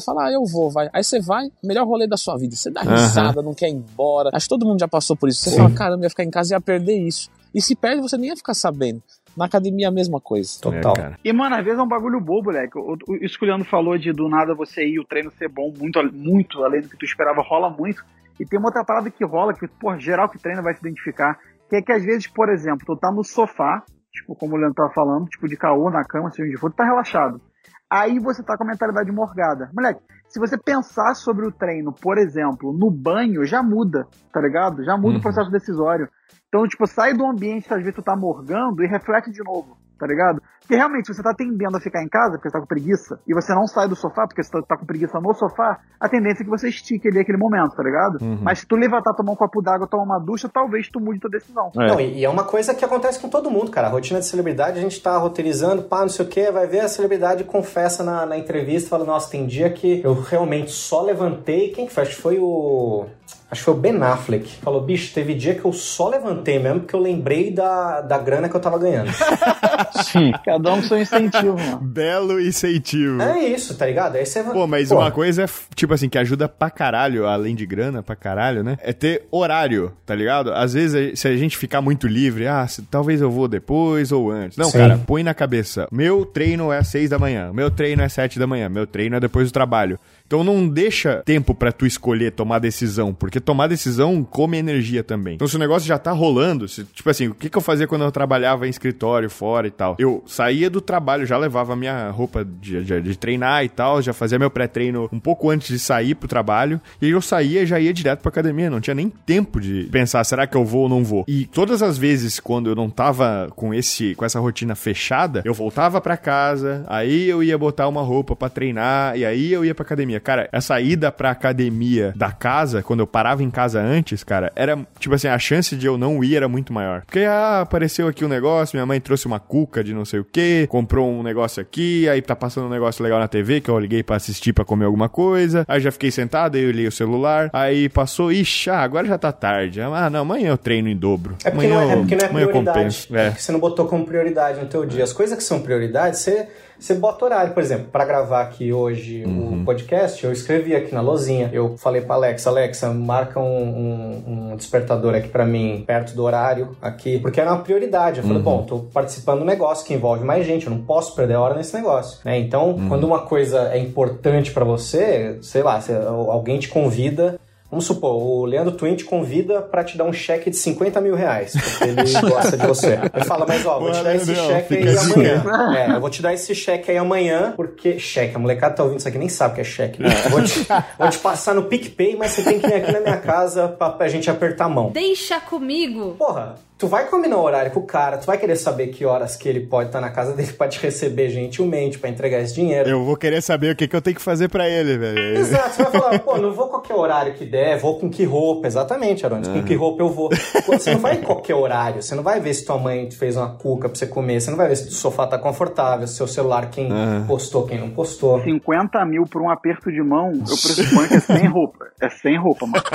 fala, ah, eu vou, vai. Aí você vai, melhor rolê da sua vida. Você dá risada, não quer ir embora. Acho que todo mundo já passou por isso. Você fala, caramba, eu ia ficar em casa e ia perder isso. E se perde, você nem ia ficar sabendo. Na academia, a mesma coisa. Total. É. E, mano, às vezes é um bagulho bobo, moleque. O- o- Isso que o Leandro falou de do nada você ir o treino ser bom, muito, muito além do que tu esperava, rola muito. E tem uma outra parada que rola, que, por geral que treina vai se identificar, que é que às vezes, por exemplo, tu tá no sofá, tipo, como o Leandro tava falando, tipo, de caô na cama, seja onde for, tu tá relaxado. Aí você tá com a mentalidade morgada. Moleque, se você pensar sobre o treino, por exemplo, no banho, já muda, tá ligado? Já muda Uhum. o processo decisório. Então, tipo, sai do ambiente às vezes tu tá morgando e reflete de novo. Tá ligado? Porque realmente, se você tá tendendo a ficar em casa porque você tá com preguiça, e você não sai do sofá porque você tá, tá com preguiça no sofá, a tendência é que você estique ali aquele momento, tá ligado? Mas se tu levantar, tomar um copo d'água, tomar uma ducha, talvez tu mude tua decisão. Não, e, e é uma coisa que acontece com todo mundo, cara. A rotina de celebridade, a gente tá roteirizando, pá, não sei o que, vai ver a celebridade confessa na, na entrevista, fala, nossa, tem dia que eu realmente só levantei. Quem que foi? Acho que foi o. Acho que foi o Ben Affleck. Falou, bicho, teve dia que eu só levantei mesmo porque eu lembrei da, da grana que eu tava ganhando. Cada um seu incentivo, mano. Belo incentivo. é isso, tá ligado? Aí você. Pô, mas Pô, uma coisa é, tipo assim, que ajuda pra caralho, além de grana, pra caralho, né? É ter horário, tá ligado? Às vezes, se a gente ficar muito livre, ah, se- talvez eu vou depois ou antes. Não, Sim. cara, põe na cabeça. Meu treino é às seis da manhã, meu treino é às sete da manhã, meu treino é depois do trabalho. Então não deixa tempo pra tu escolher tomar decisão, porque tomar decisão come energia também. Então se o negócio já tá rolando, se- tipo assim, o que, que eu fazia quando eu trabalhava em escritório, fora e tal? Eu saía do trabalho, já levava minha roupa de, de- de treinar e tal, já fazia meu pré-treino um pouco antes de sair pro trabalho, e eu saía e já ia direto pra academia, não tinha nem tempo de pensar, será que eu vou ou não vou? E todas as vezes quando eu não tava com esse com essa rotina fechada, eu voltava pra casa, aí eu ia botar uma roupa pra treinar e aí eu ia pra academia. Cara, essa ida pra academia da casa, quando eu parava em casa antes, cara, era tipo assim, a chance de eu não ir era muito maior. Porque ah, apareceu aqui um negócio, minha mãe trouxe uma cuca de não sei o que, comprou um negócio aqui, aí tá passando um negócio legal na TV que eu liguei pra assistir pra comer alguma coisa. Aí já fiquei sentado, aí eu li o celular, aí passou, ixi, ah, agora já tá tarde. Ah, não, amanhã eu treino em dobro. É porque, amanhã não é, é porque não é prioridade. compenso. É. Porque você não botou como prioridade no teu dia. As coisas que são prioridade, você, você bota horário. Por exemplo, para gravar aqui hoje Uhum. o podcast, eu escrevi aqui na lozinha. Eu falei pra Alexa, Alexa, marca um, um- um despertador aqui pra mim, perto do horário aqui. Porque era uma prioridade. Eu falei, Uhum. bom, tô participando do negócio que envolve mais gente. Eu não posso perder hora nesse negócio. né? Então, Uhum. quando uma coisa é importante pra você, sei lá, se alguém te convida... Vamos supor, o Leandro Twin te convida pra te dar um cheque de 50 mil reais, porque ele gosta de você. Ele fala, mas ó, vou te dar esse cheque aí assim, amanhã. É, eu vou te dar esse cheque aí amanhã, porque cheque, a molecada tá ouvindo isso aqui nem sabe o que é cheque. né? Vou, te, vou te passar no PicPay, mas você tem que vir aqui na minha casa pra, pra gente apertar a mão. Deixa comigo. Porra, tu vai combinar o horário com o cara, tu vai querer saber que horas que ele pode estar na casa dele pra te receber gentilmente, pra entregar esse dinheiro. Eu vou querer saber o que, que eu tenho que fazer pra ele, velho. Exato, você vai falar, pô, não vou qualquer horário que der, vou com que roupa, exatamente, Arones, com que roupa eu vou. Você não vai em qualquer horário, você não vai ver se tua mãe te fez uma cuca pra você comer, você não vai ver se o sofá tá confortável, se seu celular, quem postou, quem não postou. 50 mil por um aperto de mão, eu pressuponho que é sem roupa. É sem roupa, mano.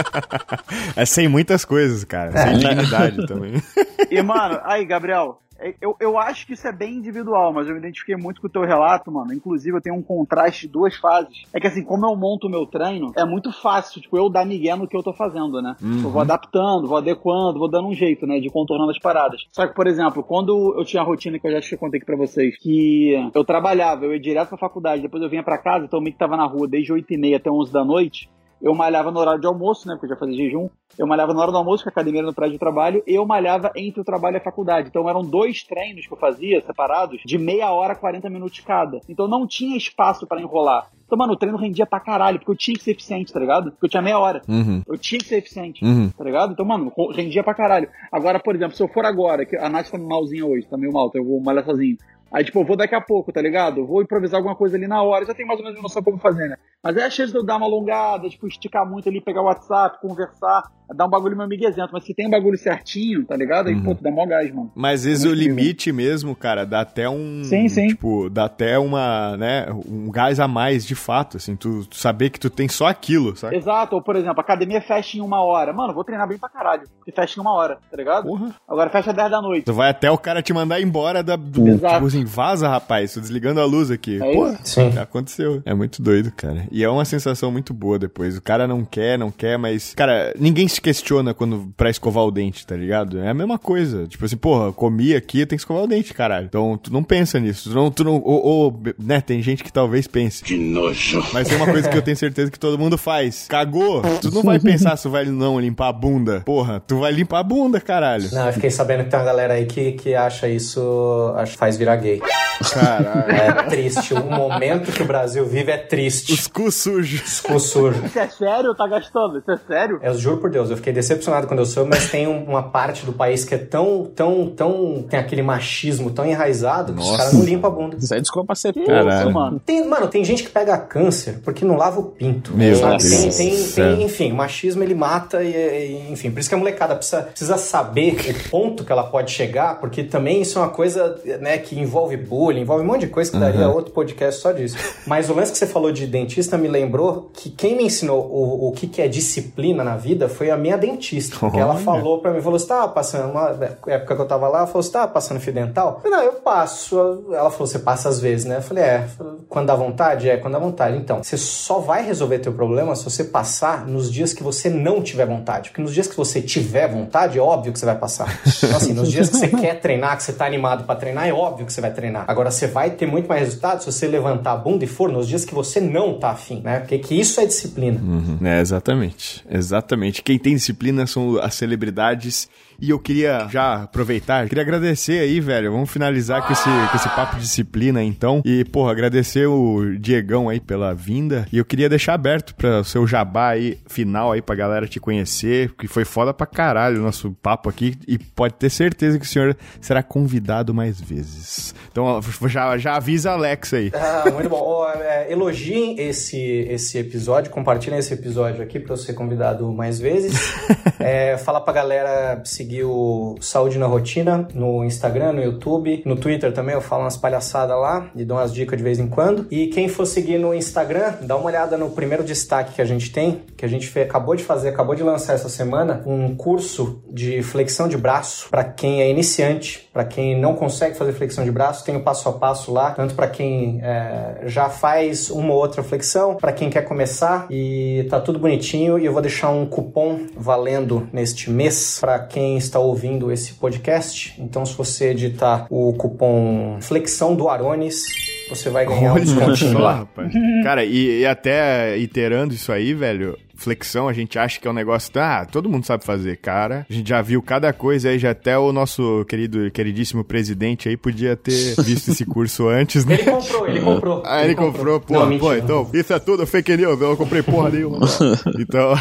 É sem muitas coisas, cara. Sem dignidade também. E, mano, aí, Gabriel, é- eu, eu acho que isso é bem individual, mas eu me identifiquei muito com o teu relato, mano. Inclusive, eu tenho um contraste de duas fases. É que, assim, como eu monto o meu treino, é muito fácil, tipo, eu dar migué no que eu tô fazendo, né? Eu vou adaptando, vou adequando, vou dando um jeito, né, de contornando as paradas. Só que, por exemplo, quando eu tinha a rotina que eu já eu contei aqui pra vocês, que eu trabalhava, eu ia direto pra faculdade, depois eu vinha pra casa, então eu meio que tava na rua desde 8 e meia até 11 da noite, eu malhava no horário de almoço, né? Porque eu já fazia jejum. Eu malhava na hora do almoço, que a academia era no prédio de trabalho, e eu malhava entre o trabalho e a faculdade. Então eram dois treinos que eu fazia, separados, de meia hora, 40 minutos cada. Então não tinha espaço pra enrolar. Então, mano, o treino rendia pra caralho, porque eu tinha que ser eficiente, tá ligado? Porque eu tinha meia hora. Uhum. Eu tinha que ser eficiente, Uhum. tá ligado? Então, mano, rendia pra caralho. Agora, por exemplo, se eu for agora, que a Nath tá malzinha hoje, tá meio mal, então eu vou malhar sozinho. Aí, tipo, eu vou daqui a pouco, tá ligado? Eu vou improvisar alguma coisa ali na hora, já tenho mais ou menos noção como fazer, né? Mas é a chance de eu dar uma alongada, tipo, esticar muito ali, pegar o WhatsApp, conversar, dar um bagulho meio miguezento. Mas se tem um bagulho certinho, tá ligado? Aí, pô, tu dá mó gás, mano. Mas às vezes o limite mesmo, cara, dá até um. Sim, sim. Tipo, dá até uma, né? Um gás a mais de fato, assim, tu, tu saber que tu tem só aquilo, sabe? Exato, ou por exemplo, a academia fecha em uma hora. Mano, vou treinar bem pra caralho, porque fecha em uma hora, tá ligado? Porra. Agora fecha 10 da noite. Tu vai até o cara te mandar embora da, do. Exato. Tipo assim, vaza, rapaz, tô desligando a luz aqui. É Pô? Sim. aconteceu. É muito doido, cara. E é uma sensação muito boa depois. O cara não quer, não quer, mas. Cara, ninguém se questiona quando pra escovar o dente, tá ligado? É a mesma coisa. Tipo assim, porra, comi aqui, tem que escovar o dente, caralho. Então tu não pensa nisso. Tu não. Tu não ou, ou, né, tem gente que talvez pense. Que nojo. Mas tem uma coisa que eu tenho certeza que todo mundo faz. Cagou, tu não vai pensar se vai não limpar a bunda. Porra, tu vai limpar a bunda, caralho. Não, eu fiquei sabendo que tem uma galera aí que, que acha isso, acha, faz virar gay. Caralho. É triste. O momento que o Brasil vive é triste. Os Cu sujo. cu sujo. Isso é sério? Tá gastando? Isso é sério? Eu juro por Deus, eu fiquei decepcionado quando eu soube, mas tem um- uma parte do país que é tão, tão, tão. tem aquele machismo tão enraizado que os Nossa. caras não limpam a bunda. Isso aí desculpa ser Que Caralho. isso, mano? Tem, mano, tem gente que pega câncer porque não lava o pinto. Meu sabe? Deus Tem, tem, tem- enfim, o machismo ele mata e, e, enfim, por isso que a molecada precisa, precisa saber o ponto que ela pode chegar, porque também isso é uma coisa, né, que envolve bullying, envolve um monte de coisa que daria outro podcast só disso. Mas o lance que você falou de dentista me lembrou que quem me ensinou o, o que, que é disciplina na vida foi a minha dentista. Porque ela Olha. falou pra mim, falou, você tava passando, uma época que eu tava lá, ela falou, você tava passando fio dental? Eu falei, não, eu passo. Ela falou, você passa às vezes, né? Eu falei, é. Quando dá vontade? É, quando dá vontade. Então, você só vai resolver teu problema se você passar nos dias que você não tiver vontade. Porque nos dias que você tiver vontade, é óbvio que você vai passar. Então, assim, nos dias que você quer treinar, que você tá animado pra treinar, é óbvio que você vai treinar. Agora, você vai ter muito mais resultado se você levantar a bunda e for nos dias que você não tá afim, né? Porque que isso é disciplina. Uhum. É, exatamente. Exatamente. Quem tem disciplina são as celebridades. E eu queria já aproveitar, queria agradecer aí, velho. Vamos finalizar com esse, com esse papo de disciplina, então. E, porra, agradecer o Diegão aí pela vinda. E eu queria deixar aberto para o seu jabá aí, final aí, pra galera te conhecer, que foi foda pra caralho o nosso papo aqui. E pode ter certeza que o senhor será convidado mais vezes. Então, já, já avisa a Alex aí. Ah, muito bom. Ó, é, elogiem esse, esse episódio, compartilhem esse episódio aqui pra eu ser convidado mais vezes. É, fala pra galera seguir o Saúde na Rotina no Instagram, no YouTube, no Twitter também. Eu falo umas palhaçadas lá e dou umas dicas de vez em quando. E quem for seguir no Instagram, dá uma olhada no primeiro destaque que a gente tem, que a gente fe- acabou de fazer, acabou de lançar essa semana, um curso de flexão de braço pra quem é iniciante, pra quem não consegue fazer flexão de braço, tem o passo a passo lá, tanto pra quem é, já faz uma ou outra flexão, pra quem quer começar e tá tudo bonitinho e eu vou deixar um cupom valendo neste mês pra quem está ouvindo esse podcast. Então se você editar o cupom flexão do Arones, você vai ganhar um descontinho lá. rapaz. Cara, e, e até iterando isso aí, velho, flexão a gente acha que é um negócio, ah, todo mundo sabe fazer, cara. A gente já viu cada coisa aí, já até o nosso querido, queridíssimo presidente aí podia ter visto esse curso antes, né? Ele comprou, ele comprou. Ah, ele comprou, pô, Não, pô, mentira. então, isso é tudo fake news, eu não comprei porra nenhuma. então,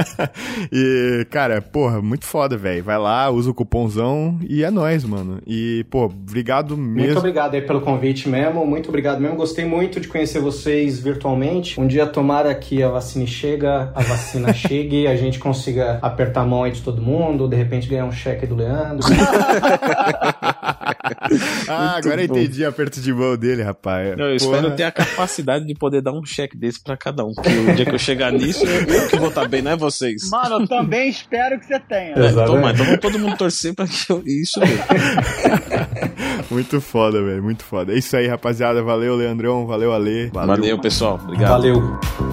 e, cara, porra, muito foda, velho. Vai lá, usa o cupomzão e é nóis, mano. E, pô, obrigado Muito mesmo. obrigado aí pelo convite mesmo, muito obrigado mesmo. Gostei muito de conhecer vocês virtualmente. Um dia tomara que a vacina chega, a vacina chegue, a gente consiga apertar a mão aí de todo mundo, de repente ganhar um cheque do Leandro. ah, agora eu entendi aperto de mão dele, rapaz. Não, eu espero Porra. ter a capacidade de poder dar um cheque desse pra cada um. Porque o dia que eu chegar nisso, eu que vou estar bem, não é vocês. Mano, eu também espero que você tenha. É, toma, então vamos todo mundo torcer pra que eu. Isso mesmo. Muito foda, velho, muito foda. É isso aí, rapaziada. Valeu, Leandrão. Valeu, Ale. Valeu, pessoal. Obrigado. Valeu.